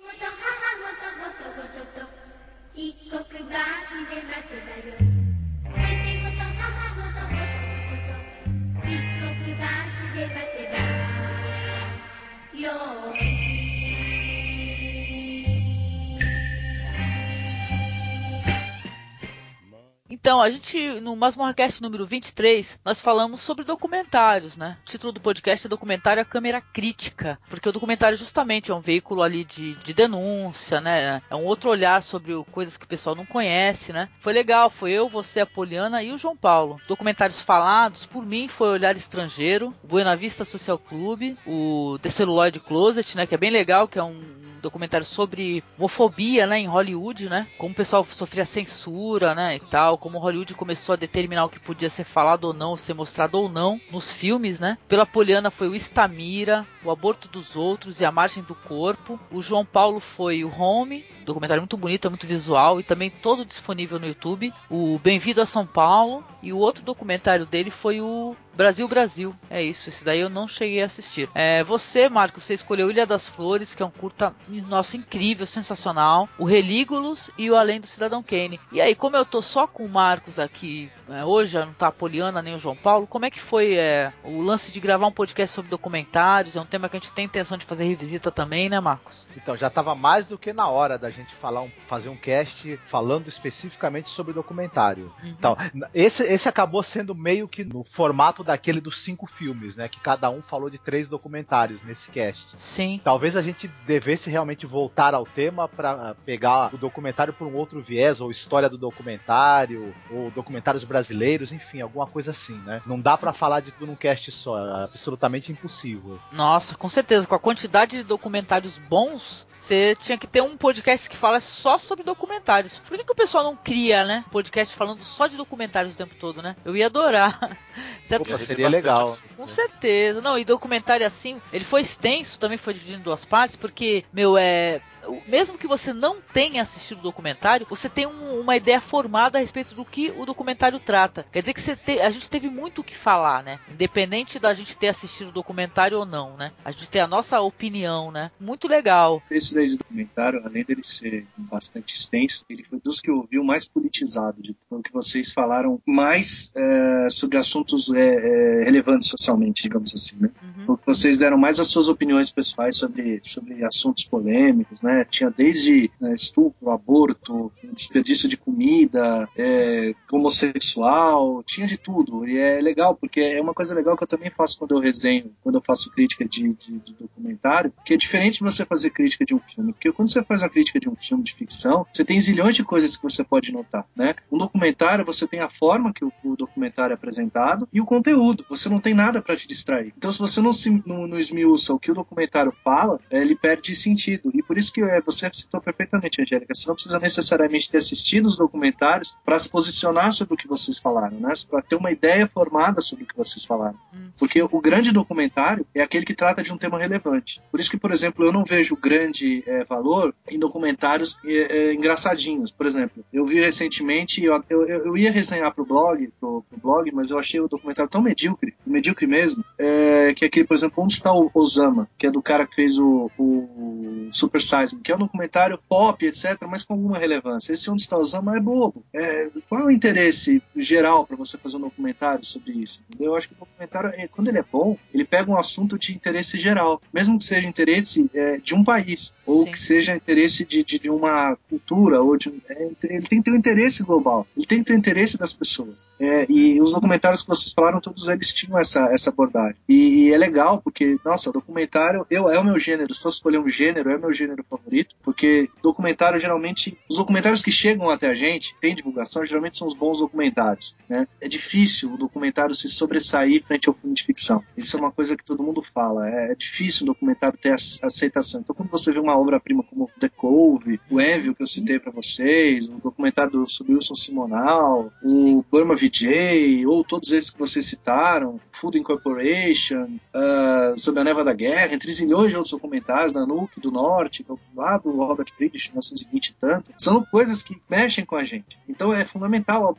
Então, a gente, no MasmorraCast número 23, nós falamos sobre documentários, né? O título do podcast é Documentário a Câmera Crítica, porque o documentário justamente é um veículo ali de, de denúncia, né? É um outro olhar sobre coisas que o pessoal não conhece, né? Foi legal, foi eu, você, a Poliana e o João Paulo. Documentários falados, por mim, foi Olhar Estrangeiro, Buena Vista Social Club, o The Celluloid Closet, né? Que é bem legal, que é um documentário sobre homofobia, né, em Hollywood, né? Como o pessoal sofria censura, né, e tal, como Hollywood começou a determinar o que podia ser falado ou não, ser mostrado ou não nos filmes, né? Pela Poliana foi o Estamira, o Aborto dos Outros e a Margem do Corpo. O João Paulo foi o Home, documentário muito bonito, muito visual e também todo disponível no YouTube. O Bem-vindo a São Paulo e o outro documentário dele foi o Brasil Brasil. É isso, esse daí eu não cheguei a assistir. É, você, Marcos, você escolheu Ilha das Flores, que é um curta, nossa, incrível, sensacional. O Relígulos e o Além do Cidadão Kane. E aí, como eu tô só com o Marcos aqui é, hoje, não tá a Poliana nem o João Paulo, como é que foi é, o lance de gravar um podcast sobre documentários? É um tema que a gente tem intenção de fazer revisita também, né, Marcos? Então, já estava mais do que na hora da gente falar um, fazer um cast falando especificamente sobre documentário. Então, esse, esse acabou sendo meio que no formato daquele dos cinco filmes, né? Que cada um falou de três documentários nesse cast. Sim. Talvez a gente devesse realmente voltar ao tema para pegar o documentário por um outro viés, ou história do documentário, ou documentários brasileiros, enfim, alguma coisa assim, né? Não dá para falar de tudo num cast só, é absolutamente impossível. Nossa, com certeza, com a quantidade de documentários bons, você tinha que ter um podcast que fala só sobre documentários. Por que, que o pessoal não cria, né? Podcast falando só de documentários o tempo todo, né? Eu ia adorar. Certo? Opa, seria legal. Com certeza. Não, e documentário assim, ele foi extenso, também foi dividido em duas partes, porque, meu, é. Mesmo que você não tenha assistido o documentário, você tem um- uma ideia formada a respeito do que o documentário trata. Quer dizer que te- a gente teve muito o que falar, né? Independente da gente ter assistido o documentário ou não, né? A gente tem a nossa opinião, né? Muito legal. Esse daí de documentário, além dele ser bastante extenso, ele foi dos que eu ouvi o mais politizado, de tudo que vocês falaram mais é, sobre assuntos é, é, relevantes socialmente, digamos assim, né? Porque Vocês deram mais as suas opiniões pessoais sobre, sobre assuntos polêmicos, né? Né? Tinha desde né, estupro, aborto, desperdício de comida, é, homossexual, tinha de tudo. E é legal, porque é uma coisa legal que eu também faço quando eu resenho, quando eu faço crítica de, de, de documentário, que é diferente de você fazer crítica de um filme. Porque quando você faz a crítica de um filme de ficção, você tem zilhões de coisas que você pode notar, né? Um documentário, você tem a forma que o, o documentário é apresentado e o conteúdo. Você não tem nada para te distrair. Então, se você não, se, não, não esmiuça o que o documentário fala, é, ele perde sentido. E por isso que é, você citou perfeitamente, Angélica. Você não precisa necessariamente ter assistido os documentários para se posicionar sobre o que vocês falaram, né? Para ter uma ideia formada sobre o que vocês falaram. Porque o grande documentário é aquele que trata de um tema relevante. Por isso que, por exemplo, eu não vejo grande é, valor em documentários é, é, engraçadinhos. Por exemplo, eu vi recentemente, eu, eu, eu ia resenhar pro blog, pro, pro blog, mas eu achei o documentário tão medíocre, medíocre mesmo, é, que aquele, por exemplo, onde está o Osama, que é do cara que fez o, o Super Size Me, que é um documentário pop, etc., mas com alguma relevância. Esse onde está o Osama é bobo. É, qual é o interesse geral para você fazer um documentário sobre isso? Eu acho que o documentário, é, quando ele é bom, ele pega um assunto de interesse geral, mesmo que seja interesse é, de um país, ou que seja interesse de, de, de uma cultura, ou de, é, ele tem que ter um interesse global, ele tem que ter o interesse das pessoas. É, e os documentários que vocês falaram, todos eles tinham essa, essa abordagem. E, e é legal, porque, nossa, o documentário eu, é o meu gênero, se fosse escolher um gênero, é o meu gênero favorito, porque documentário geralmente, os documentários que chegam até a gente, tem divulgação, geralmente são os bons documentários. Né? É difícil o documentário se sobressair frente ao filme de ficção. Isso é uma coisa que todo mundo fala. É, é difícil o documentário ter aceitação. Então, quando você vê uma obra-prima como The Cove, o Envy, que eu citei para vocês, o documentário do sobre Wilson Simonal, o Burma VJ, ou todos esses que vocês citaram, Food Incorporation, uh, sobre a neva da guerra, entre zilhões de outros documentários, da Nuke do Norte, lá do Robert Friedrich, 1920 e tanto, são coisas que mexem com a gente. Então é fundamental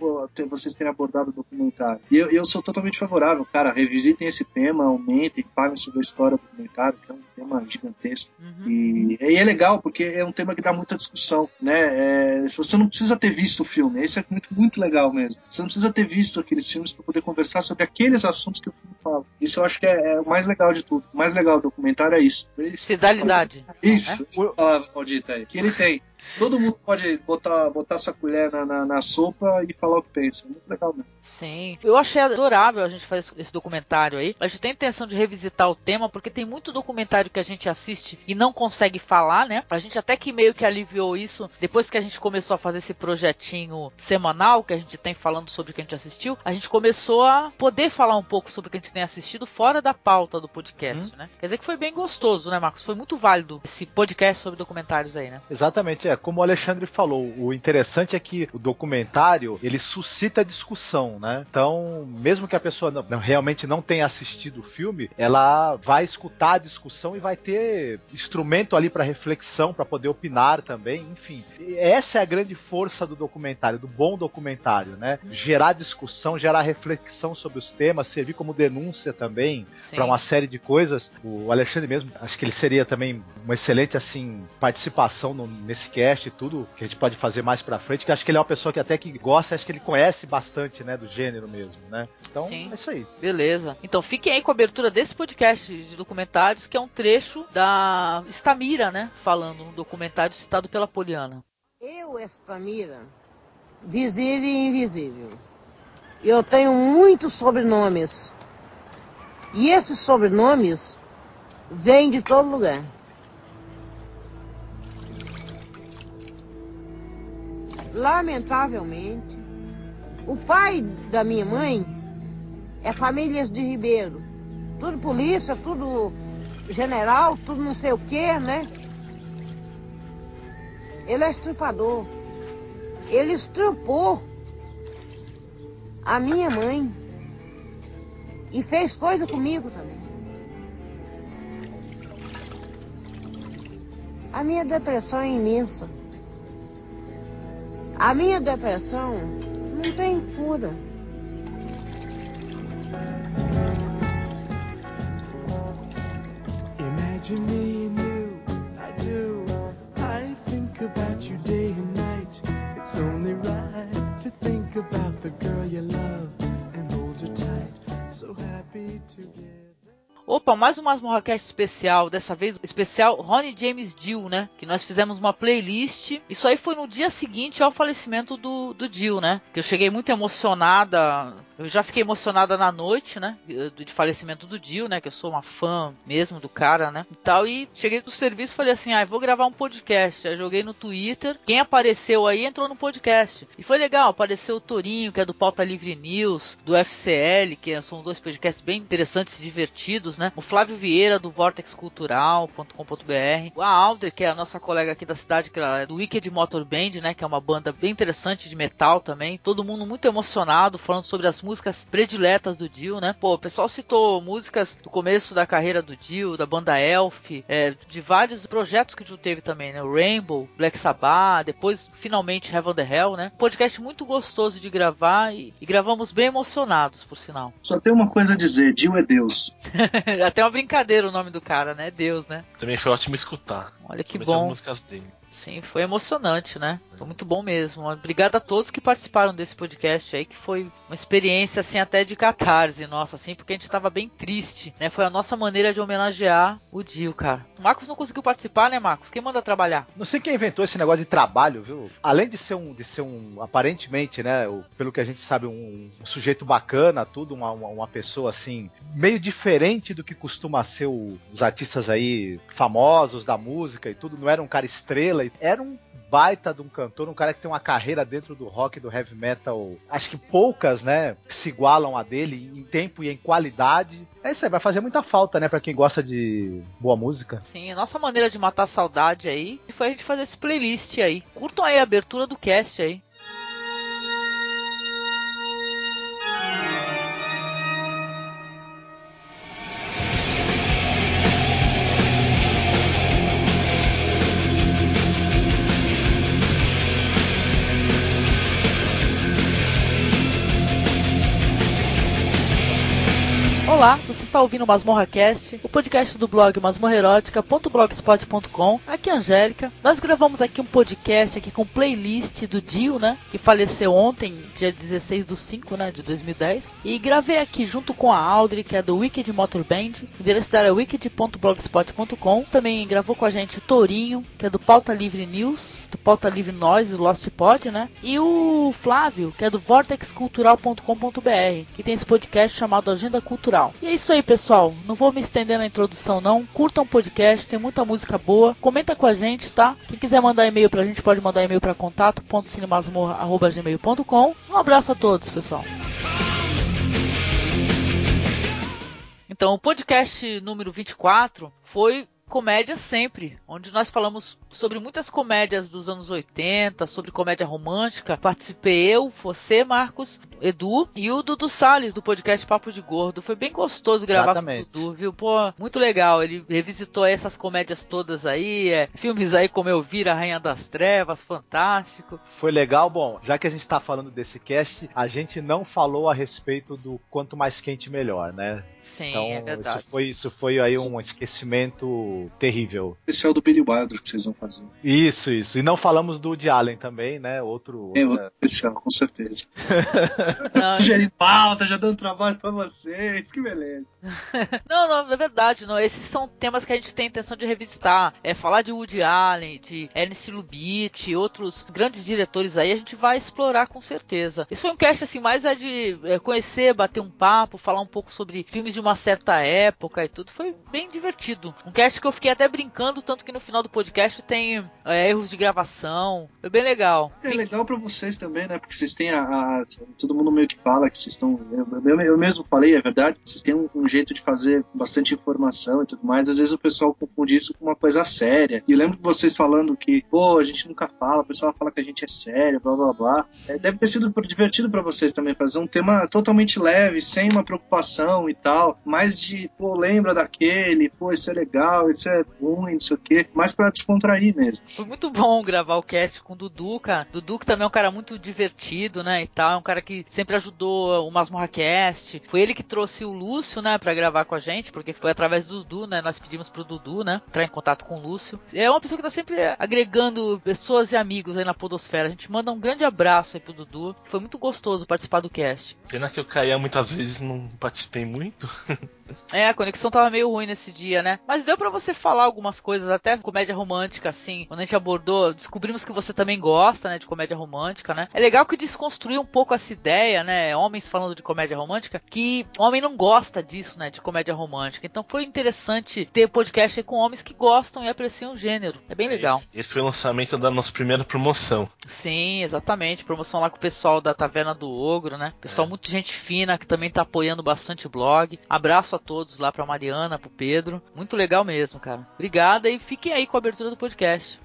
vocês terem abordado o documentário. E eu, eu sou totalmente favorável, cara, revisitem esse tema, aumentem, falem sobre a história do documentário, que é um tema gigantesco. Uhum. E, e é legal, porque é um tema que dá muita discussão, né? É, você não precisa ter visto o filme, isso é muito, muito legal mesmo. Você não precisa ter visto aqueles filmes para poder conversar sobre aqueles assuntos que o filme fala. Isso eu acho que é, é o mais legal de tudo. O mais legal do documentário é isso. Cidalidade. Isso, é? Palavra maldita aí. Que ele tem. Todo mundo pode botar, botar sua colher na, na, na, sopa e falar o que pensa. Muito legal mesmo. Sim. Eu achei adorável a gente fazer esse documentário aí. A gente tem intenção de revisitar o tema, porque tem muito documentário que a gente assiste e não consegue falar, né? A gente até que meio que aliviou isso depois que a gente começou a fazer esse projetinho semanal que a gente tem falando sobre o que a gente assistiu. A gente começou a poder falar um pouco sobre o que a gente tem assistido fora da pauta do podcast, hum. né? Quer dizer que foi bem gostoso, né, Marcos? Foi muito válido esse podcast sobre documentários aí, né? Exatamente, é como o Alexandre falou, o interessante é que o documentário ele suscita discussão, né? Então, mesmo que a pessoa não, realmente não tenha assistido o filme, ela vai escutar a discussão e vai ter instrumento ali para reflexão, para poder opinar também, enfim. Essa é a grande força do documentário, do bom documentário, né? Gerar discussão, gerar reflexão sobre os temas, servir como denúncia também para uma série de coisas. O Alexandre mesmo, acho que ele seria também uma excelente assim participação no, nesse cast e tudo que a gente pode fazer mais pra frente, que acho que ele é uma pessoa que até que gosta, acho que ele conhece bastante, né, do gênero mesmo, né? Então, Sim. é isso aí. Beleza. Então fiquem aí com a abertura desse podcast de documentários, que é um trecho da Estamira, né, falando um documentário citado pela Poliana. Eu, Estamira, visível e invisível. Eu tenho muitos sobrenomes. E esses sobrenomes vêm de todo lugar. Lamentavelmente, o pai da minha mãe é famílias de Ribeiro. Tudo polícia, tudo general, tudo não sei o que, né? Ele é estripador. Ele estrupou a minha mãe. E fez coisa comigo também. A minha depressão é imensa. A minha depressão não tem cura. Opa, mais um Masmorracast especial, dessa vez especial Ronnie James Dio, né? Que nós fizemos uma playlist. Isso aí foi no dia seguinte ao falecimento do, do Dio, né? Que eu cheguei muito emocionada. Eu já fiquei emocionada na noite, né? De falecimento do Dio, né? Que eu sou uma fã mesmo do cara, né? E tal. E cheguei do serviço e falei assim: ah, vou gravar um podcast. Aí joguei no Twitter. Quem apareceu aí entrou no podcast. E foi legal, apareceu o Torinho, que é do Pauta Livre News, do FCL, que são dois podcasts bem interessantes e divertidos, né? O Flávio Vieira, do vortexcultural.com.br. A Audrey, que é a nossa colega aqui da cidade, que é do Wicked Motor Band, né? Que é uma banda bem interessante de metal também. Todo mundo muito emocionado, falando sobre as músicas prediletas do Dio, né? Pô, o pessoal citou músicas do começo da carreira do Dio, da banda Elf, é, de vários projetos que o Dio teve também, né? O Rainbow, Black Sabbath, depois finalmente Heaven the Hell, né? Podcast muito gostoso de gravar e, e gravamos bem emocionados, por sinal. Só tem uma coisa a dizer: Dio é Deus. Até uma brincadeira o nome do cara, né? Deus, né? Também foi ótimo escutar. Olha que bom. as músicas dele. Sim, foi emocionante, né? Foi muito bom mesmo. Obrigado a todos que participaram desse podcast aí, que foi uma experiência assim até de catarse, nossa, assim, porque a gente tava bem triste, né? Foi a nossa maneira de homenagear o Dio, cara. O Marcos não conseguiu participar, né, Marcos? Quem manda trabalhar? Não sei quem inventou esse negócio de trabalho, viu? Além de ser um, de ser um aparentemente, né, pelo que a gente sabe, um, um sujeito bacana, tudo, uma, uma, uma pessoa assim, meio diferente do que costuma ser o- os artistas aí famosos da música e tudo, não era um cara estrela, era um baita de um cantor, um cara que tem uma carreira dentro do rock do heavy metal, acho que poucas, né, que se igualam a dele em tempo e em qualidade. É isso aí, vai fazer muita falta, né, pra quem gosta de boa música. Sim, a nossa maneira de matar a saudade aí foi a gente fazer esse playlist aí. Curtam aí a abertura do cast aí. Está ouvindo o Masmorra Cast, o podcast do blog masmorrerótica.blogspot.com. Aqui é a Angélica. Nós gravamos aqui um podcast aqui com playlist do Dio, né, que faleceu ontem, dia 16 do 5, né, de 2010. E gravei aqui junto com a Audrey, que é do Wicked Motor Band. O endereço dela é wicked.blogspot.com. Também gravou com a gente o Torinho, que é do Pauta Livre News, do Pauta Livre Nós, Lost Pod, né? E o Flávio, que é do vortexcultural.com.br, que tem esse podcast chamado Agenda Cultural. E é isso aí, pessoal. Não vou me estender na introdução, não. Curtam o podcast, tem muita música boa. Comenta com a gente, tá? Quem quiser mandar e-mail pra gente, pode mandar e-mail pra contato.cinemasmorra.gmail.com. Um abraço a todos, pessoal. Então, o podcast número 24 foi Comédia Sempre, onde nós falamos sobre muitas comédias dos anos 80, sobre comédia romântica. Participei eu, você, Marcos, Edu e o Dudu Salles do podcast Papo de Gordo. Foi bem gostoso gravar Exatamente. com o Dudu, viu? Pô, muito legal. Ele revisitou essas comédias todas aí, é, filmes aí como Eu Vira, Rainha das Trevas, fantástico. Foi legal, bom, já que a gente tá falando desse cast, a gente não falou a respeito do quanto mais quente melhor, né? Sim, então, é verdade. Isso foi, isso foi aí um esquecimento terrível. Esse é o do Billy Wilder que vocês vão fazer. Isso, isso. E não falamos do Woody Allen também, né? Outro. Tem outra- outro especial, com certeza. Não, Sugerindo pauta, já dando trabalho pra vocês, que beleza. Não, não, é verdade. Não. Esses são temas que a gente tem intenção de revisitar. É falar de Woody Allen, de Ernest Lubitsch, e outros grandes diretores aí, a gente vai explorar com certeza. Esse foi um cast assim, mais é de é, conhecer, bater um papo, falar um pouco sobre filmes de uma certa época e tudo. Foi bem divertido. Um cast que eu fiquei até brincando, tanto que no final do podcast tem é, erros de gravação. Foi bem legal. É legal pra vocês também, né? Porque vocês têm a, a- Todo mundo meio que fala que vocês estão. Eu, eu- mesmo falei, é verdade. Vocês têm um, um jeito de fazer bastante informação e tudo mais. Às vezes o pessoal confunde isso com uma coisa séria. E eu lembro vocês falando que, pô, a gente nunca fala, o pessoal fala que a gente é sério, blá blá blá. É, deve ter sido divertido pra vocês também fazer um tema totalmente leve, sem uma preocupação e tal. Mais de, pô, lembra daquele, pô, isso é legal, isso é ruim, não sei o quê, mais pra descontrair mesmo. Foi muito bom gravar o cast com o Dudu, cara. Dudu que também é um cara muito divertido, né, e tal. É um cara que sempre ajudou o Masmorra Cast. Foi ele que trouxe o Lúcio, né, pra gravar com a gente, porque foi através do Dudu, né, nós pedimos pro Dudu, né, entrar em contato com o Lúcio. É uma pessoa que tá sempre agregando pessoas e amigos aí na podosfera. A gente manda um grande abraço aí pro Dudu. Foi muito gostoso participar do cast. Pena que eu caía muitas vezes e não participei muito. É, a conexão tava meio ruim nesse dia, né? Mas deu pra você falar algumas coisas, até comédia romântica, assim. Quando a gente abordou, descobrimos que você também gosta, né, de comédia romântica, né? É legal que desconstruiu um pouco essa ideia, né? Homens falando de comédia romântica, que homem não gosta disso, né, de comédia romântica. Então foi interessante ter podcast com homens que gostam e apreciam o gênero. É bem legal. Esse foi o lançamento da nossa primeira promoção. Sim, exatamente. Promoção lá com o pessoal da Taverna do Ogro, né? Pessoal muito gente fina que também tá apoiando bastante o blog. Abraço a todos lá pra Mariana, pro Pedro. Muito legal mesmo, cara. Obrigada e fiquem aí com a abertura do podcast.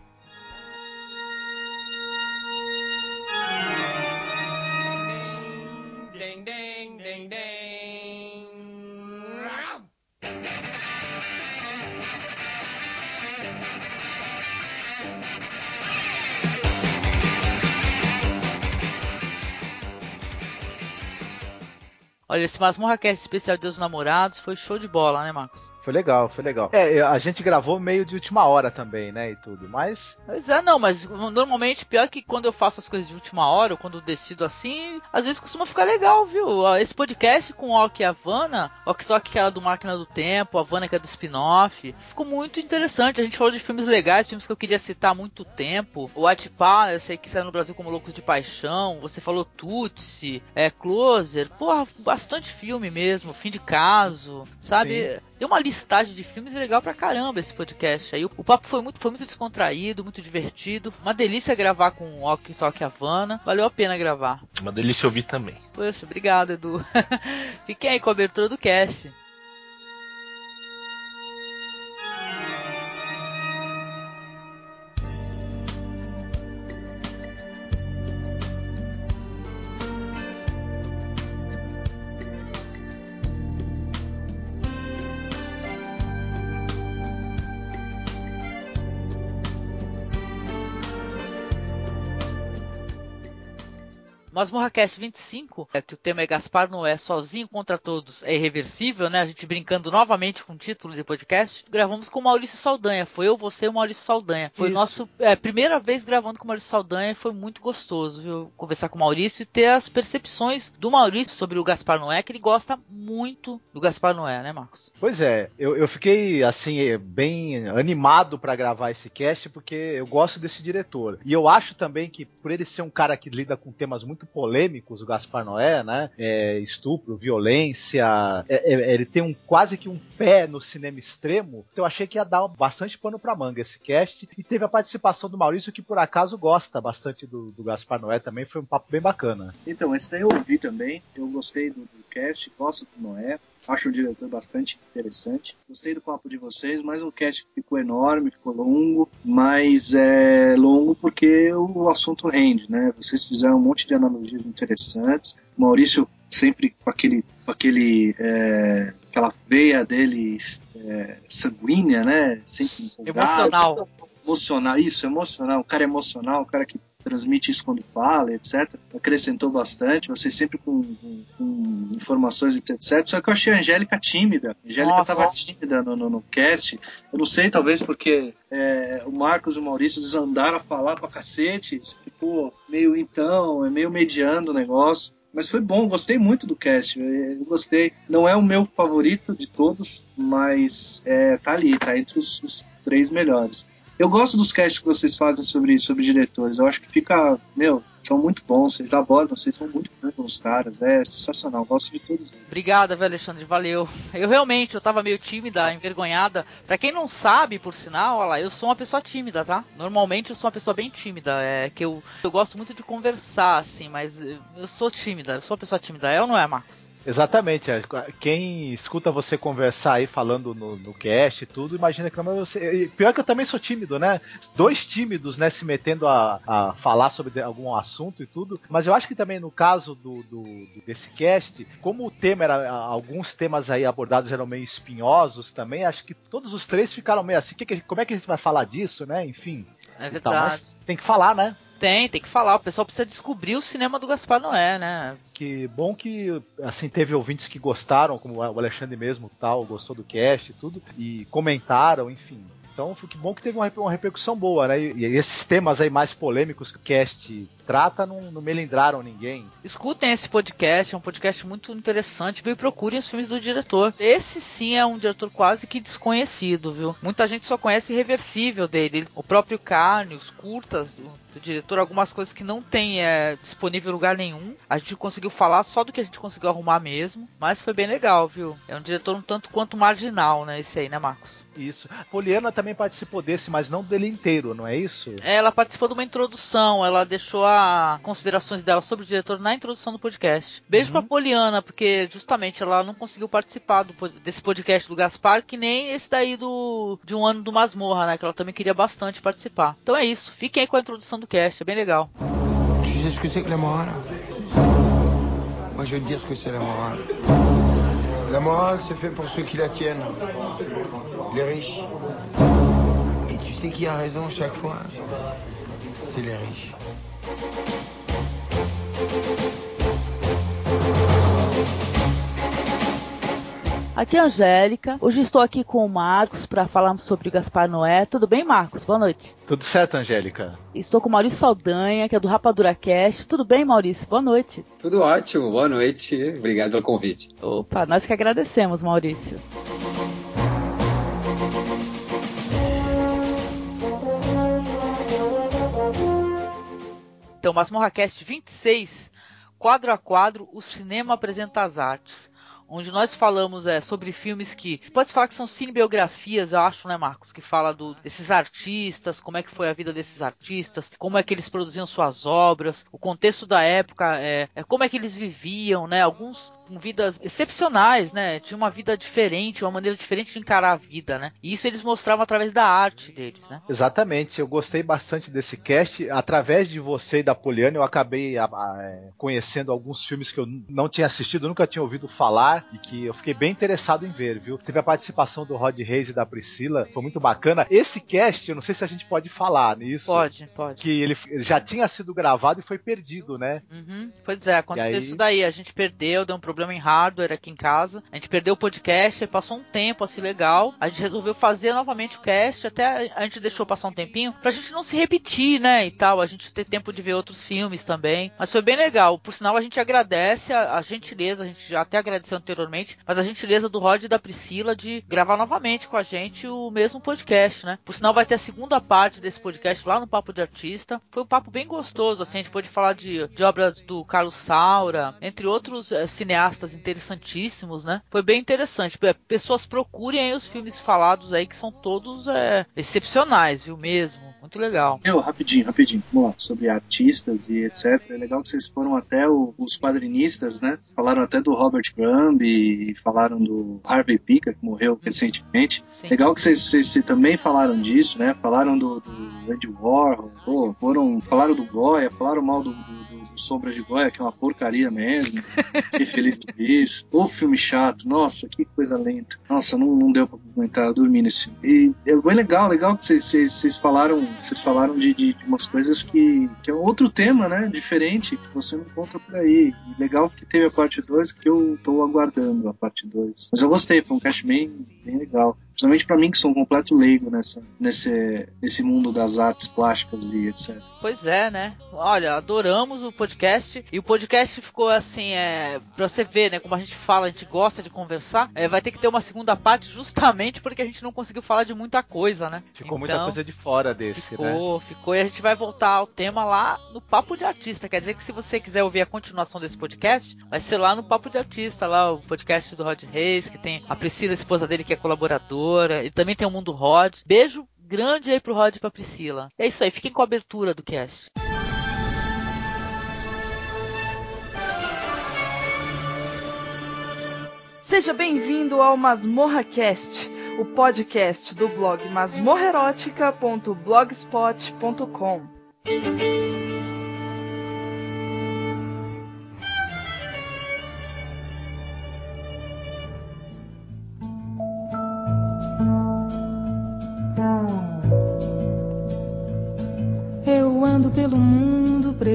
Olha, esse Masmorra Cast especial de Deus Namorados foi show de bola, né, Marcos? Foi legal, foi legal. É, a gente gravou meio de última hora também, né, e tudo, mas... Pois é, não, mas normalmente, pior que quando eu faço as coisas de última hora, ou quando eu decido assim, às vezes costuma ficar legal, viu? Esse podcast com o Ok e a Havana, o Ok Tok que era do Máquina do Tempo, a Havana que é do spin-off, ficou muito interessante. A gente falou de filmes legais, filmes que eu queria citar há muito tempo. O Atipá, eu sei que saiu no Brasil como Loucos de Paixão, você falou Tutsi, é, Closer, porra, bastante filme mesmo, Fim de Caso, sabe? Sim. Deu uma listagem de filmes legal pra caramba esse podcast aí. O papo foi muito, foi muito descontraído, muito divertido. Uma delícia gravar com o Ok Tok Havana. Valeu a pena gravar. Uma delícia ouvir também. Poxa, obrigado, Edu. Fiquem aí com a abertura do cast. Masmorra Cast 25, é que o tema é Gaspar Noé sozinho contra todos é irreversível, né? A gente brincando novamente com o título de podcast. Gravamos com o Maurício Saldanha. Foi eu, você e o Maurício Saldanha. Foi Isso. nosso é, primeira vez gravando com o Maurício Saldanha. Foi muito gostoso, viu? Conversar com o Maurício e ter as percepções do Maurício sobre o Gaspar Noé, que ele gosta muito do Gaspar Noé, né, Marcos? Pois é, eu, eu fiquei assim eh, bem animado pra gravar esse cast porque eu gosto desse diretor. E eu acho também que por ele ser um cara que lida com temas muito polêmicos, o Gaspar Noé, né? É, estupro, violência, é, é, ele tem um quase que um pé no cinema extremo. Então eu achei que ia dar bastante pano pra manga esse cast. E teve a participação do Maurício que por acaso gosta bastante do, do Gaspar Noé também. Foi um papo bem bacana. Então, esse daí eu ouvi também. Eu gostei do, do cast, gosto do Noé. Acho o diretor bastante interessante. Gostei do papo de vocês. Mais um cast ficou enorme, ficou longo, mas é longo porque o assunto rende, né? Vocês fizeram um monte de analogias interessantes. O Maurício sempre com aquele, com aquele, é, aquela veia dele é, sanguínea, né? Sempre empolgado. Emocional. Emocional, isso, emocional. Um cara emocional, um cara que transmite isso quando fala, etc. Acrescentou bastante, vocês sempre com, com- com informações, etc. Só que eu achei a Angélica tímida. A Angélica Nossa. tava tímida no, no, no cast. Eu não sei, talvez porque é, o Marcos e o Maurício desandaram a falar pra cacete. Ficou meio então, é meio mediando o negócio. Mas foi bom, gostei muito do cast. Gostei. Não é o meu favorito de todos, mas é, tá ali, tá entre os, os três melhores. Eu gosto dos casts que vocês fazem sobre, sobre diretores. Eu acho que fica, meu, são muito bons. Vocês abordam, vocês são muito bons com os caras. É sensacional. Gosto de todos eles. Obrigada, velho Alexandre, valeu. Eu realmente, eu tava meio tímida, envergonhada. Pra quem não sabe, por sinal, olha lá, eu sou uma pessoa tímida, tá? Normalmente eu sou uma pessoa bem tímida. É que eu, eu gosto muito de conversar, assim, mas eu sou tímida, eu sou uma pessoa tímida. É ou não é, Marcos? Exatamente. é. Quem escuta você conversar aí falando no, no cast e tudo, imagina que não, mas você. e Pior que eu também sou tímido, né? Dois tímidos, né, se metendo a, a falar sobre algum assunto e tudo. Mas eu acho que também no caso do, do- desse cast, como o tema era. Alguns temas aí abordados eram meio espinhosos também, acho que todos os três ficaram meio assim. que que- como é que a gente vai falar disso, né? Enfim. É e mas verdade. tem que falar, né? Tem, tem que falar. O pessoal precisa descobrir o cinema do Gaspar Noé, né? Que bom que assim teve ouvintes que gostaram, como o Alexandre mesmo, tal, gostou do cast e tudo e comentaram, enfim. Então, que bom que teve uma, reper- uma repercussão boa, né? E esses temas aí mais polêmicos que o cast trata não, não melindraram ninguém. Escutem esse podcast, é um podcast muito interessante, viu? E procurem os filmes do diretor. Esse sim é um diretor quase que desconhecido, viu? Muita gente só conhece Irreversível dele. O próprio Carne, os curtas do, do diretor, algumas coisas que não tem é, disponível em lugar nenhum. A gente conseguiu falar só do que a gente conseguiu arrumar mesmo, mas foi bem legal, viu? É um diretor um tanto quanto marginal, né? Esse aí, né, Marcos? Isso. Poliana também participou desse, mas não dele inteiro, não é isso? Ela participou de uma introdução, ela deixou as considerações dela sobre o diretor na introdução do podcast. Beijo pra Poliana, porque justamente ela não conseguiu participar do desse podcast do Gaspar, que nem esse daí do de um ano do Masmorra, né? Que ela também queria bastante participar. Então é isso, fiquem aí com a introdução do cast, é bem legal. Tu sais que c'est que la morale Moi, je vais te dire ce que c'est la morale. La morale, c'est fait pour ceux qui la tiennent. Les riches. Et tu sais qui a raison chaque fois C'est les riches. Aqui é a Angélica. Hoje estou aqui com o Marcos para falarmos sobre o Gaspar Noé. Tudo bem, Marcos? Boa noite. Tudo certo, Angélica? Estou com o Maurício Saldanha, que é do Rapadura Cast. Tudo bem, Maurício? Boa noite. Tudo ótimo, boa noite, obrigado pelo convite. Opa, nós que agradecemos, Maurício. Então, Masmorra Cast 26, quadro a quadro, o cinema apresenta as artes. Onde nós falamos é, sobre filmes que. Pode falar que são cinebiografias, eu acho, né, Marcos? Que fala do, desses artistas, como é que foi a vida desses artistas, como é que eles produziam suas obras, o contexto da época, é, é como é que eles viviam, né? Alguns com vidas excepcionais, né? Tinha uma vida diferente, uma maneira diferente de encarar a vida, né? E isso eles mostravam através da arte deles, né? Exatamente, eu gostei bastante desse cast. Através de você e da Poliana, eu acabei a- a- é, conhecendo alguns filmes que eu não tinha assistido, nunca tinha ouvido falar e que eu fiquei bem interessado em ver, viu? Teve a participação do Rod Reis e da Priscila, foi muito bacana. Esse cast, eu não sei se a gente pode falar nisso. Pode, pode. Que ele f- já tinha sido gravado e foi perdido, né? Uhum. Pois é, aconteceu aí- isso daí. A gente perdeu, deu um problema em hardware aqui em casa. A gente perdeu o podcast, passou um tempo assim legal. A gente resolveu fazer novamente o cast, até a gente deixou passar um tempinho pra gente não se repetir, né? E tal, a gente ter tempo de ver outros filmes também. Mas foi bem legal. Por sinal, a gente agradece a, a gentileza, a gente já até agradeceu anteriormente, mas a gentileza do Rod e da Priscila de gravar novamente com a gente o mesmo podcast, né? Por sinal, vai ter a segunda parte desse podcast lá no Papo de Artista. Foi um papo bem gostoso, assim, a gente pôde falar de, de obras do Carlos Saura, entre outros eh, cineastas interessantíssimos, né? Foi bem interessante. Pe- Pessoas procurem aí os filmes falados aí, que são todos eh, excepcionais, viu mesmo? Muito legal. Eu, rapidinho, rapidinho. Vamos lá, sobre artistas e etc. É legal que vocês foram até o- os quadrinistas, né? Falaram até do Robert Crumb e falaram do Harvey Pica, que morreu recentemente. Legal que vocês, vocês também falaram disso, né? Falaram do, do Andy Warhol, pô, foram, falaram do Goya, falaram mal do, do, do- Sombra de Goya, que é uma porcaria mesmo. Fiquei feliz por isso. Ô filme chato, nossa, que coisa lenta. Nossa, não, não deu pra aguentar, eu dormi nesse filme. E é bem legal, legal que vocês- falaram, vocês falaram de, de, de umas coisas que, que é outro tema, né? Diferente, que você não encontra por aí. E legal que teve a parte 2, que eu tô aguardando a parte 2. Mas eu gostei, foi um cast bem, bem legal. Principalmente pra mim, que sou um completo leigo nessa, nesse, nesse mundo das artes plásticas e etc. Pois é, né? Olha, adoramos o podcast e o podcast ficou assim, é, pra você ver, né? Como a gente fala, a gente gosta de conversar, é, vai ter que ter uma segunda parte justamente porque a gente não conseguiu falar de muita coisa, né? Ficou muita Então, coisa de fora desse, né? Ficou, ficou e a gente vai voltar ao tema lá no Papo de Artista. Quer dizer que se você quiser ouvir a continuação desse podcast, vai ser lá no Papo de Artista, lá o podcast do Rod Reis, que tem a Priscila, a esposa dele, que é colaboradora, e também tem o Mundo Rod. Beijo grande aí pro Rod e pra Priscila. É isso aí, fiquem com a abertura do cast. Seja bem-vindo ao Masmorra Cast, o podcast do blog masmorrerótica.blogspot.com.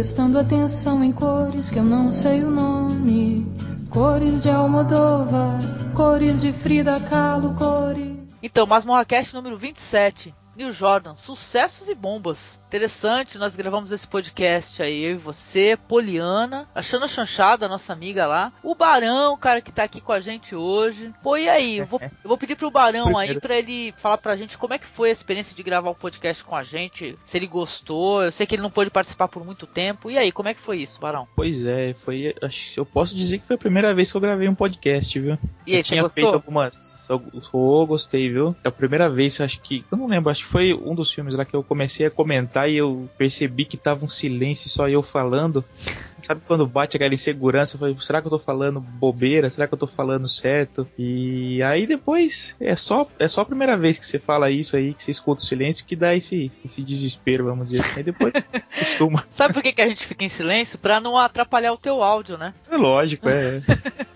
prestando atenção em cores que eu não sei o nome. Cores de Almodóvar, cores de Frida Kahlo, cores. Então, Masmorra Cast número 27. Neil Jordan, sucessos e bombas. Interessante, nós gravamos esse podcast aí, eu e você, Poliana, achando a chanchada, nossa amiga lá, o Barão, cara que tá aqui com a gente hoje. Pô, e aí? Eu vou, eu vou pedir pro Barão aí pra ele falar pra gente como é que foi a experiência de gravar o podcast com a gente, se ele gostou. Eu sei que ele não pôde participar por muito tempo. E aí, como é que foi isso, Barão? Pois é, foi. Eu posso dizer que foi a primeira vez que eu gravei um podcast, viu? E aí, eu tinha gostou? feito algumas. Eu, eu gostei, viu? É a primeira vez, acho que. Eu não lembro, acho que foi um dos filmes lá que eu comecei a comentar e eu percebi que tava um silêncio só eu falando. Sabe quando bate aquela insegurança? Eu falei, será que eu tô falando bobeira? Será que eu tô falando certo? E aí depois é só, é só a primeira vez que você fala isso aí, que você escuta o silêncio, que dá esse, esse desespero, vamos dizer assim. Aí depois costuma. Sabe por que, que a gente fica em silêncio? Pra não atrapalhar o teu áudio, né? É lógico, é.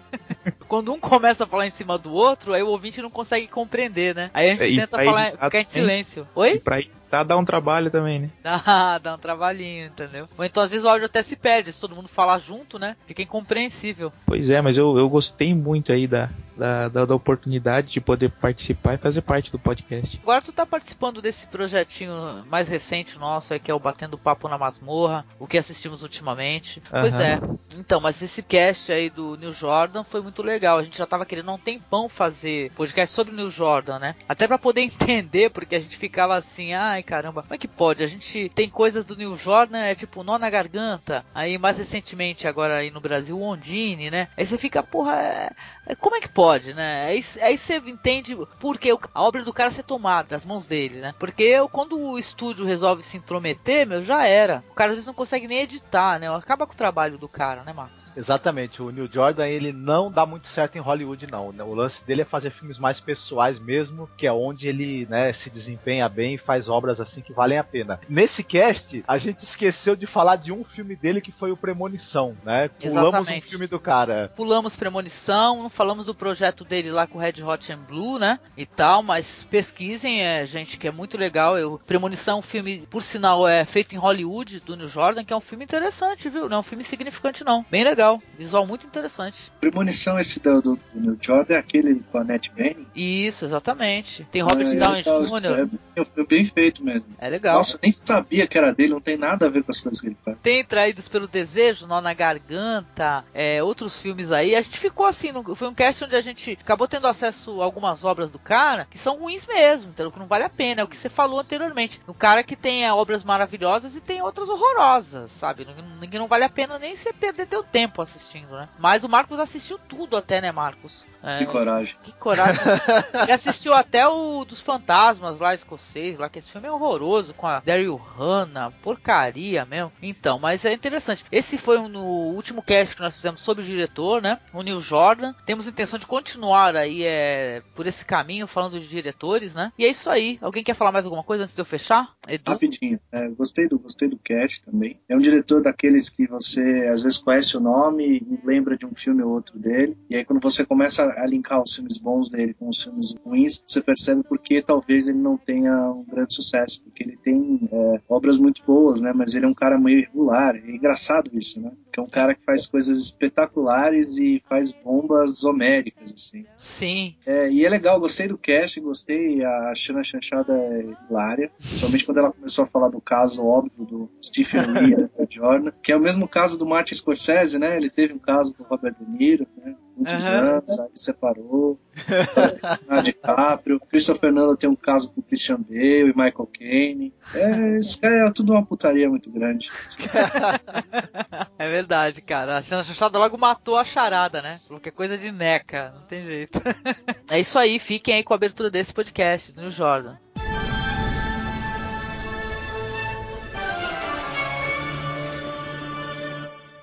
Quando um começa a falar em cima do outro, aí o ouvinte não consegue compreender, né? Aí a gente É, tenta falar, editar ficar em silêncio. Oi? E pra editar dá um trabalho também, né? Dá, dá um trabalhinho, entendeu? Ou então às vezes o áudio até se perde, se todo mundo falar junto, né? Fica incompreensível. Pois é, mas eu, eu gostei muito aí da, da, da, da oportunidade de poder participar e fazer parte do podcast. Agora tu tá participando desse projetinho mais recente nosso, aí, que é o Batendo Papo na Masmorra, o que assistimos ultimamente. Pois é. Então, mas esse cast aí do Neil Jordan foi muito legal. A gente já tava querendo há um tempão fazer podcast sobre o Neil Jordan, né? Até pra poder entender, porque a gente ficava assim, ai caramba, como é que pode? A gente tem coisas do Neil Jordan, é tipo nó na garganta. Aí mais recentemente, agora aí no Brasil, Ondine, né? Aí você fica, porra, é- é- como é que pode, né? Aí, aí você entende por que o- a obra do cara ser tomada das mãos dele, né? Porque eu- quando o estúdio resolve se intrometer, meu, já era. O cara às vezes não consegue nem editar, né? Acaba com o trabalho do cara, né, Marcos? Exatamente, o Neil Jordan ele não dá muito certo em Hollywood não. né? O lance dele é fazer filmes mais pessoais mesmo, que é onde ele né, se desempenha bem e faz obras assim que valem a pena. Nesse cast a gente esqueceu de falar de um filme dele que foi o Premonição, né? Pulamos Exatamente. um filme do cara. Pulamos Premonição, não falamos do projeto dele lá com o Red Hot and Blue, né? E tal, mas pesquisem, é, gente, que é muito legal. Eu, Premonição é um filme, por sinal, é feito em Hollywood, do Neil Jordan, que é um filme interessante, viu? Não é um filme significante, não. Bem legal. Visual muito interessante. Premonição esse do, do, do Neil Jordan é aquele com a Annette Bening. Isso, exatamente. Tem Robert Ah, Downey legal, Jr. É, é bem feito mesmo. É legal. Nossa, eu nem sabia que era dele, não tem nada a ver com as coisas que ele faz. Tem Traídos pelo Desejo, Nó na Garganta, é, outros filmes aí. A gente ficou assim, no- foi um cast onde a gente acabou tendo acesso a algumas obras do cara que são ruins mesmo, entendeu? Que não vale a pena, é o que você falou anteriormente. O cara que tem é, obras maravilhosas e tem outras horrorosas, sabe? Não, não- não vale a pena nem você perder teu tempo assistindo, né? Mas o Marcos assistiu tudo até, né, Marcos? É, Que coragem. que coragem. Ele assistiu até o dos fantasmas lá, escocês, lá, que esse filme é horroroso, com a Daryl Hannah, porcaria mesmo. Então, mas é interessante. Esse foi um, no último cast que nós fizemos sobre o diretor, né? O Neil Jordan. Temos intenção de continuar aí é, por esse caminho, falando de diretores, né? E é isso aí. Alguém quer falar mais alguma coisa antes de eu fechar? Edu? Rapidinho, é, gostei do gostei do Cat também. É um diretor daqueles que você às vezes conhece o nome e lembra de um filme ou outro dele. E aí quando você começa a linkar os filmes bons dele com os filmes ruins, você percebe porque talvez ele não tenha um grande sucesso, porque ele tem é, obras muito boas, né? Mas ele é um cara meio irregular. É engraçado isso, né? Que é um cara que faz coisas espetaculares e faz bombas homéricas, assim. Sim. É, e é legal, gostei do cast, gostei, a Shana Chanchada é hilária, principalmente quando ela começou a falar do caso óbvio do Stephen Lee do Jordan, que é o mesmo caso do Martin Scorsese, né? Ele teve um caso com o Robert De Niro, né? Muitos Aham. anos, aí separou. Leonardo DiCaprio. Christopher Nolan tem um caso com Christian Bale e Michael Caine. É, isso é tudo uma putaria muito grande. É verdade, cara. A Xana Chanchada logo matou a charada, né? Falou que é coisa de neca, não tem jeito. é isso aí, fiquem aí com a abertura desse podcast, do Jordan.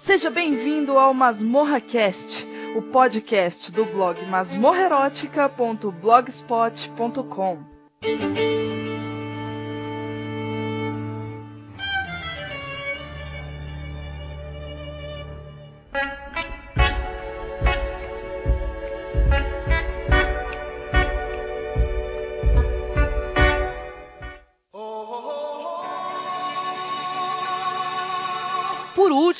Seja bem-vindo ao Masmorra Cast, o podcast do blog masmorrerótica.blogspot.com.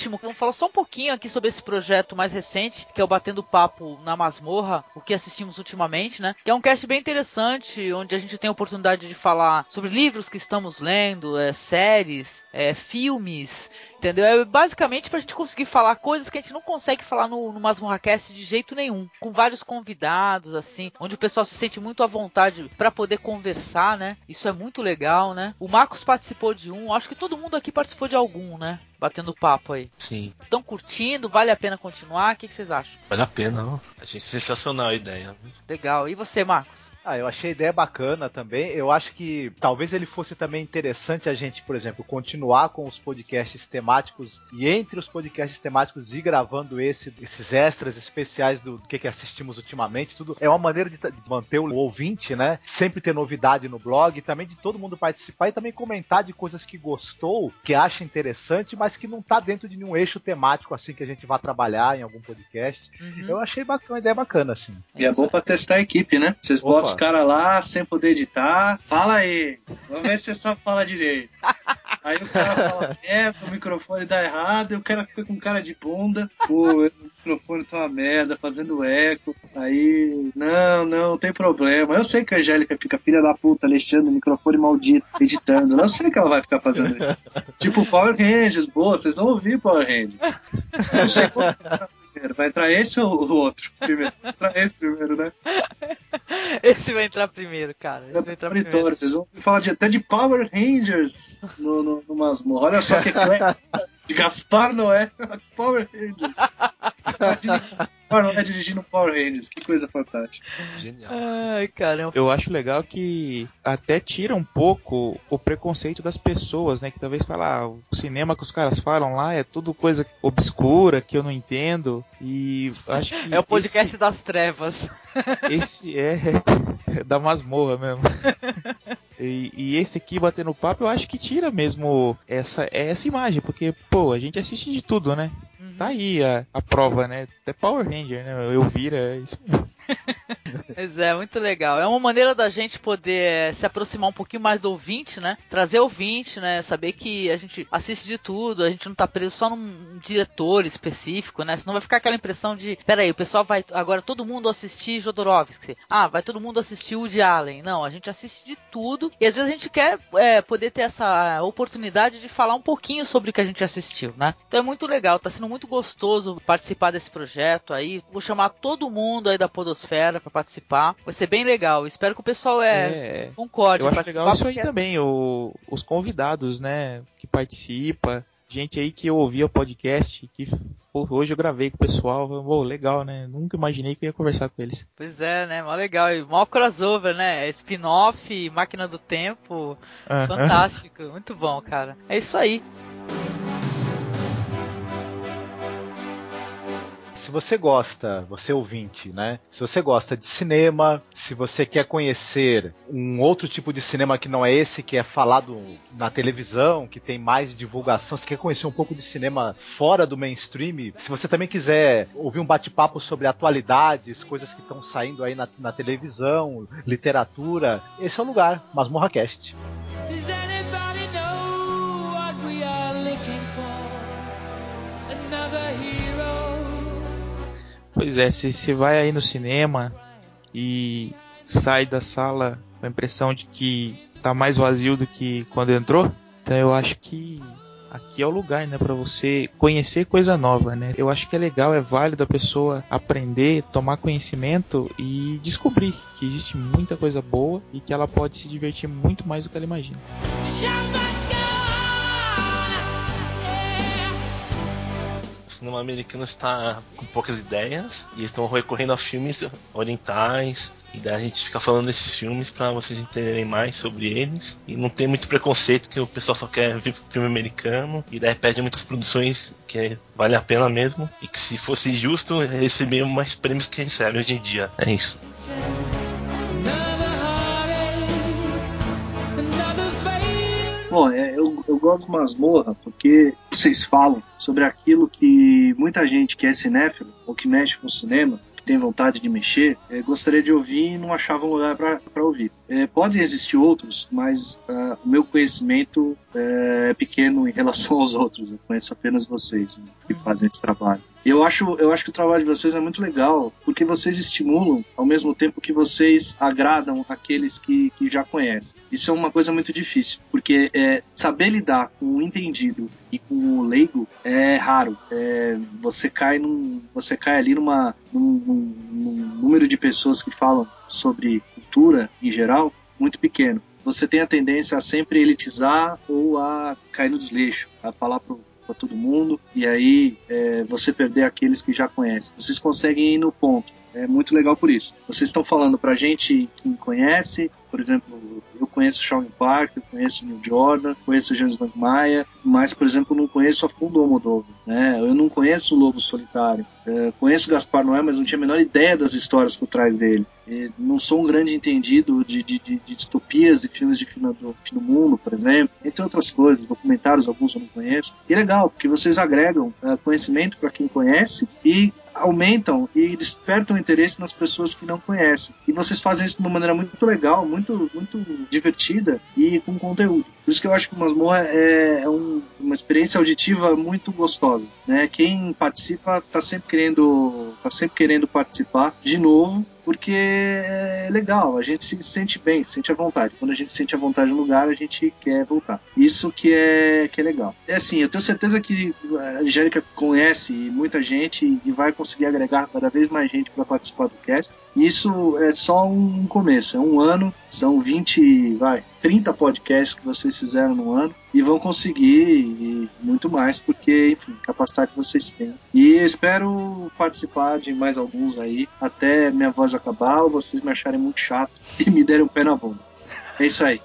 último, vamos falar só um pouquinho aqui sobre esse projeto mais recente, que é o Batendo Papo na Masmorra, o que assistimos ultimamente, né? Que é um cast bem interessante, onde a gente tem a oportunidade de falar sobre livros que estamos lendo, é, séries, é, filmes, entendeu? É basicamente pra gente conseguir falar coisas que a gente não consegue falar no, no Masmorracast de jeito nenhum. Com vários convidados, assim, onde o pessoal se sente muito à vontade pra poder conversar, né? Isso é muito legal, né? O Marcos participou de um, acho que todo mundo aqui participou de algum, né? Batendo papo aí. Sim. Estão curtindo? Vale a pena continuar? O que, que vocês acham? Vale a pena, não? Achei sensacional a ideia. Legal. E você, Marcos? Ah, eu achei a ideia bacana também. Eu acho que talvez ele fosse também interessante a gente, por exemplo, continuar com os podcasts temáticos e entre os podcasts temáticos ir gravando esse, esses extras especiais do, do que, que assistimos ultimamente. Tudo é uma maneira de, de manter o ouvinte, né? Sempre ter novidade no blog, e também de todo mundo participar e também comentar de coisas que gostou, que acha interessante, mas que não tá dentro de nenhum eixo temático assim que a gente vai trabalhar em algum podcast. Uhum. Eu achei bacana, uma ideia bacana assim. E é bom pra testar a equipe, né? Vocês Opa. botam os caras lá sem poder editar. Fala aí. Vamos ver se você sabe falar direito. Aí o cara fala merda, o microfone dá errado, e o cara fica com cara de bunda. Pô, o microfone tá uma merda, fazendo eco. Aí, não, não, não tem problema. Eu sei que a Angélica fica filha da puta, Alexandre, microfone maldito, editando. Eu sei que ela vai ficar fazendo isso. Tipo Power Rangers, boa, vocês vão ouvir Power Rangers. Eu sei qual vai entrar primeiro. Vai entrar esse ou o outro? Primeiro. Vai entrar esse primeiro, né? Esse vai entrar primeiro, cara. Esse vai entrar primeiro. Vocês vão falar de, até de Power Rangers no, no, no Masmorra. Olha só que. De Gaspar Noé. Power Rangers. Gaspar Noé dirigindo Power Rangers. Que coisa fantástica. Genial. Ai, caramba. Eu acho legal que até tira um pouco o preconceito das pessoas, né? Que talvez fala, ah, o cinema que os caras falam lá é tudo coisa obscura que eu não entendo. E acho que É o podcast esse, das trevas. esse é da masmorra mesmo. E, e esse aqui batendo papo, eu acho que tira mesmo essa essa imagem, porque pô, a gente assiste de tudo, né? Tá aí a, a prova, né? Até Power Ranger, né? Eu vira, é isso mesmo. Pois é, muito legal. É uma maneira da gente poder eh, se aproximar um pouquinho mais do ouvinte, né? Trazer ouvinte, né? Saber que a gente assiste de tudo, a gente não tá preso só num diretor específico, né? Senão vai ficar aquela impressão de, peraí, o pessoal vai agora todo mundo assistir Jodorowsky. Ah, vai todo mundo assistir Woody Allen. Não, a gente assiste de tudo e às vezes a gente quer é, poder ter essa oportunidade de falar um pouquinho sobre o que a gente assistiu, né? Então é muito legal, tá sendo muito gostoso participar desse projeto aí. Vou chamar todo mundo aí da Podosfera para participar. Vai ser bem legal. Espero que o pessoal é, É. concorde. Eu acho participar, legal isso aí porque- também, o- os convidados, né, que participa, gente aí que eu ouvia o podcast, que hoje eu gravei com o pessoal, pô, legal, né? Nunca imaginei que eu ia conversar com eles. Pois é, né? Mó legal. E mó crossover, né? Spin-off, Máquina do Tempo. Aham. Fantástico. Muito bom, cara. É isso aí. Se você gosta, você ouvinte, né? Se você gosta de cinema, se você quer conhecer um outro tipo de cinema que não é esse que é falado na televisão, que tem mais divulgação, se quer conhecer um pouco de cinema fora do mainstream, se você também quiser ouvir um bate-papo sobre atualidades, coisas que estão saindo aí na, na televisão, literatura, esse é o lugar, Masmorra Cast. Does anybody know what we are looking for? Another hero. Pois é, se você vai aí no cinema e sai da sala com a impressão de que tá mais vazio do que quando entrou, então eu acho que aqui é o lugar, né, para você conhecer coisa nova, né? Eu acho que é legal, é válido a pessoa aprender, tomar conhecimento e descobrir que existe muita coisa boa e que ela pode se divertir muito mais do que ela imagina. Cinema americano está com poucas ideias e estão recorrendo a filmes orientais. E daí a gente fica falando desses filmes para vocês entenderem mais sobre eles. E não tem muito preconceito que o pessoal só quer ver filme americano. E daí perde muitas produções que vale a pena mesmo. E que se fosse justo, receber mais prêmios que recebe hoje em dia. É isso. Bom, é, eu, gosto de masmorra porque vocês falam sobre aquilo que muita gente que é cinéfilo ou que mexe com cinema, tem vontade de mexer, é, gostaria de ouvir e não achava um lugar para ouvir. É, podem existir outros, mas ah, o meu conhecimento é, é pequeno em relação aos outros. Eu conheço apenas vocês né, que fazem esse trabalho. Eu acho, eu acho que o trabalho de vocês é muito legal, porque vocês estimulam ao mesmo tempo que vocês agradam aqueles que, que já conhecem. Isso é uma coisa muito difícil, porque é, saber lidar com o entendido e com o leigo é raro. É, você cai num, você cai ali numa, num, num- num número de pessoas que falam sobre cultura em geral muito pequeno. Você tem a tendência a sempre elitizar ou a cair no desleixo, a falar pro para todo mundo e aí é, você perder aqueles que já conhecem. Vocês conseguem ir no ponto. É muito legal por isso. Vocês estão falando pra gente que me conhece, por exemplo, conheço Shawn Park, eu conheço Neil Jordan, conheço James Maia, mas, por exemplo, não conheço a fundo o Almodóvar, né? Eu não conheço o Lobo Solitário. É, conheço Gaspar Noé, mas não tinha a menor ideia das histórias por trás dele. E não sou um grande entendido de, de, de, de distopias e filmes de fim do, fim do mundo, por exemplo, entre outras coisas, documentários, alguns eu não conheço. E legal, porque vocês agregam é, conhecimento para quem conhece e aumentam e despertam interesse nas pessoas que não conhecem. E vocês fazem isso de uma maneira muito legal, muito, muito divertida e com conteúdo. Por isso que eu acho que o Masmorra é, é um- uma experiência auditiva muito gostosa. Né? Quem participa está sempre querendo, tá sempre querendo participar de novo porque é legal, a gente se sente bem, se sente à vontade. Quando a gente se sente à vontade no lugar, a gente quer voltar. Isso que é, que é legal. É assim, eu tenho certeza que a Angélica conhece muita gente e vai conseguir agregar cada vez mais gente para participar do cast. Isso é só um começo, é um ano, são 20, vai, 30 podcasts que vocês fizeram no ano e vão conseguir e muito mais, porque, enfim, capacidade que vocês têm. E espero participar de mais alguns aí, até minha voz acabar ou vocês me acharem muito chato e me derem o pé na bunda. É isso aí.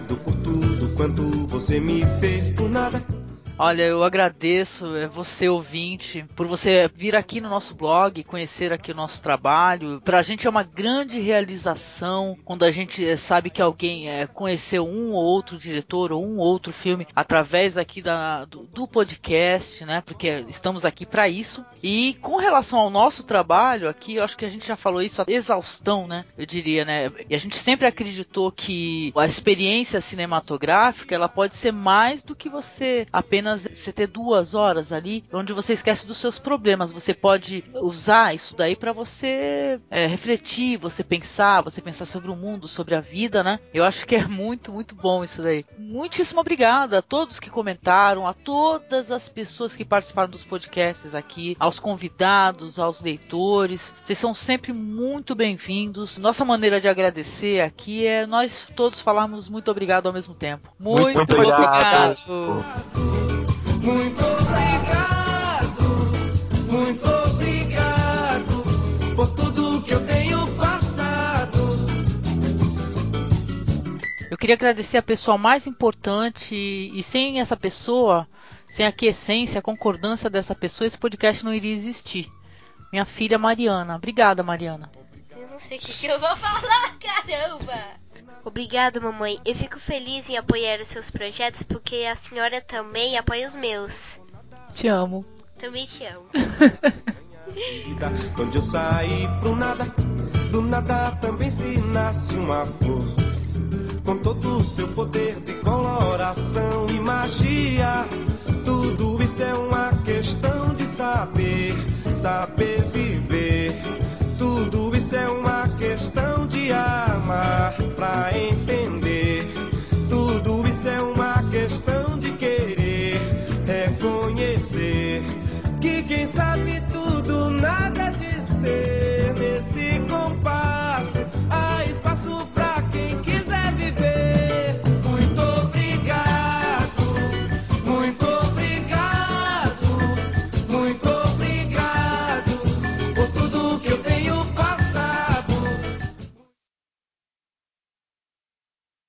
Obrigado por tudo quanto você me fez por nada. Olha, eu agradeço é, você, ouvinte, por você vir aqui no nosso blog, conhecer aqui o nosso trabalho. Pra gente é uma grande realização quando a gente é, sabe que alguém é, conheceu um ou outro diretor ou um ou outro filme através aqui da, do, do podcast, né? Porque estamos aqui para isso. E com relação ao nosso trabalho aqui, eu acho que a gente já falou isso a exaustão, né? Eu diria, né? E a gente sempre acreditou que a experiência cinematográfica ela pode ser mais do que você apenas você ter duas horas ali onde você esquece dos seus problemas. Você pode usar isso daí para você é, refletir, você pensar, você pensar sobre o mundo, sobre a vida, né? Eu acho que é muito, muito bom isso daí. Muitíssimo obrigada a todos que comentaram, a todas as pessoas que participaram dos podcasts aqui, aos convidados, aos leitores. Vocês são sempre muito bem-vindos. Nossa maneira de agradecer aqui é nós todos falarmos muito obrigado ao mesmo tempo. Muito, Muito obrigado. obrigado. Muito obrigado, muito obrigado por tudo que eu tenho passado. Eu queria agradecer a pessoa mais importante e sem essa pessoa, sem a quiescência, a concordância dessa pessoa, esse podcast não iria existir. Minha filha Mariana. Obrigada, Mariana. Eu não sei o que, que eu vou falar, caramba! Obrigado, mamãe. Eu fico feliz em apoiar os seus projetos porque a senhora também apoia os meus. Te amo. Também te amo. onde eu saí pro nada, do nada também se nasce uma flor. Com todo o seu poder de coloração e magia, tudo isso é uma questão de saber, saber viver. Tudo isso é uma questão de amar pra entender. Tudo isso é uma questão de querer reconhecer que quem sabe tudo.